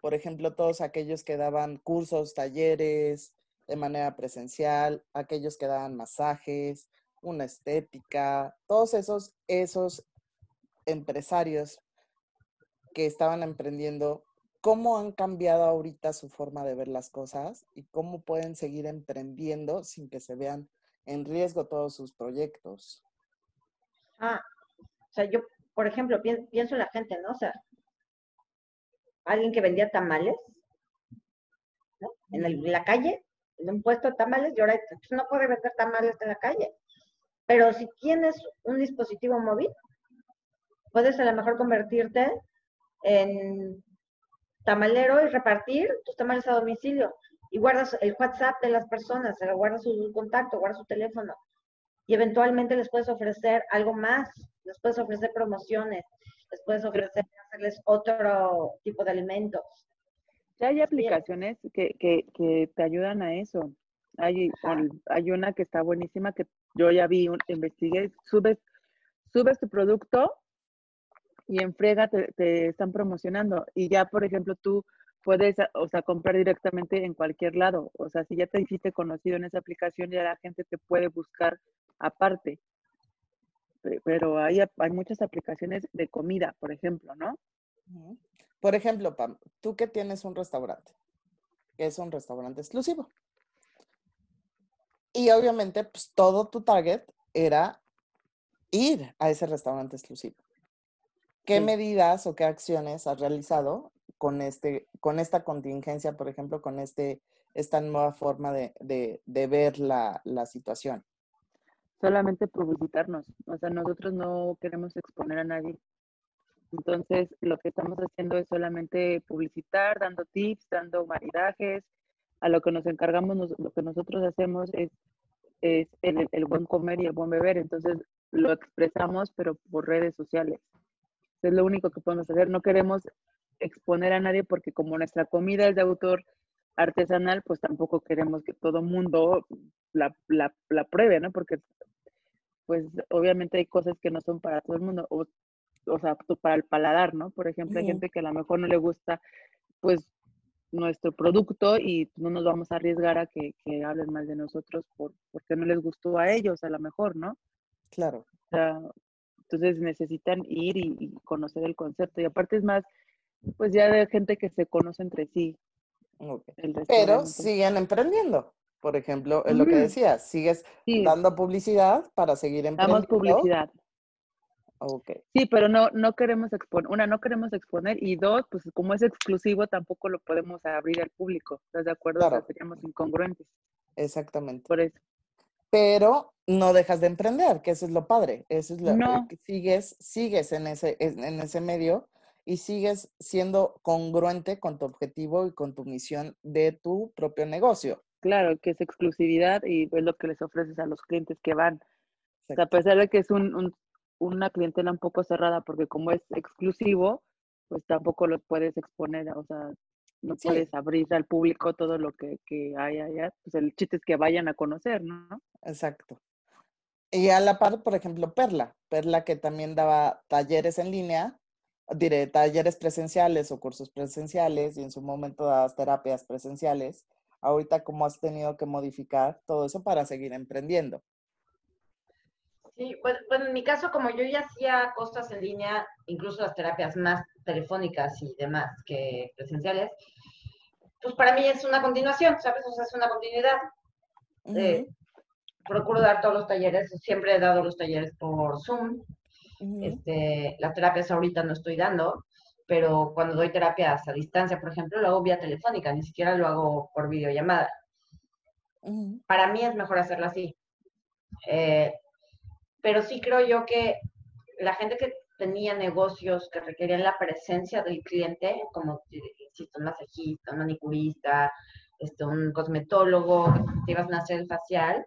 por ejemplo, todos aquellos que daban cursos, talleres de manera presencial, aquellos que daban masajes, una estética, todos esos, esos empresarios que estaban emprendiendo, cómo han cambiado ahorita su forma de ver las cosas y cómo pueden seguir emprendiendo sin que se vean en riesgo todos sus proyectos. Ah, o sea, yo, por ejemplo, pien- pienso en la gente, ¿no? O sea, alguien que vendía tamales, ¿no? En, en la calle, en un puesto de tamales, y ahora pues, no puede vender tamales en la calle. Pero si tienes un dispositivo móvil, puedes a lo mejor convertirte en tamalero y repartir tus tamales a domicilio. Y guardas el WhatsApp de las personas, lo guardas su contacto, guardas su teléfono y eventualmente les puedes ofrecer algo más, les puedes ofrecer promociones, les puedes ofrecer hacerles otro tipo de alimentos. Ya hay aplicaciones que, que, que te ayudan a eso. Hay, hay una que está buenísima que yo ya vi, investigué, subes, subes tu producto y en frega te, te están promocionando. Y ya, por ejemplo, tú puedes, o sea, comprar directamente en cualquier lado. O sea, si ya te hiciste conocido en esa aplicación, ya la gente te puede buscar aparte. Pe- Pero hay, hay muchas aplicaciones de comida, por ejemplo, ¿no? Por ejemplo, Pam, tú que tienes un restaurante, es un restaurante exclusivo. Y obviamente, pues todo tu target era ir a ese restaurante exclusivo. ¿Qué Sí. medidas o qué acciones has realizado con, este, con esta contingencia, por ejemplo, con este, esta nueva forma de, de- de ver la, la situación? solamente publicitarnos. O sea, nosotros no queremos exponer a nadie. Entonces, lo que estamos haciendo es solamente publicitar, dando tips, dando maridajes. A lo que nos encargamos, nos- lo que nosotros hacemos es, es el, el buen comer y el buen beber. Entonces, lo expresamos, pero por redes sociales. Es lo único que podemos hacer. No queremos exponer a nadie porque como nuestra comida es de autor artesanal, pues tampoco queremos que todo mundo la, la, la pruebe, ¿no? Porque pues obviamente hay cosas que no son para todo el mundo, o, o sea, para el paladar, ¿no? Por ejemplo, hay gente que a lo mejor no le gusta, pues, nuestro producto y no nos vamos a arriesgar a que, que hablen mal de nosotros por, porque no les gustó a ellos, a lo mejor, ¿no? Claro. O sea, entonces necesitan ir y, y conocer el concepto. Y aparte es más, pues ya de gente que se conoce entre sí. Pero siguen emprendiendo. Por ejemplo, es lo que Ujú. decías, sigues Sí, dando publicidad para seguir emprendiendo. damos publicidad. Ok. Sí, pero no, no queremos exponer, una, no queremos exponer y dos, pues como es exclusivo tampoco lo podemos abrir al público, ¿estás de acuerdo? O sea, Claro. seríamos incongruentes, Exactamente. por eso. Pero no dejas de emprender, que eso es lo padre. Eso es lo No. que sigues, sigues en ese, en ese medio y sigues siendo congruente con tu objetivo y con tu misión de tu propio negocio. Claro, que es exclusividad y es lo que les ofreces a los clientes que van. O sea, a pesar de que es un, un- una clientela un poco cerrada, porque como es exclusivo, pues tampoco los puedes exponer, o sea, no Sí. puedes abrir al público todo lo que, que hay allá. Pues el chiste es que vayan a conocer, ¿no? Exacto. Y a la par, por ejemplo, Perla. Perla que también daba talleres en línea, diré, talleres presenciales o cursos presenciales y en su momento dabas terapias presenciales. Ahorita, ¿cómo has tenido que modificar todo eso para seguir emprendiendo? Sí, bueno, en mi caso, como yo ya hacía cosas en línea, incluso las terapias más telefónicas y demás que presenciales, pues para mí es una continuación, ¿sabes? O sea, es una continuidad. Eh, procuro dar todos los talleres, siempre he dado los talleres por Zoom. este, las terapias ahorita no estoy dando, pero cuando doy terapias a distancia, por ejemplo, lo hago vía telefónica, ni siquiera lo hago por videollamada. Para mí es mejor hacerlo así. Eh, pero sí creo yo que la gente que tenía negocios que requerían la presencia del cliente, como, insisto, un masajista, un manicurista, este, un cosmetólogo, te ibas a hacer el facial,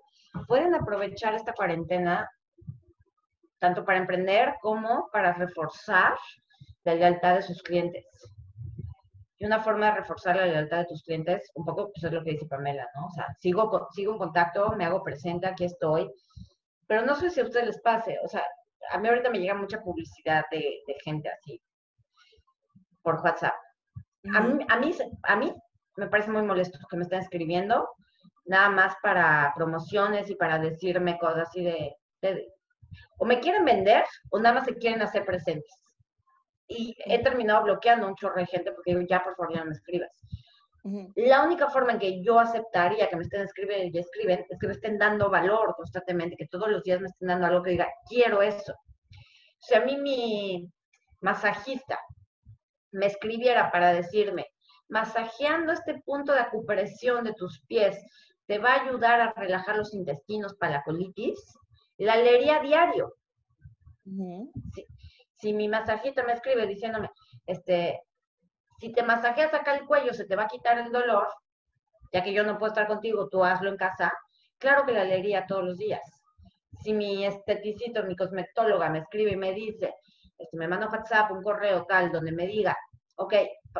pueden aprovechar esta cuarentena tanto para emprender como para reforzar la lealtad de sus clientes. Y una forma de reforzar la lealtad de tus clientes, un poco, pues es lo que dice Pamela, ¿no? O sea, sigo, sigo en contacto, me hago presente, aquí estoy, pero no sé si a ustedes les pase, o sea, a mí ahorita me llega mucha publicidad de, gente así por WhatsApp. A mí, a, mí, a mí me parece muy molesto que me estén escribiendo, nada más para promociones y para decirme cosas así de, o me quieren vender o nada más se quieren hacer presentes. Y he terminado bloqueando un chorro de gente porque digo, ya por favor ya no me escribas. La única forma en que yo aceptaría que me estén escribiendo y escriben es que me estén dando valor constantemente, que todos los días me estén dando algo que diga, quiero eso. Sea, a mí mi masajista me escribiera para decirme, masajeando este punto de acupresión de tus pies te va a ayudar a relajar los intestinos para la colitis, la leería diario. si, si, mi masajista me escribe diciéndome, este, si te masajeas acá el cuello, se te va a quitar el dolor, ya que yo no puedo estar contigo, tú hazlo en casa, claro que la leería todos los días. Si mi esteticito, mi cosmetóloga me escribe y me dice, este, me manda un WhatsApp, un correo tal, donde me diga, ok,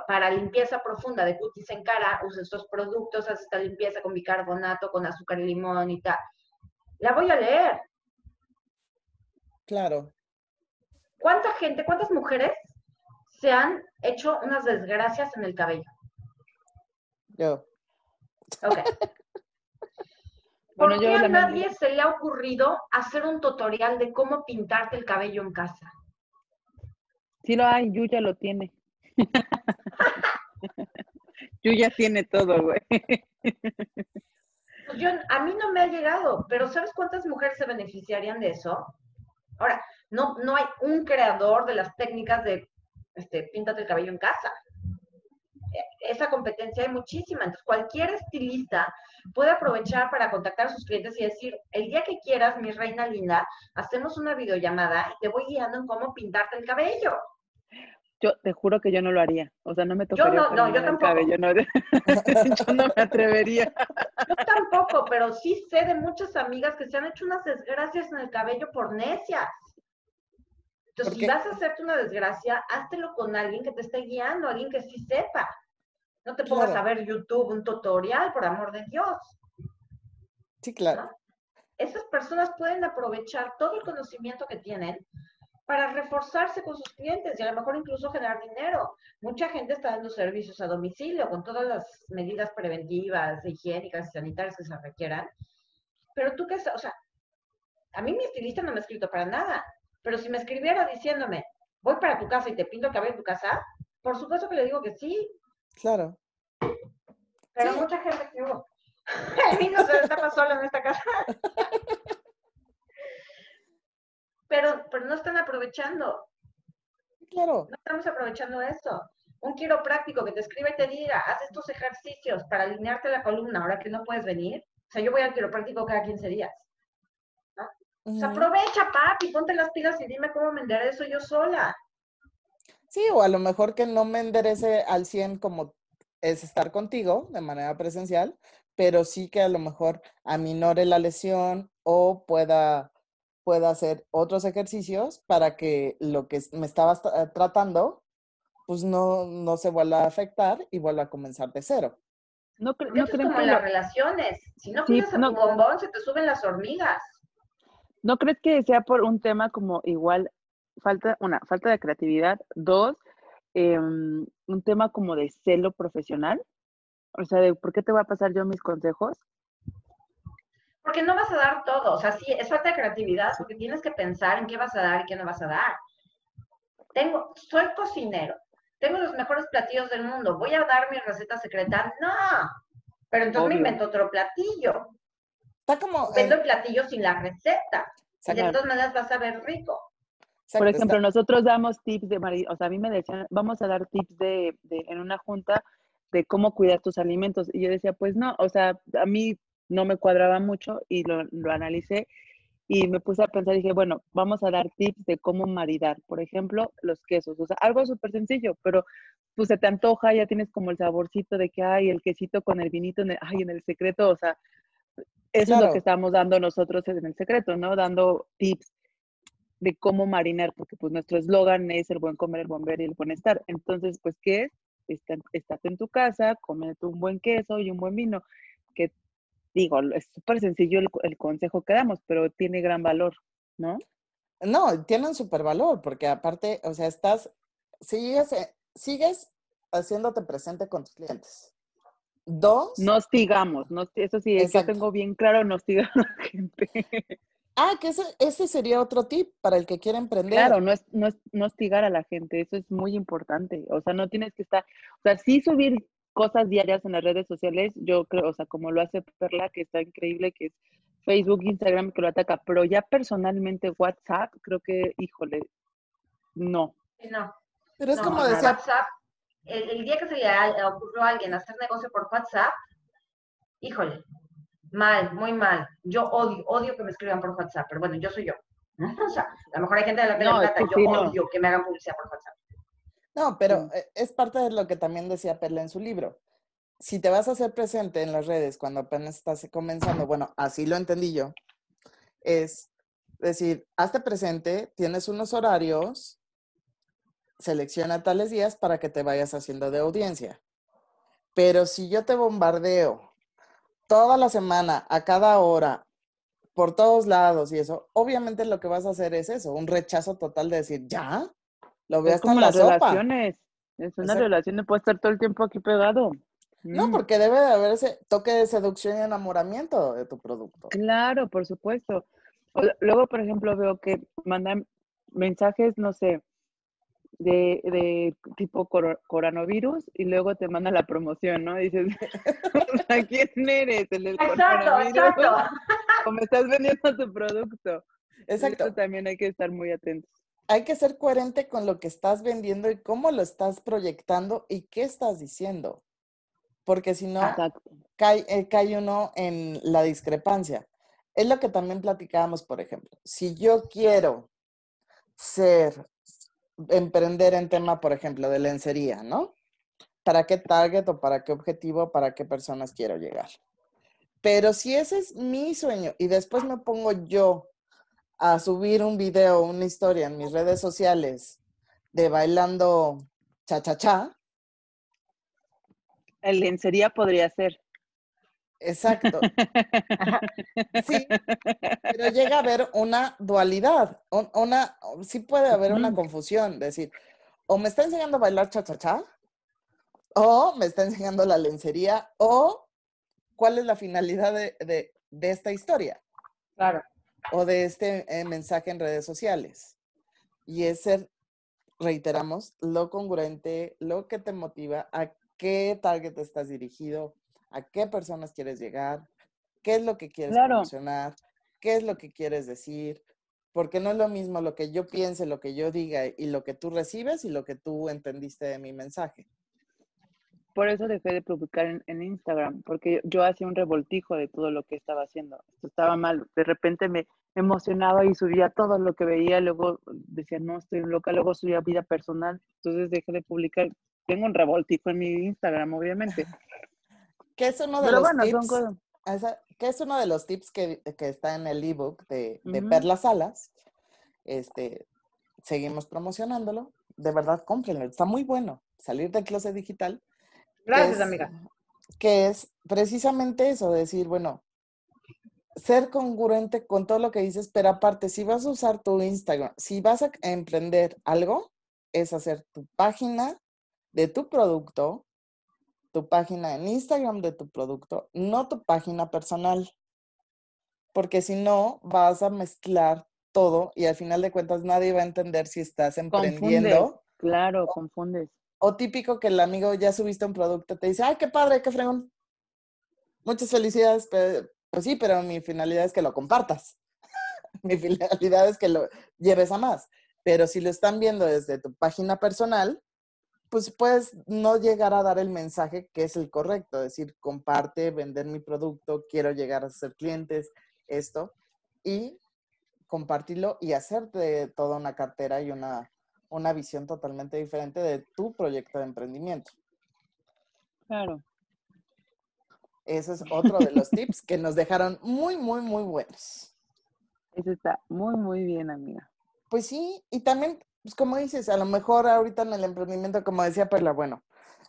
para limpieza profunda de cutis en cara, usa estos productos, haz esta limpieza con bicarbonato, con azúcar y limón y tal. La voy a leer. Claro. ¿Cuánta gente, cuántas mujeres se han hecho unas desgracias en el cabello. Yo. Ok. ¿Por qué a nadie se le ha ocurrido hacer un tutorial de cómo pintarte el cabello en casa? Sí lo hay, Yuya lo tiene. Yuya tiene todo, güey. Pues yo, a mí no me ha llegado, pero ¿sabes cuántas mujeres se beneficiarían de eso? Ahora, no, no hay un creador de las técnicas de este, píntate el cabello en casa. E, esa competencia hay muchísima. Entonces, cualquier estilista puede aprovechar para contactar a sus clientes y decir, el día que quieras, mi reina linda, hacemos una videollamada y te voy guiando en cómo pintarte el cabello. Yo te juro que yo no lo haría. O sea, no me tocaría. Yo no, no, yo tampoco. Cabello, no. yo no me atrevería. Yo tampoco, pero sí sé de muchas amigas que se han hecho unas desgracias en el cabello por necias. Entonces, si vas a hacerte una desgracia, háztelo con alguien que te esté guiando, alguien que sí sepa. No te pongas a ver YouTube, un tutorial, por amor de Dios. Sí, claro. Esas personas pueden aprovechar todo el conocimiento que tienen para reforzarse con sus clientes y a lo mejor incluso generar dinero. Mucha gente está dando servicios a domicilio con todas las medidas preventivas, higiénicas y sanitarias que se requieran. Pero tú qué, o sea, a mí mi estilista no me ha escrito para nada. Pero si me escribiera diciéndome, voy para tu casa y te pinto el cabello en tu casa, por supuesto que le digo que sí. Claro. Pero mucha gente que. El niño se destapa solo en esta casa. pero, pero no están aprovechando. Claro. No estamos aprovechando eso. Un quiropráctico que te escribe y te diga, haz estos ejercicios para alinearte la columna ahora que no puedes venir. O sea, yo voy al quiropráctico cada 15 días aprovecha, papi, ponte las pilas y dime cómo me enderezo yo sola. Sí, o a lo mejor que no me enderece al 100 como es estar contigo de manera presencial, pero sí que a lo mejor aminore la lesión o pueda, pueda hacer otros ejercicios para que lo que me estaba eh, tratando pues no, no se vuelva a afectar y vuelva a comenzar de cero. No, no es como en las relaciones. Si no cuidas a tu bombón, se te suben las hormigas. ¿No crees que sea por un tema como igual falta, una, falta de creatividad, dos, em, un tema como de celo profesional? O sea, de por qué te voy a pasar yo mis consejos. Porque no vas a dar todo, o sea, sí, es falta de creatividad, porque tienes que pensar en qué vas a dar y qué no vas a dar. Tengo, soy cocinero, tengo los mejores platillos del mundo, voy a dar mi receta secreta, no, pero entonces me invento otro platillo. Está como... Vendo el platillo sin la receta, y de todas maneras vas a ver rico. Por ejemplo, nosotros damos tips de, o sea, a mí me decían, vamos a dar tips de, de, en una junta de cómo cuidar tus alimentos. Y yo decía, pues no, o sea, a mí no me cuadraba mucho y lo, lo analicé y me puse a pensar, dije, bueno, vamos a dar tips de cómo maridar, por ejemplo, los quesos, o sea, algo súper sencillo, pero pues se te antoja, ya tienes como el saborcito de que hay el quesito con el vinito, en el, ay, en el secreto, o sea, eso es lo que estamos dando nosotros en el secreto, ¿no? Dando tips de cómo marinar, porque pues nuestro eslogan es el buen comer, el buen ver y el buen estar. Entonces, pues, ¿qué es? Está, estate en tu casa, comete un buen queso y un buen vino, que digo, es súper sencillo el, consejo que damos, pero tiene gran valor, ¿no? No, tiene un súper valor, porque aparte, o sea, estás, sigues, eh, sigues haciéndote presente con tus clientes. Dos. No hostigamos, no, eso sí, es que tengo bien claro, no hostigar a la gente. Ah, que ese, ese, sería otro tip para el que quiere emprender. Claro, no es, no es no hostigar a la gente, eso es muy importante. O sea, no tienes que estar, o sea, sí subir cosas diarias en las redes sociales, yo creo, o sea, como lo hace Perla, que está increíble, que es Facebook, Instagram, que lo ataca, pero ya personalmente WhatsApp, creo que, híjole, no. No. Pero es como decía... WhatsApp, el, día que se le ocurrió a alguien hacer negocio por WhatsApp, híjole, mal, muy mal. Yo odio, odio que me escriban por WhatsApp, pero bueno, yo soy yo. O sea, a lo mejor hay gente de la, de plata, yo odio que me hagan publicidad por WhatsApp. No, pero e, es parte de lo que también decía Perla en su libro. Si te vas a hacer presente en las redes cuando apenas estás comenzando, bueno, así lo entendí yo, es decir, hazte presente, tienes unos horarios, selecciona tales días para que te vayas haciendo de audiencia. Pero si yo te bombardeo toda la semana, a cada hora, por todos lados y eso, obviamente lo que vas a hacer es eso, un rechazo total de decir, ¿ya? Lo en la las relaciones. Es una relación, no puede estar todo el tiempo aquí pegado. No, mm. porque debe de haber ese toque de seducción y enamoramiento de tu producto. Claro, por supuesto. Luego, por ejemplo, veo que mandan mensajes, no sé, de, de tipo coronavirus y luego te manda la promoción, ¿no? Dices, ¿a quién eres? ¿El del exacto, O me estás vendiendo tu producto. Exacto. también hay que estar muy atentos hay que ser coherente con lo que estás vendiendo y cómo lo estás proyectando y qué estás diciendo. Porque si no, cae, eh, cae, uno en la discrepancia. Es lo que también platicábamos, por ejemplo. Si yo quiero ser, emprender en tema, por ejemplo, de lencería, ¿no? ¿Para qué target o para qué objetivo, para qué personas quiero llegar? Pero si ese es mi sueño y después me pongo yo a subir un video, una historia en mis redes sociales de bailando cha-cha-cha. El lencería podría ser. Exacto. Sí, pero llega a haber una dualidad, una, sí puede haber una confusión, decir, o me está enseñando a bailar cha-cha-cha, o me está enseñando la lencería, o cuál es la finalidad de, de esta historia. Claro o de este eh, mensaje en redes sociales. Y es ser, reiteramos, lo congruente, lo que te motiva, a qué target estás dirigido, a qué personas quieres llegar, qué es lo que quieres promocionar, qué es lo que quieres decir, porque no es lo mismo lo que yo piense, lo que yo diga y lo que tú recibes y lo que tú entendiste de mi mensaje por eso dejé de publicar en, Instagram, porque yo hacía un revoltijo de todo lo que estaba haciendo. Esto estaba mal. De repente me emocionaba y subía todo lo que veía, luego decía, no, estoy loca, luego subía vida personal. Entonces dejé de publicar. Tengo un revoltijo en mi Instagram, obviamente. ¿Qué es uno de los tips? ¿Qué es uno de los tips que, está en el ebook de, de Salas? Este, seguimos promocionándolo. De verdad, cómprenlo. Está muy bueno. Salir del closet digital Gracias, amiga. Que es precisamente eso, decir, bueno, ser congruente con todo lo que dices, pero aparte, si vas a usar tu Instagram, si vas a emprender algo, es hacer tu página de tu producto, tu página en Instagram de tu producto, no tu página personal. Porque si no, vas a mezclar todo y al final de cuentas nadie va a entender si estás emprendiendo. claro, confundes. O típico que el amigo ya subiste un producto, te dice, ay, qué padre, qué fregón. Muchas felicidades, pues sí, pero mi finalidad es que lo compartas. mi finalidad es que lo lleves a más. Pero si lo están viendo desde tu página personal, pues puedes no llegar a dar el mensaje que es el correcto, decir, comparte, vender mi producto, quiero llegar a ser clientes, esto, y compartirlo y hacerte toda una cartera y una, una visión totalmente diferente de tu proyecto de emprendimiento. Claro. Ese es otro de los tips que nos dejaron muy, muy, muy buenos. Eso está muy, muy bien, amiga. Pues sí, y también, pues como dices, a lo mejor ahorita en el emprendimiento, como decía Perla, bueno,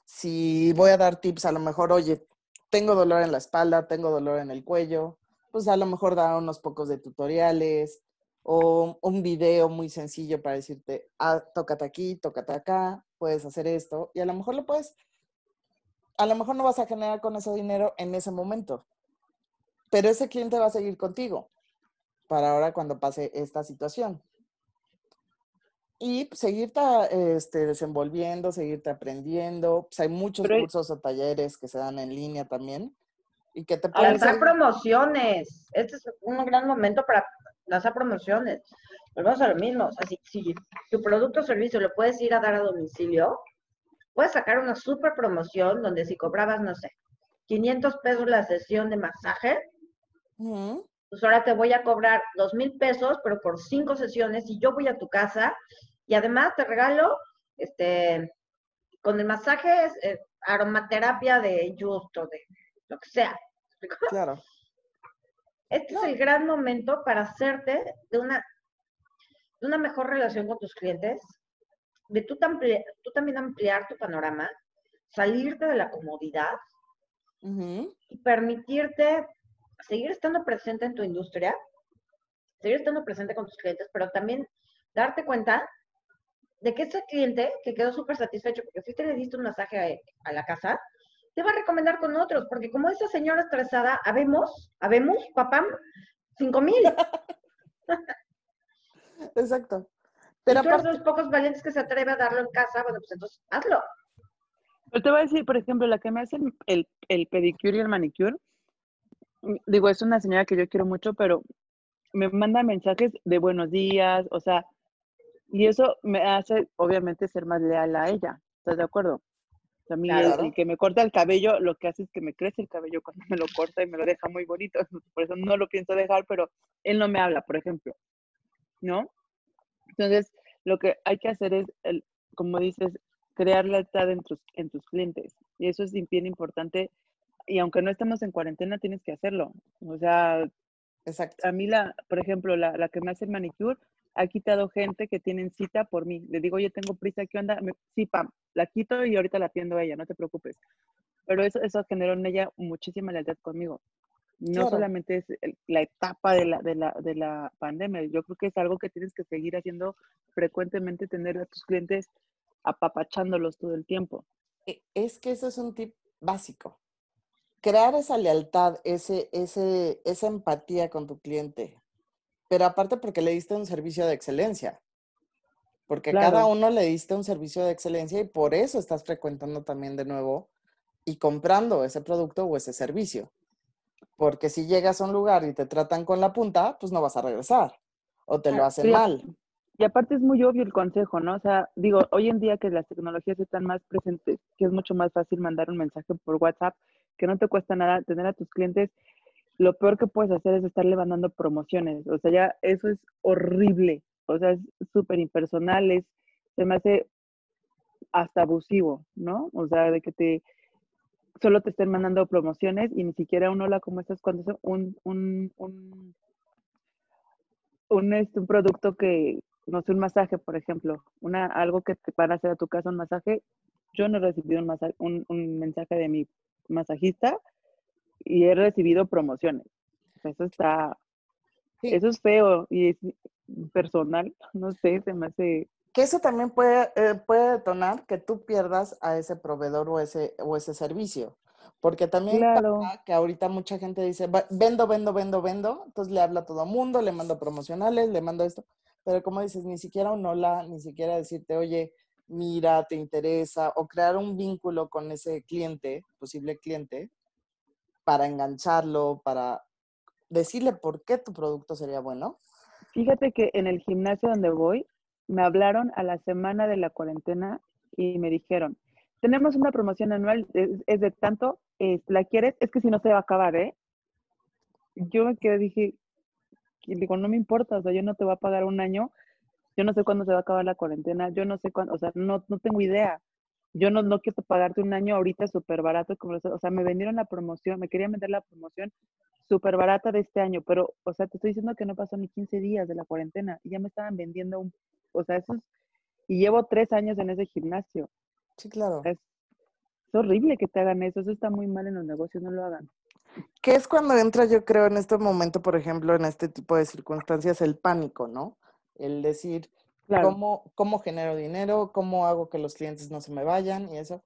si voy a dar tips, a lo mejor, oye, tengo dolor en la espalda, tengo dolor en el cuello, pues a lo mejor da unos pocos de tutoriales o un video muy sencillo para decirte, ah, tócate aquí, tócate acá, puedes hacer esto, y a lo mejor lo puedes a lo mejor no vas a generar con ese dinero en ese momento, pero ese cliente va a seguir contigo para ahora cuando pase esta situación. Y seguirte este, desenvolviendo, seguirte aprendiendo. Pues hay muchos cursos o talleres que se dan en línea también. Y que te pueden lanzar promociones. Este es un gran momento para lanzar promociones. Volvemos a lo mismo. Así, si tu producto o servicio lo puedes ir a dar a domicilio, puedes sacar una super promoción donde si cobrabas, no sé, 500 pesos la sesión de masaje, pues ahora te voy a cobrar 2 mil pesos, pero por cinco sesiones y yo voy a tu casa y además te regalo, este, con el masaje, eh, aromaterapia de justo, de lo que sea. Claro. Este es el gran momento para hacerte de una, de una mejor relación con tus clientes, de tú, tú también ampliar tu panorama, salirte de la comodidad y permitirte seguir estando presente en tu industria, seguir estando presente con tus clientes, pero también darte cuenta de que ese cliente que quedó súper satisfecho porque fuiste le diste un masaje a, la casa, te va a recomendar con otros, porque como esa señora estresada, habemos, habemos, papá, cinco mil. Exacto. Pero tú eres los pocos valientes que se atreve a darlo en casa, bueno, pues entonces hazlo. Pero te voy a decir, por ejemplo, la que me hace el, el pedicure y el manicure, digo, es una señora que yo quiero mucho, pero me manda mensajes de buenos días, o sea, y eso me hace, obviamente, ser más leal a ella. ¿Estás de acuerdo? a mí, el, que me corta el cabello, lo que hace es que me crece el cabello cuando me lo corta y me lo deja muy bonito. Por eso no lo pienso dejar, pero él no me habla, por ejemplo. ¿No? Entonces, lo que hay que hacer es, el, como dices, crear lealtad en tus, en tus clientes. Y eso es bien importante. Y aunque no estemos en cuarentena, tienes que hacerlo. O sea, Exacto. a mí, la, por ejemplo, la, la que me hace el manicure, ha quitado gente que tienen cita por mí. Le digo, oye, tengo prisa, ¿qué onda? sí, pam, la quito y ahorita la atiendo a ella, no te preocupes. Pero eso, eso generó en ella muchísima lealtad conmigo. No solamente es la etapa de la, de, la, de la pandemia, yo creo que es algo que tienes que seguir haciendo frecuentemente, tener a tus clientes apapachándolos todo el tiempo. E, es que eso es un tip básico. Crear esa lealtad, ese, ese, esa empatía con tu cliente, pero aparte porque le diste un servicio de excelencia, porque cada uno le diste un servicio de excelencia y por eso estás frecuentando también de nuevo y comprando ese producto o ese servicio. Porque si llegas a un lugar y te tratan con la punta, pues no vas a regresar o te lo hacen mal. Y aparte es muy obvio el consejo, ¿no? O sea, digo, hoy en día que las tecnologías están más presentes, que es mucho más fácil mandar un mensaje por WhatsApp, que no te cuesta nada tener a tus clientes, lo peor que puedes hacer es estarle mandando promociones. O sea, ya eso es horrible. O sea, es súper impersonal, es, se me hace hasta abusivo, ¿no? O sea, de que te solo te estén mandando promociones y ni siquiera un hola, ¿cómo estás? Cuando es un, un, un, un, este, un producto que, no sé, un masaje, por ejemplo, una, algo que te van a hacer a tu casa un masaje, yo no he recibido un, un, un mensaje de mi masajista y he recibido promociones. eso está, eso es feo y es personal, no sé, se me hace... Que eso también puede, eh, puede detonar que tú pierdas a ese proveedor o ese, o ese servicio. Porque también Claro. pasa que ahorita mucha gente dice, "Va- vendo, vendo, vendo, vendo, entonces le habla a todo mundo, le mando promocionales, le mando esto, pero como dices, ni siquiera un hola, ni siquiera decirte, oye, mira, te interesa, o crear un vínculo con ese cliente, posible cliente, para engancharlo, para decirle por qué tu producto sería bueno. Fíjate que en el gimnasio donde voy, me hablaron a la semana de la cuarentena y me dijeron, tenemos una promoción anual, es, es de tanto, eh, ¿la quieres? Es que si no se va a acabar, ¿eh? Yo me quedé, dije, digo, no me importa, o sea, yo no te voy a pagar un año, yo no sé cuándo se va a acabar la cuarentena, yo no sé cuándo, o sea, no, no tengo idea. Yo no, no quiero pagarte un año ahorita súper barato, como, o sea, me vendieron la promoción, me querían vender la promoción súper barata de este año, pero, o sea, te estoy diciendo que no pasó ni 15 días de la cuarentena y ya me estaban vendiendo un, o sea, eso es, y llevo tres años en ese gimnasio. Sí, claro. Es, es horrible que te hagan eso, eso está muy mal en los negocios, no lo hagan. Que es cuando entra, yo creo, en este momento, por ejemplo, en este tipo de circunstancias, el pánico, ¿no? El decir, Claro, ¿cómo, cómo genero dinero? ¿Cómo hago que los clientes no se me vayan? Y eso.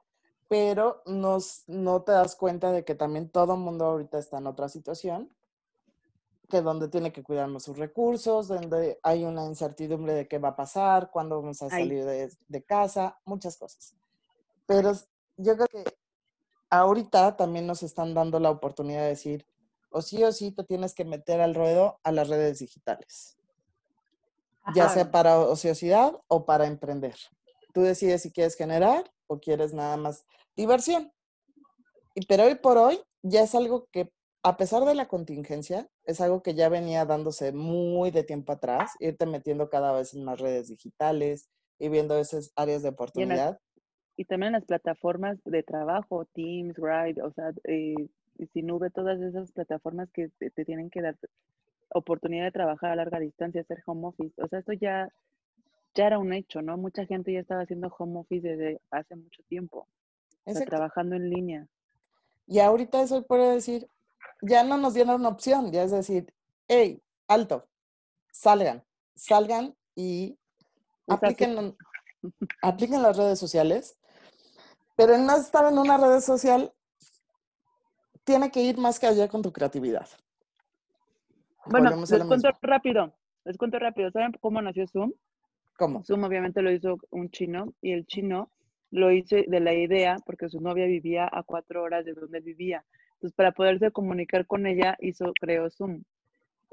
Pero nos, no te das cuenta de que también todo el mundo ahorita está en otra situación, que donde tiene que cuidar sus recursos, donde hay una incertidumbre de qué va a pasar, cuándo vamos a salir de, de casa, muchas cosas. Pero yo creo que ahorita también nos están dando la oportunidad de decir, o sí o sí te tienes que meter al ruedo a las redes digitales, ya sea para ociosidad o para emprender. Tú decides si quieres generar o quieres nada más diversión. Y pero hoy por hoy ya es algo que, a pesar de la contingencia, es algo que ya venía dándose muy de tiempo atrás, irte metiendo cada vez en más redes digitales y viendo esas áreas de y, oportunidad. y también en las plataformas de trabajo, Teams, Ride, o sea, eh, y sin nube, todas esas plataformas que te, te tienen que dar oportunidad de trabajar a larga distancia, hacer home office, o sea, esto ya, ya era un hecho, ¿no? Mucha gente ya estaba haciendo home office desde hace mucho tiempo, o sea, Exacto. trabajando en línea. Y ahorita eso puede decir, ya no nos dieron opción, ya es decir, hey, alto, salgan, salgan y apliquen, en- apliquen las redes sociales, pero en no estar en una red social tiene que ir más que allá con tu creatividad. Bueno, les cuento rápido, les cuento rápido. ¿Saben cómo nació Zoom? ¿Cómo? Zoom obviamente lo hizo un chino y el chino lo hizo de la idea porque su novia vivía a cuatro horas de donde vivía. Entonces, para poderse comunicar con ella, hizo, creó Zoom.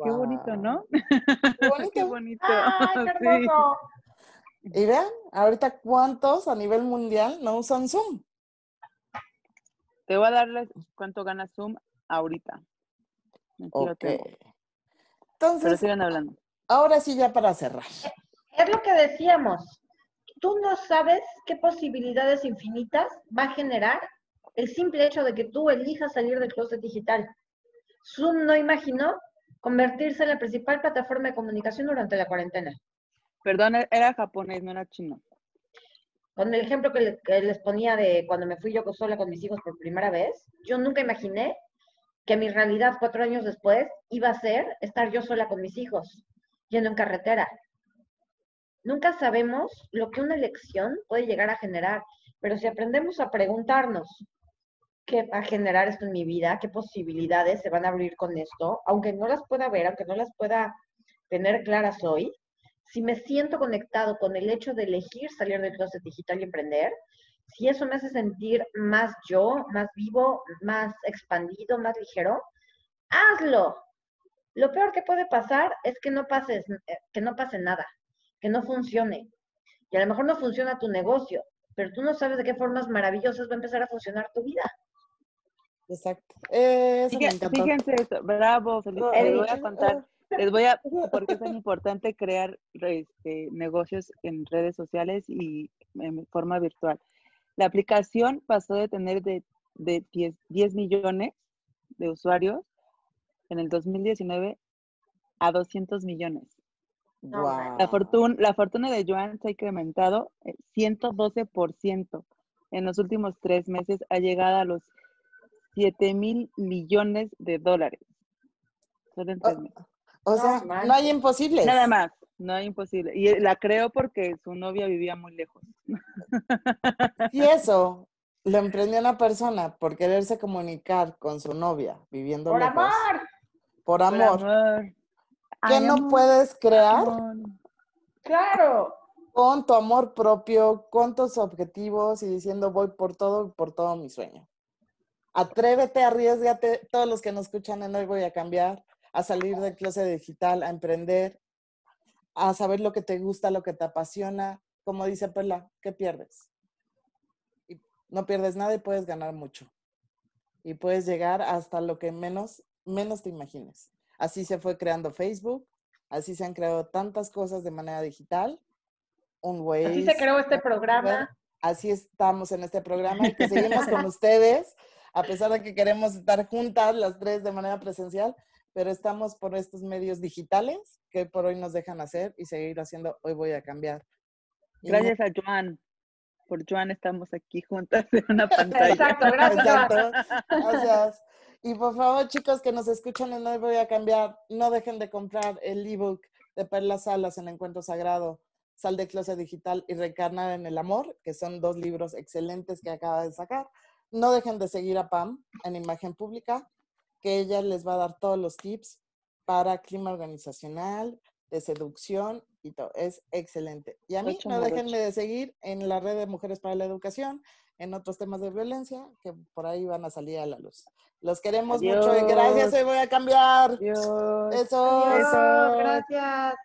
Qué bonito. ¿no? Qué Qué bonito. bonito. ¡Ay, qué Sí. hermoso! Y vean, ahorita cuántos a nivel mundial no usan Zoom. Te voy a darles cuánto gana Zoom ahorita. Aquí lo Ok. Tengo. Pero Entonces, sigan hablando. ahora sí ya para cerrar. Es lo que decíamos. Tú no sabes qué posibilidades infinitas va a generar el simple hecho de que tú elijas salir del closet digital. Zoom no imaginó convertirse en la principal plataforma de comunicación durante la cuarentena. Perdón, e- era japonés, no era chino. Con el ejemplo que les ponía de cuando me fui yo sola con mis hijos por primera vez, yo nunca imaginé que mi realidad cuatro años después iba a ser estar yo sola con mis hijos, yendo en carretera. Nunca sabemos lo que una elección puede llegar a generar, pero si aprendemos a preguntarnos qué va a generar esto en mi vida, qué posibilidades se van a abrir con esto, aunque no las pueda ver, aunque no las pueda tener claras hoy, si me siento conectado con el hecho de elegir salir del closet digital y emprender, si eso me hace sentir más yo, más vivo, más expandido, más ligero, hazlo. Lo peor que puede pasar es que no pases, eh, que no pase nada, que no funcione. Y a lo mejor no funciona tu negocio, pero tú no sabes de qué formas maravillosas va a empezar a funcionar tu vida. Exacto. Eso me Fíjense, fíjense esto, bravo, feliz. Oh, Les voy a eh, contar, les voy a, porque es tan importante crear este, negocios en redes sociales y en forma virtual. La aplicación pasó de tener de, de 10, 10 millones de usuarios en el 2019 a 200 millones. No. La, fortuna, la fortuna de Joan se ha incrementado eh, 112%. En los últimos tres meses ha llegado a los 7 mil millones de dólares. Solo. O No sea, no manches. hay imposibles. Nada más, no hay imposible. Y eh, la creo porque su novia vivía muy lejos. Y eso lo emprendió una persona por quererse comunicar con su novia viviendo Por lejos. amor. Por Por amor. ¿Qué Ay, no amor, puedes crear. Claro. con tu amor propio, con tus objetivos y diciendo voy por todo, por todo mi sueño? Atrévete, arriesgate, todos los que nos escuchan en hoy voy a cambiar, a salir del closet digital, a emprender, a saber lo que te gusta, lo que te apasiona. Como dice Perla, ¿qué pierdes? Y no pierdes nada y puedes ganar mucho. Y puedes llegar hasta lo que menos, menos te imagines. Así se fue creando Facebook, así se han creado tantas cosas de manera digital. Un Así se Waze, creó este programa. Así estamos en este programa y que seguimos con ustedes, a pesar de que queremos estar juntas las tres de manera presencial, pero estamos por estos medios digitales que por hoy nos dejan hacer y seguir haciendo Hoy voy a cambiar. Gracias a Joan. Por Joan estamos aquí juntas en una pantalla. Exacto, gracias. Exacto. Gracias. Y por favor, chicos que nos escuchan en Hoy Voy a Cambiar, no dejen de comprar el ebook de Perlas Salas en Encuentro Sagrado, Sal de Closet Digital y Reencarnar en el Amor, que son dos libros excelentes que acaba de sacar. No dejen de seguir a Pam en Imagen Pública, que ella les va a dar todos los tips para clima organizacional, de seducción y todo. Es excelente. Y a mí no morocho. de seguir en la red de Mujeres para la Educación, en otros temas de violencia que por ahí van a salir a la luz. Los queremos mucho y gracias. Hoy voy a cambiar. Adiós. Eso. Adiós, Eso. gracias.